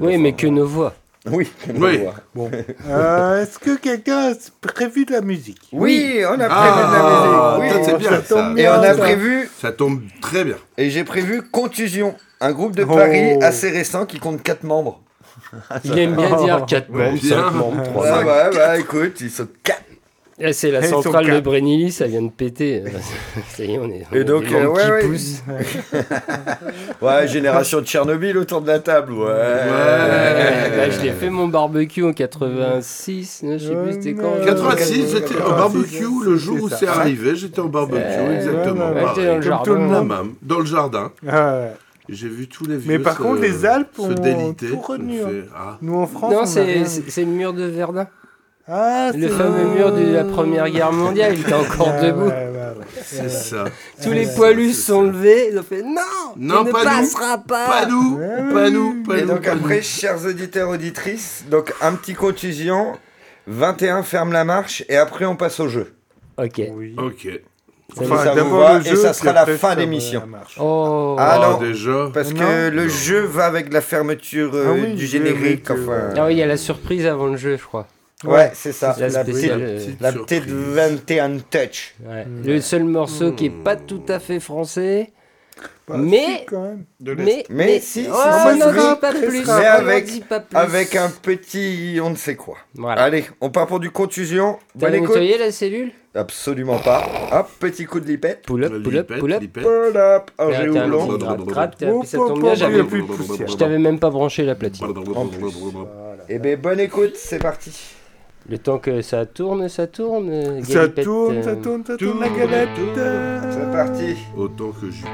[SPEAKER 5] Oui, mais que nos voix.
[SPEAKER 4] Oui, que
[SPEAKER 7] Oui.
[SPEAKER 4] l'on voit.
[SPEAKER 6] Bon. Euh, Est-ce que quelqu'un a prévu de la musique?
[SPEAKER 4] Oui, on a prévu
[SPEAKER 7] Ah,
[SPEAKER 4] de la
[SPEAKER 7] ça,
[SPEAKER 4] musique.
[SPEAKER 7] c'est
[SPEAKER 4] Oui.
[SPEAKER 7] bien,
[SPEAKER 6] ça
[SPEAKER 7] ça.
[SPEAKER 6] tombe
[SPEAKER 4] Et
[SPEAKER 6] bien,
[SPEAKER 4] on a
[SPEAKER 6] ça.
[SPEAKER 4] prévu,
[SPEAKER 7] Ça tombe très bien.
[SPEAKER 4] et j'ai prévu Contusion, un groupe de
[SPEAKER 6] Oh.
[SPEAKER 4] Paris assez récent qui compte 4 membres.
[SPEAKER 5] Il aime bien dire 4
[SPEAKER 7] Ouais,
[SPEAKER 5] membres,
[SPEAKER 7] bien.
[SPEAKER 5] 5 membres, 3
[SPEAKER 4] Ouais,
[SPEAKER 5] membres.
[SPEAKER 4] ouais, bah écoute, ils sont 4.
[SPEAKER 5] Là, c'est la centrale de. Brenily, ça vient de péter. ça y est, on est. on
[SPEAKER 4] Et donc, euh, ouais,
[SPEAKER 5] qui
[SPEAKER 4] ouais.
[SPEAKER 5] poussent.
[SPEAKER 4] Ouais, génération de Tchernobyl autour de la table, ouais.
[SPEAKER 5] Ouais, bah, je l'ai fait mon barbecue en 86, je sais plus c'était quand.
[SPEAKER 6] Ouais,
[SPEAKER 7] 86, j'étais au barbecue le jour où c'est arrivé. J'étais au barbecue, exactement.
[SPEAKER 5] dans le jardin.
[SPEAKER 6] tout le
[SPEAKER 7] La
[SPEAKER 6] monde.
[SPEAKER 7] même, dans le jardin.
[SPEAKER 6] Ouais.
[SPEAKER 7] J'ai vu tous les vieux
[SPEAKER 6] Mais par
[SPEAKER 7] se-
[SPEAKER 6] contre, les Alpes
[SPEAKER 7] se
[SPEAKER 6] ont
[SPEAKER 7] déliter.
[SPEAKER 6] tout retenu,
[SPEAKER 7] On
[SPEAKER 6] hein.
[SPEAKER 7] fait, ah.
[SPEAKER 6] Nous en France, on
[SPEAKER 5] Non, c'est le mur de Verdun.
[SPEAKER 6] Ah,
[SPEAKER 5] Le fameux mur de la Première Guerre mondiale, il était encore
[SPEAKER 6] Ouais,
[SPEAKER 5] debout.
[SPEAKER 6] ouais, ouais, ouais.
[SPEAKER 7] C'est ça.
[SPEAKER 5] Tous les poilus sont levés, ils ont fait non,
[SPEAKER 7] Non,
[SPEAKER 5] il ne
[SPEAKER 7] pas nous.
[SPEAKER 5] passera pas.
[SPEAKER 7] Pas nous, pas nous, pas
[SPEAKER 4] Et
[SPEAKER 7] nous.
[SPEAKER 4] donc
[SPEAKER 7] pas
[SPEAKER 4] après,
[SPEAKER 7] nous.
[SPEAKER 4] chers auditeurs, auditrices, donc un petit contusion, 21 ferme la marche, et après on passe au jeu.
[SPEAKER 5] Ok.
[SPEAKER 6] Oui.
[SPEAKER 7] Ok.
[SPEAKER 6] Enfin,
[SPEAKER 4] ça vous va,
[SPEAKER 6] le
[SPEAKER 4] et
[SPEAKER 6] jeu,
[SPEAKER 4] ça sera la fin d'émission.
[SPEAKER 5] Oh.
[SPEAKER 4] Ah
[SPEAKER 7] Oh,
[SPEAKER 4] non,
[SPEAKER 7] déjà.
[SPEAKER 4] parce que
[SPEAKER 6] Non.
[SPEAKER 4] le
[SPEAKER 7] Non.
[SPEAKER 4] jeu va avec la fermeture euh,
[SPEAKER 6] Ah oui,
[SPEAKER 4] du générique,
[SPEAKER 6] jeu
[SPEAKER 4] enfin...
[SPEAKER 6] euh,
[SPEAKER 5] Ah oui, il y a la surprise avant le jeu, je crois.
[SPEAKER 4] Ouais, c'est ça,
[SPEAKER 5] La
[SPEAKER 4] petite, la
[SPEAKER 7] surprise.
[SPEAKER 4] petite 21 touch.
[SPEAKER 5] Ouais.
[SPEAKER 6] Mm.
[SPEAKER 5] Le seul morceau qui est pas tout à fait français,
[SPEAKER 6] Bah,
[SPEAKER 5] mais
[SPEAKER 6] si, quand même.
[SPEAKER 5] mais
[SPEAKER 4] Mais si, si,
[SPEAKER 5] oh,
[SPEAKER 4] si,
[SPEAKER 5] on n'en dit pas plus.
[SPEAKER 4] mais avec-
[SPEAKER 5] pas plus.
[SPEAKER 4] Avec un petit on ne sait quoi.
[SPEAKER 5] Voilà.
[SPEAKER 4] Allez, on part pour du contusion.
[SPEAKER 5] T'as
[SPEAKER 4] Bonne écoute.
[SPEAKER 5] nettoyé la cellule?
[SPEAKER 4] Absolument pas. Hop, petit coup de lipette.
[SPEAKER 5] Pull up, pull up, pull up.
[SPEAKER 4] Pull up. Un
[SPEAKER 5] T'as-
[SPEAKER 4] jet
[SPEAKER 5] t'as un
[SPEAKER 4] houblon.
[SPEAKER 5] petit gratte, gratte, t'as-
[SPEAKER 6] Oh,
[SPEAKER 5] puis ça
[SPEAKER 6] pop,
[SPEAKER 5] tombe
[SPEAKER 6] pop,
[SPEAKER 5] bien,
[SPEAKER 6] il y a
[SPEAKER 5] j'avais-
[SPEAKER 6] plus de poussière.
[SPEAKER 5] je t'avais même pas branché la platine.
[SPEAKER 4] Eh ben bonne écoute, c'est parti.
[SPEAKER 5] Le temps que ça tourne, ça tourne. euh,
[SPEAKER 6] Ça
[SPEAKER 5] Galipette,
[SPEAKER 6] tourne,
[SPEAKER 5] euh,
[SPEAKER 6] ça tourne, ça tourne la galette.
[SPEAKER 4] C'est parti.
[SPEAKER 7] Autant que Jupiter.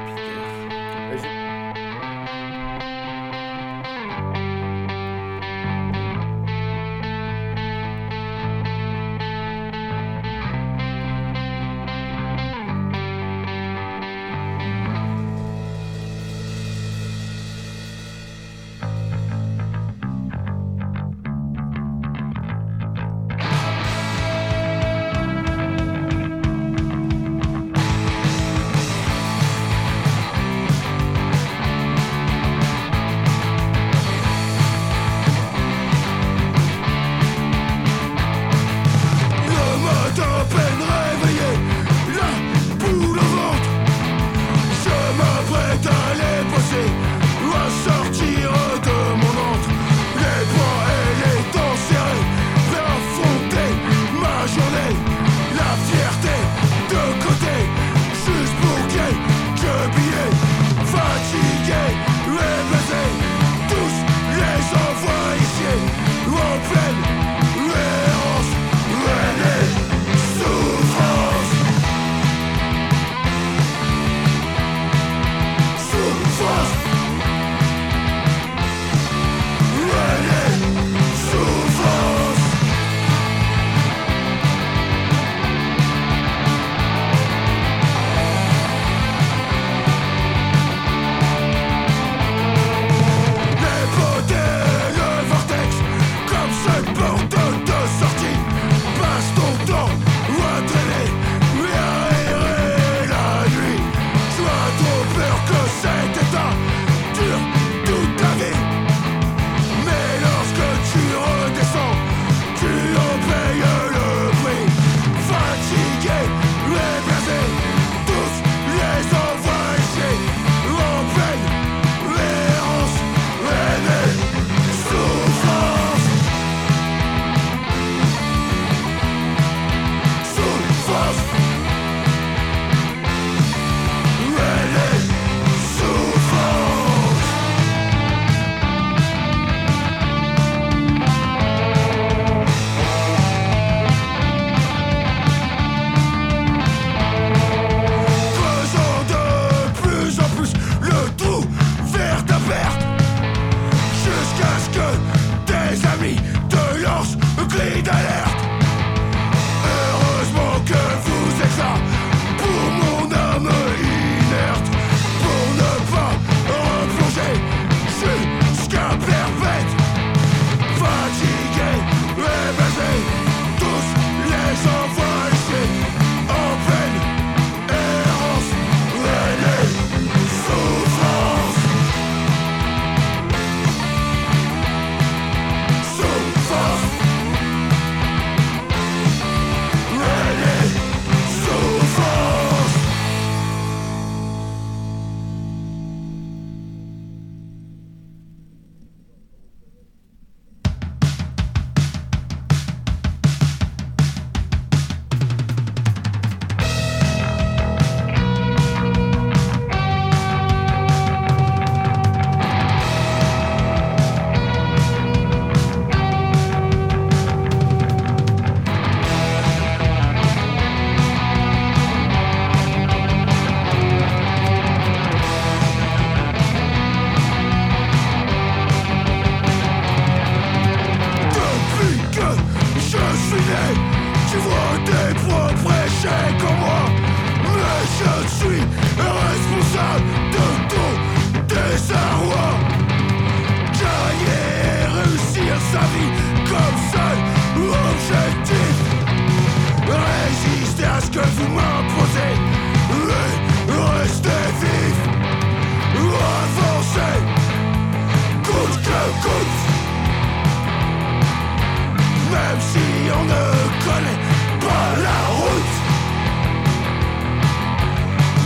[SPEAKER 23] on ne connaît pas la route.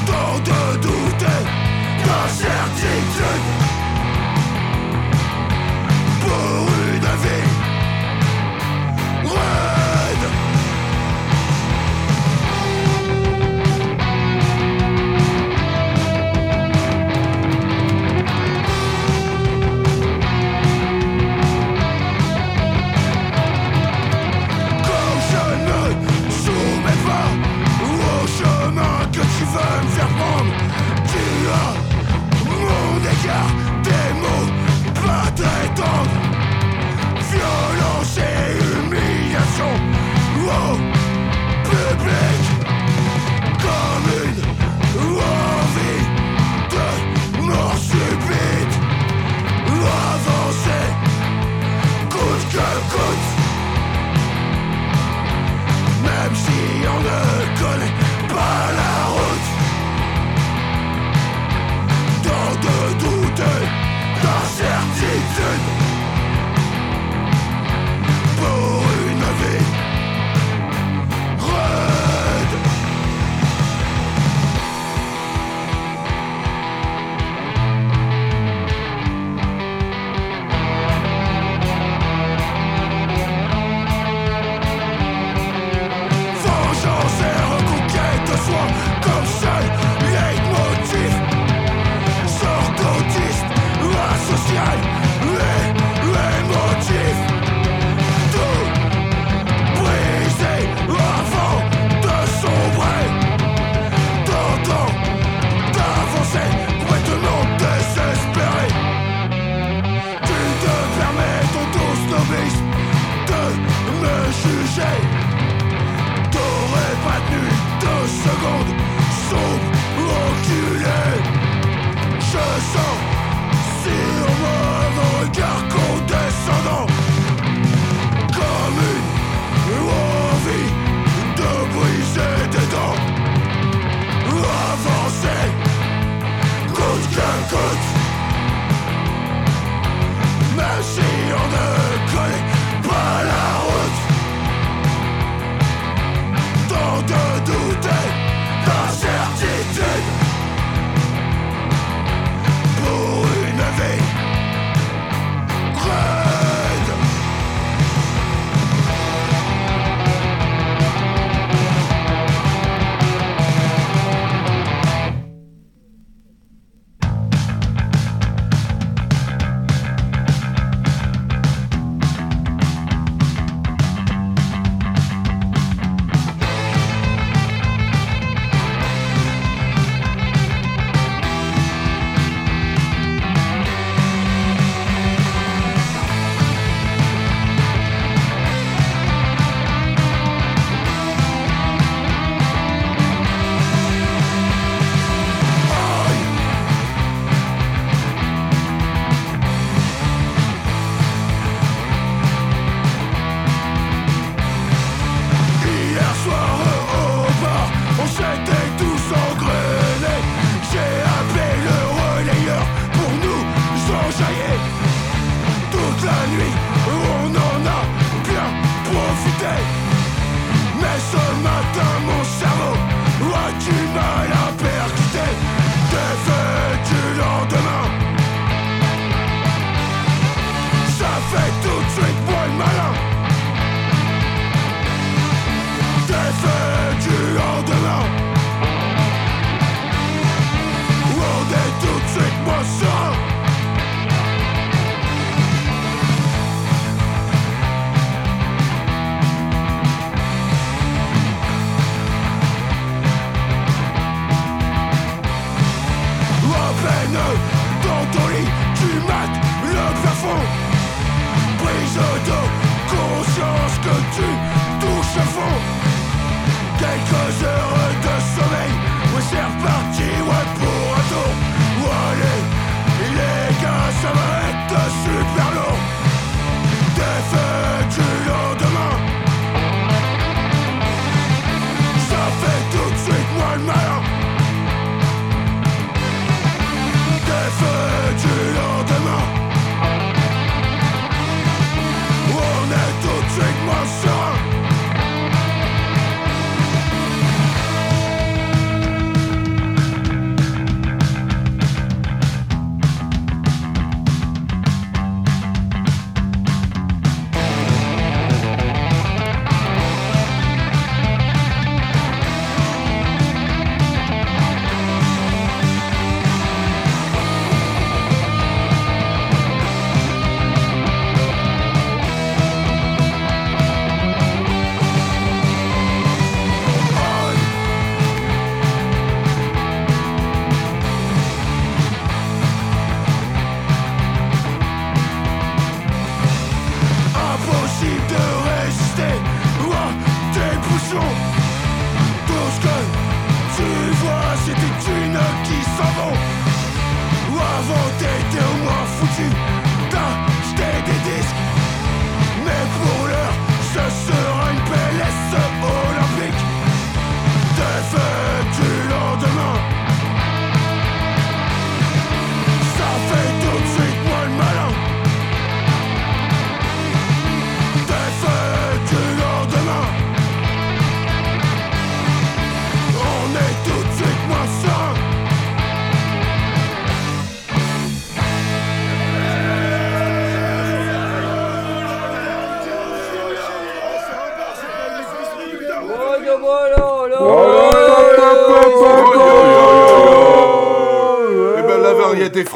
[SPEAKER 23] Tant de doutes et
[SPEAKER 7] d'incertitudes.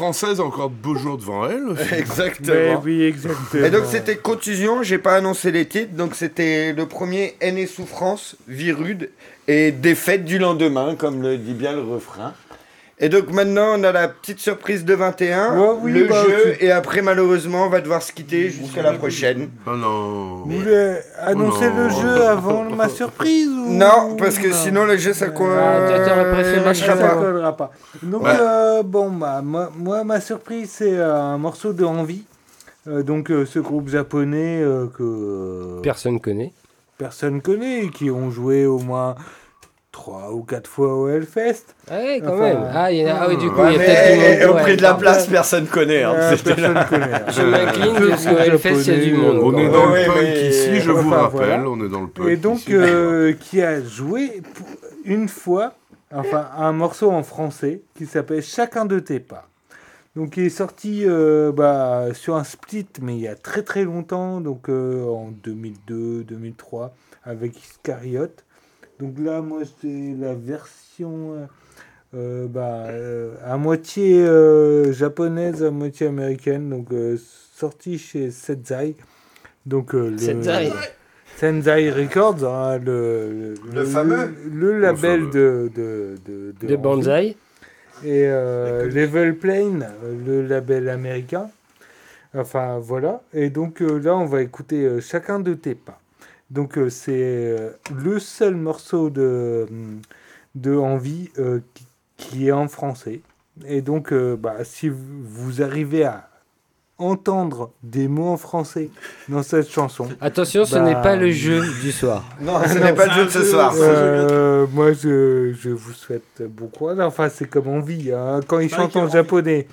[SPEAKER 7] Française a encore de beaux jours devant elle. aussi.
[SPEAKER 4] Exactement.
[SPEAKER 6] Mais oui, exactement.
[SPEAKER 4] Et donc c'était Contusion, j'ai pas annoncé les titres, donc c'était le premier Haine et Souffrance, Vie rude et Défaite du lendemain, comme le dit bien le refrain. Et donc maintenant on a la petite surprise de 21,
[SPEAKER 6] Ouais, oui,
[SPEAKER 4] le
[SPEAKER 6] bah,
[SPEAKER 4] jeu,
[SPEAKER 6] tu-
[SPEAKER 4] et après malheureusement on va devoir se quitter jusqu'à la prochaine.
[SPEAKER 7] Oh non.
[SPEAKER 6] Vous voulez annoncer
[SPEAKER 7] Oh
[SPEAKER 6] le jeu avant ma surprise ou...
[SPEAKER 4] Non, parce que
[SPEAKER 6] Non.
[SPEAKER 4] sinon le jeu ça co-
[SPEAKER 5] Ah,
[SPEAKER 4] ça marchera
[SPEAKER 6] ça
[SPEAKER 4] pas.
[SPEAKER 6] collera pas. Donc,
[SPEAKER 7] Ouais.
[SPEAKER 6] euh, bon, bah, moi, moi, ma surprise, c'est euh, un morceau de Envie. Euh, donc, euh, ce groupe japonais euh, que euh,
[SPEAKER 5] Personne connaît.
[SPEAKER 6] personne connaît, et qui ont joué au moins trois ou quatre fois au Hellfest.
[SPEAKER 5] Ah ouais, quand
[SPEAKER 6] Enfin,
[SPEAKER 5] même. Ah, y a- ah oui, du coup,
[SPEAKER 4] Ouais,
[SPEAKER 5] il y a
[SPEAKER 4] mais-
[SPEAKER 5] peut-être du monde.
[SPEAKER 4] et au prix de la place, personne connaît. hein.
[SPEAKER 6] Euh, personne
[SPEAKER 4] là.
[SPEAKER 6] connaît. hein.
[SPEAKER 5] Je m'incline
[SPEAKER 6] Ce
[SPEAKER 5] parce qu'au Hellfest, il y a du monde.
[SPEAKER 7] On
[SPEAKER 5] quand
[SPEAKER 7] est dans
[SPEAKER 4] Ouais,
[SPEAKER 7] le punk
[SPEAKER 4] mais-
[SPEAKER 7] ici, je vous rappelle,
[SPEAKER 6] voilà.
[SPEAKER 7] on est dans le punk
[SPEAKER 6] Et donc,
[SPEAKER 7] ici,
[SPEAKER 6] euh, qui a joué une fois, enfin, un morceau en français qui s'appelle Chacun de tes pas. Donc, il est sorti euh, bah, sur un split, mais il y a très très longtemps, donc euh, en 2002-2003, avec Iscariote. Donc là, moi, c'est la version euh, euh, bah, euh, à moitié euh, japonaise, à moitié américaine, donc euh, sorti chez Senzai. Donc, euh, le-
[SPEAKER 5] Senzai.
[SPEAKER 6] Senzai Records, hein, le,
[SPEAKER 4] Le fameux.
[SPEAKER 6] le label
[SPEAKER 7] fameux.
[SPEAKER 6] de, de, de,
[SPEAKER 5] De Banzai.
[SPEAKER 6] Et euh, Level Plane, le label américain. Enfin, voilà. Et donc euh, là, on va écouter euh, chacun de tes pas. Donc, euh, c'est euh, le seul morceau de, hum, de Envie euh, qui, qui est en français. Et donc, euh, bah, si vous, arrivez à entendre des mots en français dans cette chanson.
[SPEAKER 5] Attention, ce
[SPEAKER 6] bah,
[SPEAKER 5] n'est pas le jeu du soir.
[SPEAKER 4] Non, ce n'est pas le jeu de ce soir.
[SPEAKER 6] Euh, moi, je, je vous souhaite courage. Enfin, c'est comme envie. Hein. Quand ils chantent en japonais,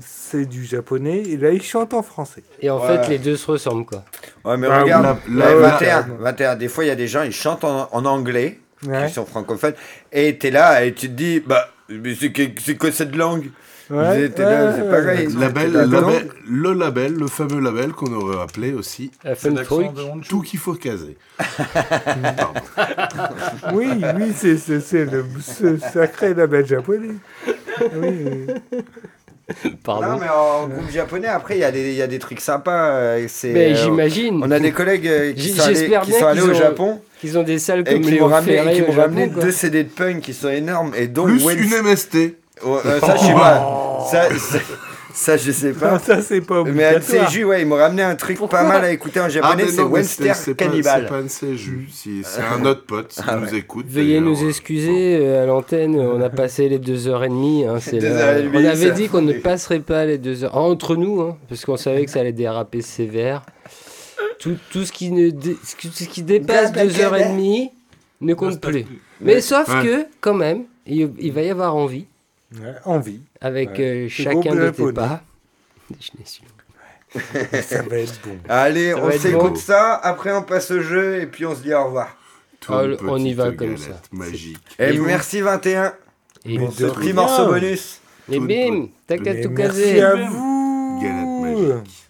[SPEAKER 6] c'est du japonais. Et là, ils chantent en français.
[SPEAKER 5] Et en
[SPEAKER 4] Ouais.
[SPEAKER 5] fait, les deux se ressemblent, quoi.
[SPEAKER 4] Ouais, mais
[SPEAKER 6] Bah,
[SPEAKER 4] regarde,
[SPEAKER 7] la-
[SPEAKER 4] ouais,
[SPEAKER 7] la-
[SPEAKER 4] 21,
[SPEAKER 6] la-
[SPEAKER 4] 21, des fois il y a des gens, ils chantent en, en anglais,
[SPEAKER 6] Ouais.
[SPEAKER 4] qui sont francophones, et t'es là et tu te dis, bah, mais c'est que, c'est quoi cette langue?
[SPEAKER 6] Ouais,
[SPEAKER 4] T'es là,
[SPEAKER 6] ouais,
[SPEAKER 4] c'est
[SPEAKER 6] ouais.
[SPEAKER 4] pareil.
[SPEAKER 7] Label,
[SPEAKER 4] T'es là, non
[SPEAKER 7] label- le label, le fameux label qu'on aurait appelé aussi tout qu'il faut caser.
[SPEAKER 6] Oui, oui, c'est, c'est, c'est le ce sacré label japonais. Oui.
[SPEAKER 5] Pardon.
[SPEAKER 4] Non, mais en groupe japonais, après, il y, a des- il y a des trucs sympas. euh, c'est,
[SPEAKER 5] Mais
[SPEAKER 4] euh,
[SPEAKER 5] j'imagine.
[SPEAKER 4] On a des collègues euh, qui sont allés, qui sont allés au
[SPEAKER 5] ont-
[SPEAKER 4] Japon
[SPEAKER 5] Qu'ils ont des salles
[SPEAKER 4] et
[SPEAKER 5] comme
[SPEAKER 4] qui
[SPEAKER 5] les
[SPEAKER 4] m'ont ramené, et qui m'ont ramené
[SPEAKER 5] Japon,
[SPEAKER 4] deux CD de punk qui sont énormes, et dont
[SPEAKER 7] Plus une MST.
[SPEAKER 4] Euh, ça, je sais pas. Ça, ça, je sais pas.
[SPEAKER 6] Ah, ça, c'est pas
[SPEAKER 4] Mais un. CJU, ouais, ils m'ont ramené un truc pas mal à écouter en japonais,
[SPEAKER 7] mais
[SPEAKER 4] c'est
[SPEAKER 7] pas-
[SPEAKER 4] Cannibal.
[SPEAKER 7] C'est pas un si- c'est un autre pote qui
[SPEAKER 4] Ah
[SPEAKER 7] nous
[SPEAKER 4] ouais.
[SPEAKER 7] écoute.
[SPEAKER 5] Veuillez nous excuser euh, à l'antenne, on a passé les deux heures et demie. hein, c'est
[SPEAKER 4] Deux
[SPEAKER 5] là-
[SPEAKER 4] heures et demie,
[SPEAKER 5] on avait dit qu'on ne passerait pas les deux heures entre nous, hein, parce qu'on savait que ça allait déraper sévère. Tout, tout ce qui ne dé- qui- ce qui dépasse deux heures et demie ne compte plus. Mais sauf
[SPEAKER 7] Ouais.
[SPEAKER 5] que quand même, il, il va y avoir envie
[SPEAKER 6] Ouais, envie.
[SPEAKER 5] avec
[SPEAKER 6] Ouais.
[SPEAKER 5] euh, chacun de tes pas. Je l'ai su.
[SPEAKER 6] Ça va être bon.
[SPEAKER 4] Allez,
[SPEAKER 5] Ça
[SPEAKER 4] on s'écoute
[SPEAKER 5] bon.
[SPEAKER 4] ça, après on passe au jeu et puis on se dit au revoir.
[SPEAKER 5] Ah, on y va comme ça.
[SPEAKER 7] Magique.
[SPEAKER 4] Et
[SPEAKER 5] Et vous
[SPEAKER 4] merci 21
[SPEAKER 5] Et,
[SPEAKER 4] pour ce petit morceau bonus.
[SPEAKER 5] et bim, t'as qu'à tout
[SPEAKER 6] merci
[SPEAKER 5] caser.
[SPEAKER 6] à vous.
[SPEAKER 7] Galette magique.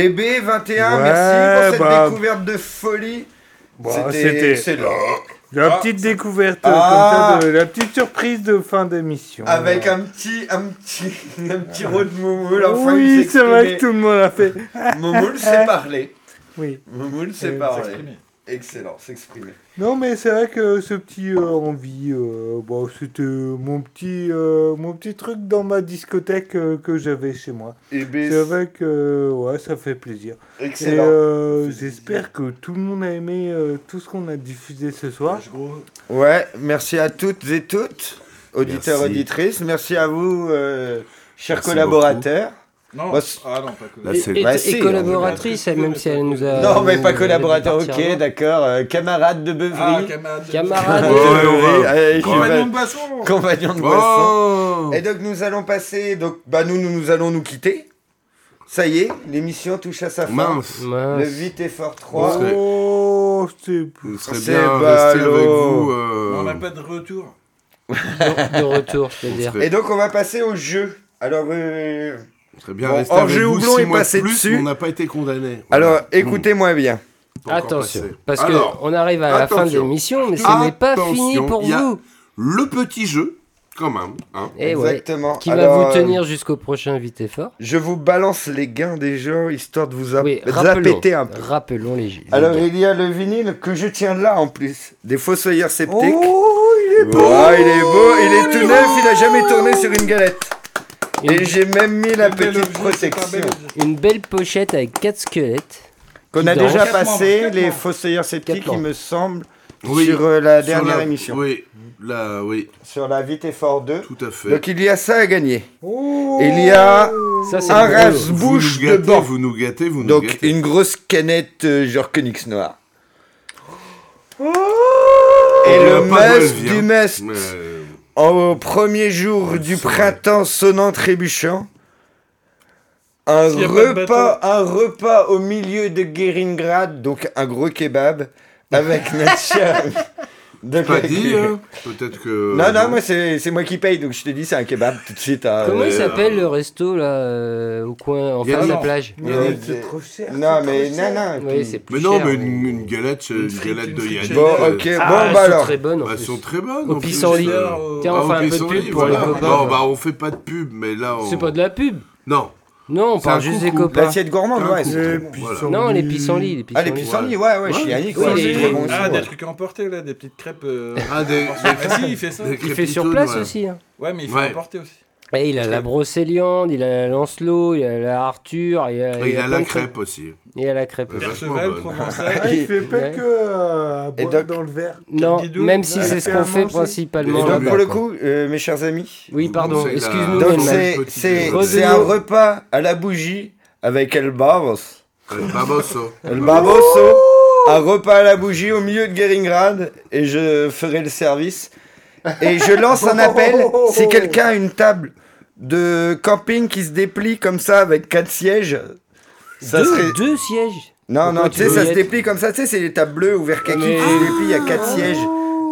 [SPEAKER 4] Eh bien, 21,
[SPEAKER 6] Ouais,
[SPEAKER 4] merci pour cette
[SPEAKER 6] bah.
[SPEAKER 4] découverte de folie.
[SPEAKER 6] Bon,
[SPEAKER 4] C'était
[SPEAKER 6] c'était
[SPEAKER 4] excellent.
[SPEAKER 6] la
[SPEAKER 4] Ah,
[SPEAKER 6] petite découverte,
[SPEAKER 4] Ah.
[SPEAKER 6] comme ça, de- la petite surprise de fin d'émission.
[SPEAKER 4] Avec un petit, un petit, un petit rôle de Moumoul, enfin
[SPEAKER 6] oui,
[SPEAKER 4] il
[SPEAKER 6] c'est vrai
[SPEAKER 4] s'exprimait.
[SPEAKER 6] que tout le monde a fait.
[SPEAKER 4] Moumoul sait parler.
[SPEAKER 6] Oui.
[SPEAKER 4] Moumoul sait
[SPEAKER 6] Euh,
[SPEAKER 4] parler. Excellent, s'exprimer.
[SPEAKER 6] Non, mais c'est vrai que ce petit euh, envie, euh, bon, c'était mon petit, euh, mon petit truc dans ma discothèque euh, que j'avais chez moi.
[SPEAKER 4] Eh ben,
[SPEAKER 6] c'est vrai que ouais, ça fait plaisir.
[SPEAKER 4] Excellent.
[SPEAKER 6] Et euh, j'espère que tout le monde a aimé euh, tout ce qu'on a diffusé ce soir.
[SPEAKER 4] Ouais, merci à toutes et toutes, auditeurs,
[SPEAKER 6] Merci.
[SPEAKER 4] auditrices. Merci à vous, euh, chers
[SPEAKER 5] Merci
[SPEAKER 4] collaborateurs.
[SPEAKER 20] Non,
[SPEAKER 4] Bah,
[SPEAKER 20] ah non, pas
[SPEAKER 5] et-
[SPEAKER 4] Bah,
[SPEAKER 5] et collaboratrice, même si elle nous a.
[SPEAKER 4] Non, mais pas collaborateur, ok, d'accord. euh, camarade de beuverie.
[SPEAKER 20] Ah, camarade de
[SPEAKER 5] Camarade
[SPEAKER 4] de
[SPEAKER 5] de
[SPEAKER 4] allez,
[SPEAKER 20] Compagnon de boisson.
[SPEAKER 4] Compagnon de
[SPEAKER 20] Oh.
[SPEAKER 4] boisson. Et donc, nous allons passer. Donc, bah, nous, nous, nous allons nous quitter. Ça y est, l'émission touche à sa fin.
[SPEAKER 7] Mince.
[SPEAKER 4] Le 8 et fort 3.
[SPEAKER 7] serait-
[SPEAKER 6] Oh, c'est
[SPEAKER 7] bien rester avec vous. euh,
[SPEAKER 20] On n'a pas de retour.
[SPEAKER 5] De, de retour, c'est-à-dire.
[SPEAKER 4] Et donc, on va passer au jeu. Alors, euh,
[SPEAKER 7] Serait bien
[SPEAKER 4] bon, Houblon
[SPEAKER 7] six
[SPEAKER 4] est
[SPEAKER 7] de
[SPEAKER 4] passé
[SPEAKER 7] plus,
[SPEAKER 4] dessus.
[SPEAKER 7] on n'a pas été condamné.
[SPEAKER 4] Alors, écoutez-moi bien.
[SPEAKER 5] Attention, parce
[SPEAKER 7] Alors,
[SPEAKER 5] qu'on arrive à la fin de l'émission, mais ce n'est pas fini pour
[SPEAKER 7] y a
[SPEAKER 5] vous.
[SPEAKER 7] Le petit jeu, quand même. hein.
[SPEAKER 5] Eh ouais,
[SPEAKER 4] Exactement.
[SPEAKER 5] Qui
[SPEAKER 4] Alors,
[SPEAKER 5] va vous tenir jusqu'au prochain Vite et Fort.
[SPEAKER 4] Je vous balance les gains des gens, histoire de vous
[SPEAKER 5] Oui,
[SPEAKER 4] zapéter un peu.
[SPEAKER 5] rappelons les les
[SPEAKER 4] Alors, il y a le vinyle que je tiens là en plus. Des Fossoyeurs Sceptiques.
[SPEAKER 6] Oh, il est beau
[SPEAKER 4] Oh, il est beau, il est tout neuf, il a jamais tourné sur une galette. Et j'ai même mis la petite protection.
[SPEAKER 5] Une belle pochette avec quatre squelettes.
[SPEAKER 4] Qu'on a déjà passé, les Fossoyeurs Sceptiques, il me semble,
[SPEAKER 7] Oui,
[SPEAKER 4] sur euh, la
[SPEAKER 7] sur
[SPEAKER 4] dernière
[SPEAKER 7] la-
[SPEAKER 4] émission.
[SPEAKER 7] Oui, là, oui.
[SPEAKER 4] Sur la Vite et Fort 2.
[SPEAKER 7] Tout à fait.
[SPEAKER 4] Donc il y a ça à gagner.
[SPEAKER 6] Oh.
[SPEAKER 4] Il y a
[SPEAKER 5] Ça,
[SPEAKER 4] un rase-bouche
[SPEAKER 7] Vous nous
[SPEAKER 4] de
[SPEAKER 7] gâtez,
[SPEAKER 4] banc.
[SPEAKER 7] vous nous gâtez, vous nous
[SPEAKER 4] Donc
[SPEAKER 7] gâtez.
[SPEAKER 4] une grosse canette euh, genre Koenigs noir. Et
[SPEAKER 7] On
[SPEAKER 4] le
[SPEAKER 7] d'où elle
[SPEAKER 4] must du must.
[SPEAKER 7] Mais, euh,
[SPEAKER 4] Au premier jour du printemps sonnant trébuchant, un repas, un repas au milieu de Geringrad, donc un gros kebab avec notre. De-
[SPEAKER 7] Pas dit, hein. Peut-être que.
[SPEAKER 4] Non, non, moi c'est c'est moi qui paye, donc je te dis c'est un kebab tout de suite. hein.
[SPEAKER 5] Comment il
[SPEAKER 4] Euh,
[SPEAKER 5] s'appelle le resto là euh, au coin en face de la plage
[SPEAKER 7] Il y a
[SPEAKER 4] euh,
[SPEAKER 6] C'est trop cher.
[SPEAKER 4] Non, mais non, non.
[SPEAKER 5] Oui, c'est plus
[SPEAKER 7] Mais non,
[SPEAKER 5] cher,
[SPEAKER 7] mais une, une galette, c'est une,
[SPEAKER 20] frite,
[SPEAKER 7] galette
[SPEAKER 20] une
[SPEAKER 7] de Yannick.
[SPEAKER 4] Bon,
[SPEAKER 7] euh,
[SPEAKER 4] ok,
[SPEAKER 5] Ah,
[SPEAKER 4] bon,
[SPEAKER 5] elles
[SPEAKER 4] bah
[SPEAKER 5] sont
[SPEAKER 4] alors.
[SPEAKER 5] très bonnes. en
[SPEAKER 7] Bah, elles sont très bonnes.
[SPEAKER 5] Au pissenlit.
[SPEAKER 20] Euh,
[SPEAKER 5] Tiens, on
[SPEAKER 7] Ah,
[SPEAKER 5] fait un peu de pub pour les copains.
[SPEAKER 7] Non, bah on fait pas de pub, mais là on.
[SPEAKER 5] C'est pas de la pub.
[SPEAKER 7] Non.
[SPEAKER 5] Non, on parle juste des copains.
[SPEAKER 4] L'assiette gourmande, ouais. c'est bon.
[SPEAKER 7] Voilà.
[SPEAKER 5] Non, les pissenlits. Les
[SPEAKER 4] Ah, les
[SPEAKER 5] pissenlits.
[SPEAKER 4] ouais, ouais, chez Yannick,
[SPEAKER 5] Oui,
[SPEAKER 4] ouais, c'est très bon aussi.
[SPEAKER 20] Ah, des
[SPEAKER 4] ouais.
[SPEAKER 20] trucs à emporter là, des petites crêpes. euh,
[SPEAKER 7] Ah, des.
[SPEAKER 20] Ah si, il fait ça.
[SPEAKER 5] Il fait sur place
[SPEAKER 7] ouais.
[SPEAKER 5] aussi. hein.
[SPEAKER 20] Ouais, mais il faut
[SPEAKER 7] Ouais.
[SPEAKER 20] emporter aussi.
[SPEAKER 5] Et il a la brocéliande, il a la Lancelot, il a la Arthur, il a,
[SPEAKER 7] Et il a
[SPEAKER 5] plein
[SPEAKER 7] la
[SPEAKER 5] de trucs.
[SPEAKER 7] crêpe aussi.
[SPEAKER 5] Il a la crêpe.
[SPEAKER 7] Bonne.
[SPEAKER 20] Provençal.
[SPEAKER 6] Ah, il fait pas que euh,
[SPEAKER 4] Et
[SPEAKER 6] boire
[SPEAKER 4] donc-
[SPEAKER 6] dans le verre.
[SPEAKER 5] Non, même si c'est ce qu'on
[SPEAKER 6] à
[SPEAKER 5] fait.
[SPEAKER 4] Et
[SPEAKER 5] principalement.
[SPEAKER 7] Et
[SPEAKER 4] donc, pour le
[SPEAKER 5] quoi.
[SPEAKER 4] coup, euh, mes chers amis,
[SPEAKER 5] Oui, pardon, excuse-nous.
[SPEAKER 4] donc c'est un repas à la bougie avec El Babos.
[SPEAKER 7] El Baboso.
[SPEAKER 4] El Baboso, un repas à la bougie au milieu de Geringrad et je ferai le service. Et je lance un appel si quelqu'un a une table de camping qui se déplie comme ça avec quatre sièges. Ça
[SPEAKER 5] deux,
[SPEAKER 4] serait...
[SPEAKER 5] deux sièges.
[SPEAKER 4] Non,
[SPEAKER 5] Pourquoi
[SPEAKER 4] non,
[SPEAKER 5] tu
[SPEAKER 4] sais, ça se déplie comme ça, tu sais, c'est les tables bleues ou vert kaki
[SPEAKER 5] Mais-
[SPEAKER 4] qui se déplient, il y a quatre sièges.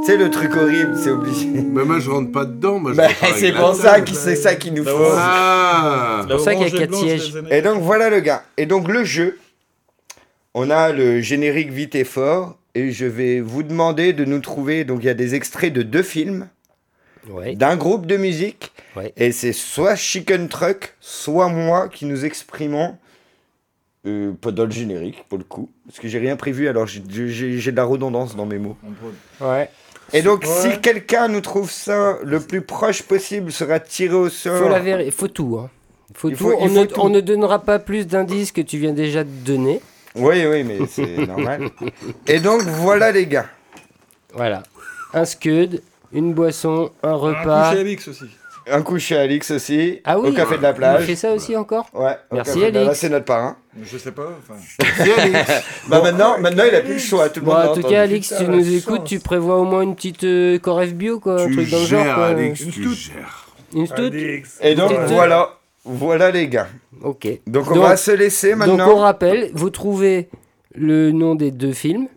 [SPEAKER 4] Tu sais, le truc horrible, c'est obligé.
[SPEAKER 7] Mais moi je rentre pas dedans. Moi, je
[SPEAKER 4] Bah, c'est pour ça qu'il c'est ça qu'il nous
[SPEAKER 20] Bah,
[SPEAKER 4] faut.
[SPEAKER 7] Ah
[SPEAKER 5] C'est pour ça qu'il y a quatre sièges.
[SPEAKER 4] Et donc voilà le gars. Et donc le jeu, on a le générique vite et fort. Et je vais vous demander de nous trouver. Donc il y a des extraits de deux films,
[SPEAKER 5] Ouais.
[SPEAKER 4] d'un groupe de musique.
[SPEAKER 5] Ouais.
[SPEAKER 4] Et c'est soit Chicken Truck, soit moi qui nous exprimons. Euh, pas dans le générique pour le coup. Parce que j'ai rien prévu, alors j'ai- j'ai j'ai de la redondance dans mes mots.
[SPEAKER 5] Ouais.
[SPEAKER 4] Et donc,
[SPEAKER 6] Ouais.
[SPEAKER 4] si quelqu'un nous trouve ça le plus proche possible, sera tiré au sort.
[SPEAKER 5] Faut la véri- faut tout. Hein. Faut
[SPEAKER 4] Il
[SPEAKER 5] tout.
[SPEAKER 4] faut-
[SPEAKER 5] on,
[SPEAKER 4] faut
[SPEAKER 5] ne,
[SPEAKER 4] tout.
[SPEAKER 5] on ne donnera pas plus d'indices que tu viens déjà de donner.
[SPEAKER 4] Oui, oui, mais c'est normal. Et donc, voilà les gars.
[SPEAKER 5] Voilà. Un scud, une boisson, un
[SPEAKER 20] Un
[SPEAKER 5] repas.
[SPEAKER 20] coup chez Alix aussi.
[SPEAKER 4] Un coup chez Alix aussi,
[SPEAKER 5] Ah oui,
[SPEAKER 4] au café de la plage.
[SPEAKER 5] fait ça aussi encore?
[SPEAKER 4] Ouais, au
[SPEAKER 5] Merci,
[SPEAKER 4] café de la-
[SPEAKER 5] Alix.
[SPEAKER 4] Là, c'est notre parrain.
[SPEAKER 20] Je sais pas. Enfin,
[SPEAKER 4] Bah maintenant, maintenant, il a plus le choix. Tout le
[SPEAKER 5] Bon,
[SPEAKER 4] monde
[SPEAKER 5] en tout
[SPEAKER 4] entendu.
[SPEAKER 5] cas, Alix,
[SPEAKER 6] Putain,
[SPEAKER 5] tu
[SPEAKER 6] la
[SPEAKER 5] nous écoutes,
[SPEAKER 6] chance.
[SPEAKER 5] tu prévois au moins une petite euh, corref bio, quoi, un
[SPEAKER 7] Tu
[SPEAKER 5] truc dans le genre.
[SPEAKER 7] gères,
[SPEAKER 5] quoi.
[SPEAKER 7] Alex,
[SPEAKER 20] Une
[SPEAKER 7] tu
[SPEAKER 20] toute.
[SPEAKER 7] gères.
[SPEAKER 5] Une stout
[SPEAKER 6] Alix.
[SPEAKER 4] Et donc,
[SPEAKER 5] Petite-
[SPEAKER 4] voilà. Voilà les gars.
[SPEAKER 5] Ok.
[SPEAKER 4] Donc, on
[SPEAKER 5] Donc-
[SPEAKER 4] va se laisser
[SPEAKER 5] Donc on
[SPEAKER 4] maintenant.
[SPEAKER 5] rappelle, vous trouvez le nom des deux films,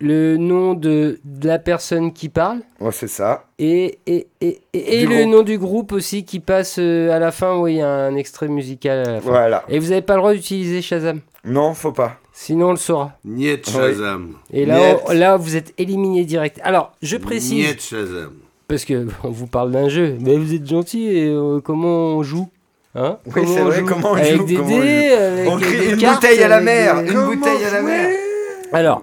[SPEAKER 5] le nom de, de la personne qui parle
[SPEAKER 4] Ouais, c'est ça.
[SPEAKER 5] et, et, et, et, le
[SPEAKER 4] groupe.
[SPEAKER 5] nom du groupe aussi qui passe euh, à la fin où il y a un extrait musical à la fin.
[SPEAKER 4] Voilà.
[SPEAKER 5] Et vous n'avez pas le droit d'utiliser Shazam?
[SPEAKER 4] Non, faut pas.
[SPEAKER 5] Sinon on le saura.
[SPEAKER 7] Niet Shazam.
[SPEAKER 5] Et là,
[SPEAKER 7] Niet.
[SPEAKER 5] on- là, vous êtes éliminé direct. Alors, je précise.
[SPEAKER 7] Niet Shazam.
[SPEAKER 5] Parce que on vous parle d'un jeu, mais vous êtes gentil et euh, comment on joue Hein?
[SPEAKER 4] Oui, c'est vrai, comment on
[SPEAKER 5] avec
[SPEAKER 4] joue,
[SPEAKER 5] Des
[SPEAKER 4] comment on
[SPEAKER 5] dés,
[SPEAKER 4] joue.
[SPEAKER 5] avec
[SPEAKER 4] On
[SPEAKER 5] des
[SPEAKER 4] une
[SPEAKER 5] cartes,
[SPEAKER 4] bouteille à la mer, une bouteille à la mer.
[SPEAKER 5] Alors,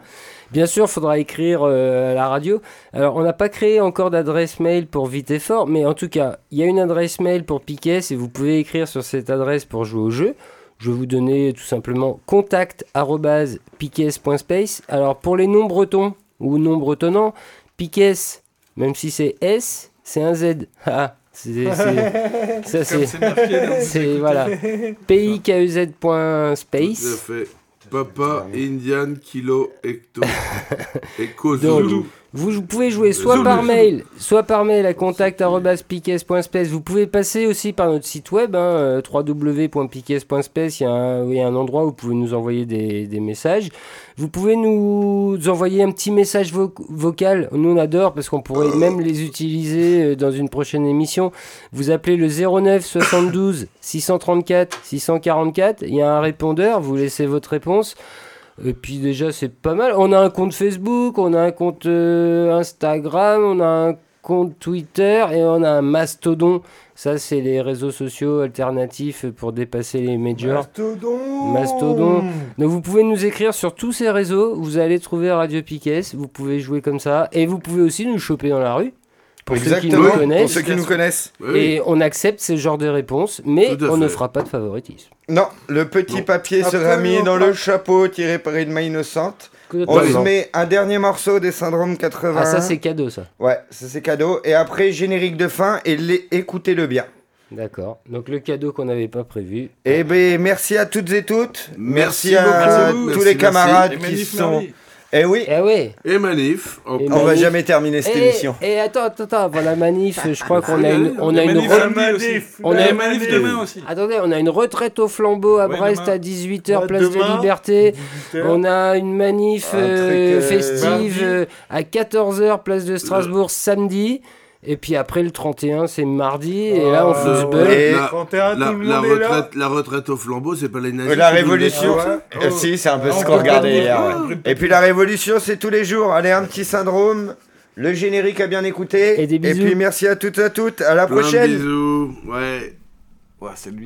[SPEAKER 5] bien sûr, il faudra écrire euh, à la radio. Alors, on n'a pas créé encore d'adresse mail pour Vite et Fort, mais en tout cas, il y a une adresse mail pour Piquet et vous pouvez écrire sur cette adresse pour jouer au jeu. Je vais vous donner tout simplement contact.piques.space. Alors, pour les noms bretons ou non bretonnants, Piques, même si c'est S, c'est un Z. Ah, c'est, ça c'est, voilà, pikez.space.
[SPEAKER 7] Papa, Indian, Kilo, Hecto, Echo,
[SPEAKER 5] Donc,
[SPEAKER 7] Zulu.
[SPEAKER 5] Vous, pouvez jouer soit
[SPEAKER 7] Zulu.
[SPEAKER 5] par mail, soit par mail à contact.piques.space. Vous pouvez passer aussi par notre site web, hein, euh. Il y, a un- il y a un endroit où vous pouvez nous envoyer des, des messages. Vous pouvez nous envoyer un petit message vo- vocal. Nous, on adore parce qu'on pourrait même les utiliser euh, dans une prochaine émission. Vous appelez le 09 72 634 644. Il y a un répondeur. Vous laissez votre réponse. Et puis déjà, c'est pas mal. On a un compte Facebook, on a un compte euh, Instagram, on a un compte Twitter et on a un Mastodon. Ça, c'est les réseaux sociaux alternatifs pour dépasser les majors.
[SPEAKER 6] Mastodon
[SPEAKER 5] Mastodon. Donc vous pouvez nous écrire sur tous ces réseaux. Vous allez trouver Radio Piquet. Vous pouvez jouer comme ça. Et vous pouvez aussi nous choper dans la rue. Pour ceux qui nous
[SPEAKER 4] pour
[SPEAKER 5] connaissent.
[SPEAKER 4] ceux qui nous connaissent.
[SPEAKER 5] Et on accepte ce genre de réponses, mais on ne fera pas de favoritisme.
[SPEAKER 4] Non, le petit papier sera mis dans le chapeau tiré par Edma Innocente. On se met un dernier morceau des Syndromes 80.
[SPEAKER 5] Ah, ça, c'est cadeau, ça.
[SPEAKER 4] Ouais, ça c'est cadeau. Et après, générique de fin et les- écoutez-le bien.
[SPEAKER 5] D'accord. Donc le cadeau qu'on n'avait pas prévu.
[SPEAKER 4] Eh ben, merci à toutes et toutes. Merci,
[SPEAKER 7] Merci
[SPEAKER 4] à tous
[SPEAKER 7] Merci,
[SPEAKER 4] les camarades
[SPEAKER 7] merci.
[SPEAKER 4] qui sont.
[SPEAKER 7] Marie.
[SPEAKER 4] Eh oui.
[SPEAKER 5] Eh oui.
[SPEAKER 7] Et Manif.
[SPEAKER 4] On va jamais terminer cette
[SPEAKER 5] Et-
[SPEAKER 4] émission.
[SPEAKER 5] Et attends, attends, attends, avant la manif, je crois qu'on a une, on a une,
[SPEAKER 20] manif
[SPEAKER 5] on a
[SPEAKER 20] manif demain aussi.
[SPEAKER 5] Attendez, on a une retraite au flambeau à
[SPEAKER 20] Ouais,
[SPEAKER 5] Brest
[SPEAKER 20] demain.
[SPEAKER 5] à 18h,
[SPEAKER 20] Ouais,
[SPEAKER 5] place de Liberté.
[SPEAKER 20] 18h.
[SPEAKER 5] On a une manif
[SPEAKER 4] truc,
[SPEAKER 5] euh,
[SPEAKER 4] euh,
[SPEAKER 5] festive
[SPEAKER 4] mardi.
[SPEAKER 5] euh, à 14h, place de Strasbourg, samedi. Et puis après le 31, c'est mardi. Et là, on fout ce
[SPEAKER 7] La,
[SPEAKER 5] beul.
[SPEAKER 7] la- la- la retraite, la retraite au flambeau, c'est pas les nazis.
[SPEAKER 4] Euh, La révolution, Euh, si, c'est un peu
[SPEAKER 7] Ah,
[SPEAKER 4] ce
[SPEAKER 7] on
[SPEAKER 4] qu'on regardait hier. ouais. Et puis la révolution, c'est tous les jours. Allez, un petit syndrome. Le générique a bien écouté. Et,
[SPEAKER 5] bisous.
[SPEAKER 4] puis merci à toutes et à toutes. À la
[SPEAKER 7] Plein
[SPEAKER 4] prochaine.
[SPEAKER 7] bisous. Ouais.
[SPEAKER 20] Ouais, c'est lui.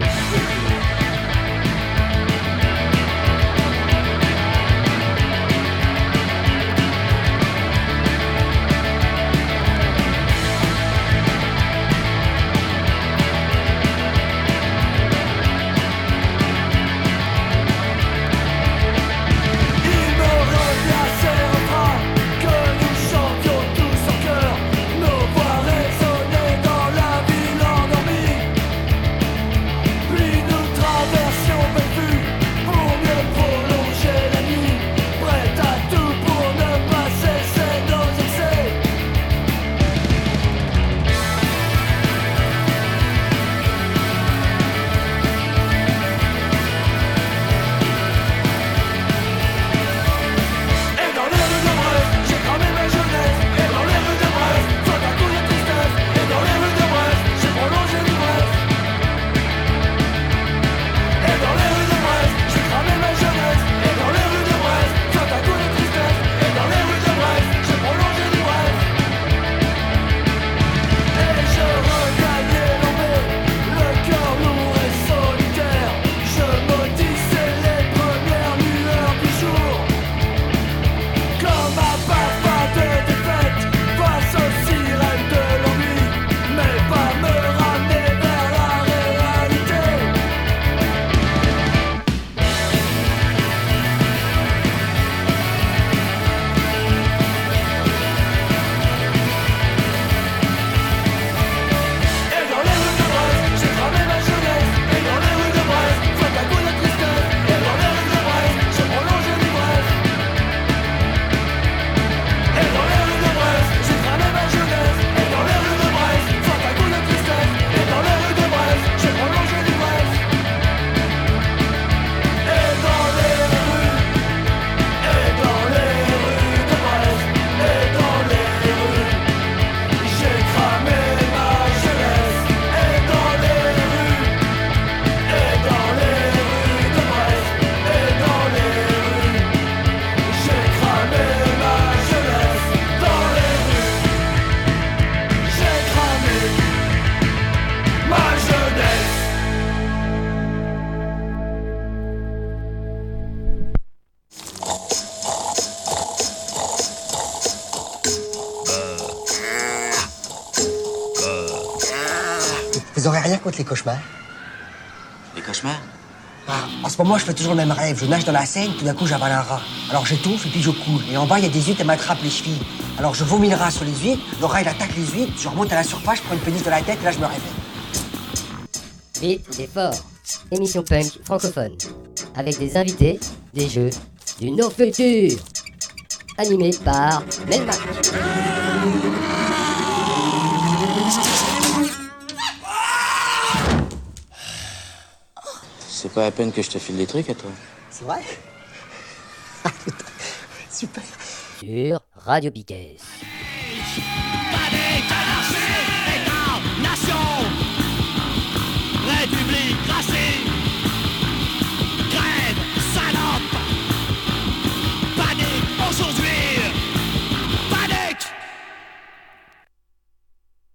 [SPEAKER 1] Les cauchemars?
[SPEAKER 2] Les cauchemars?
[SPEAKER 1] Ah, En ce moment, je fais toujours le même rêve. Je nage dans la Seine, tout d'un coup, j'avale un rat. Alors j'étouffe et puis je coule. Et en bas, il y a des huîtres, elles m'attrapent les chevilles. Alors je vomis le rat sur les huîtres, le rat, il attaque les huîtres, je remonte à la surface, je prends une péniche de la tête et là, je me réveille.
[SPEAKER 3] Vite et fort. Émission punk francophone. Avec des invités, des jeux, du no futur. Animé par Melmac.
[SPEAKER 2] C'est pas la peine que je te file des trucs à toi.
[SPEAKER 1] C'est vrai? Super.
[SPEAKER 3] Sur Radio Piquet.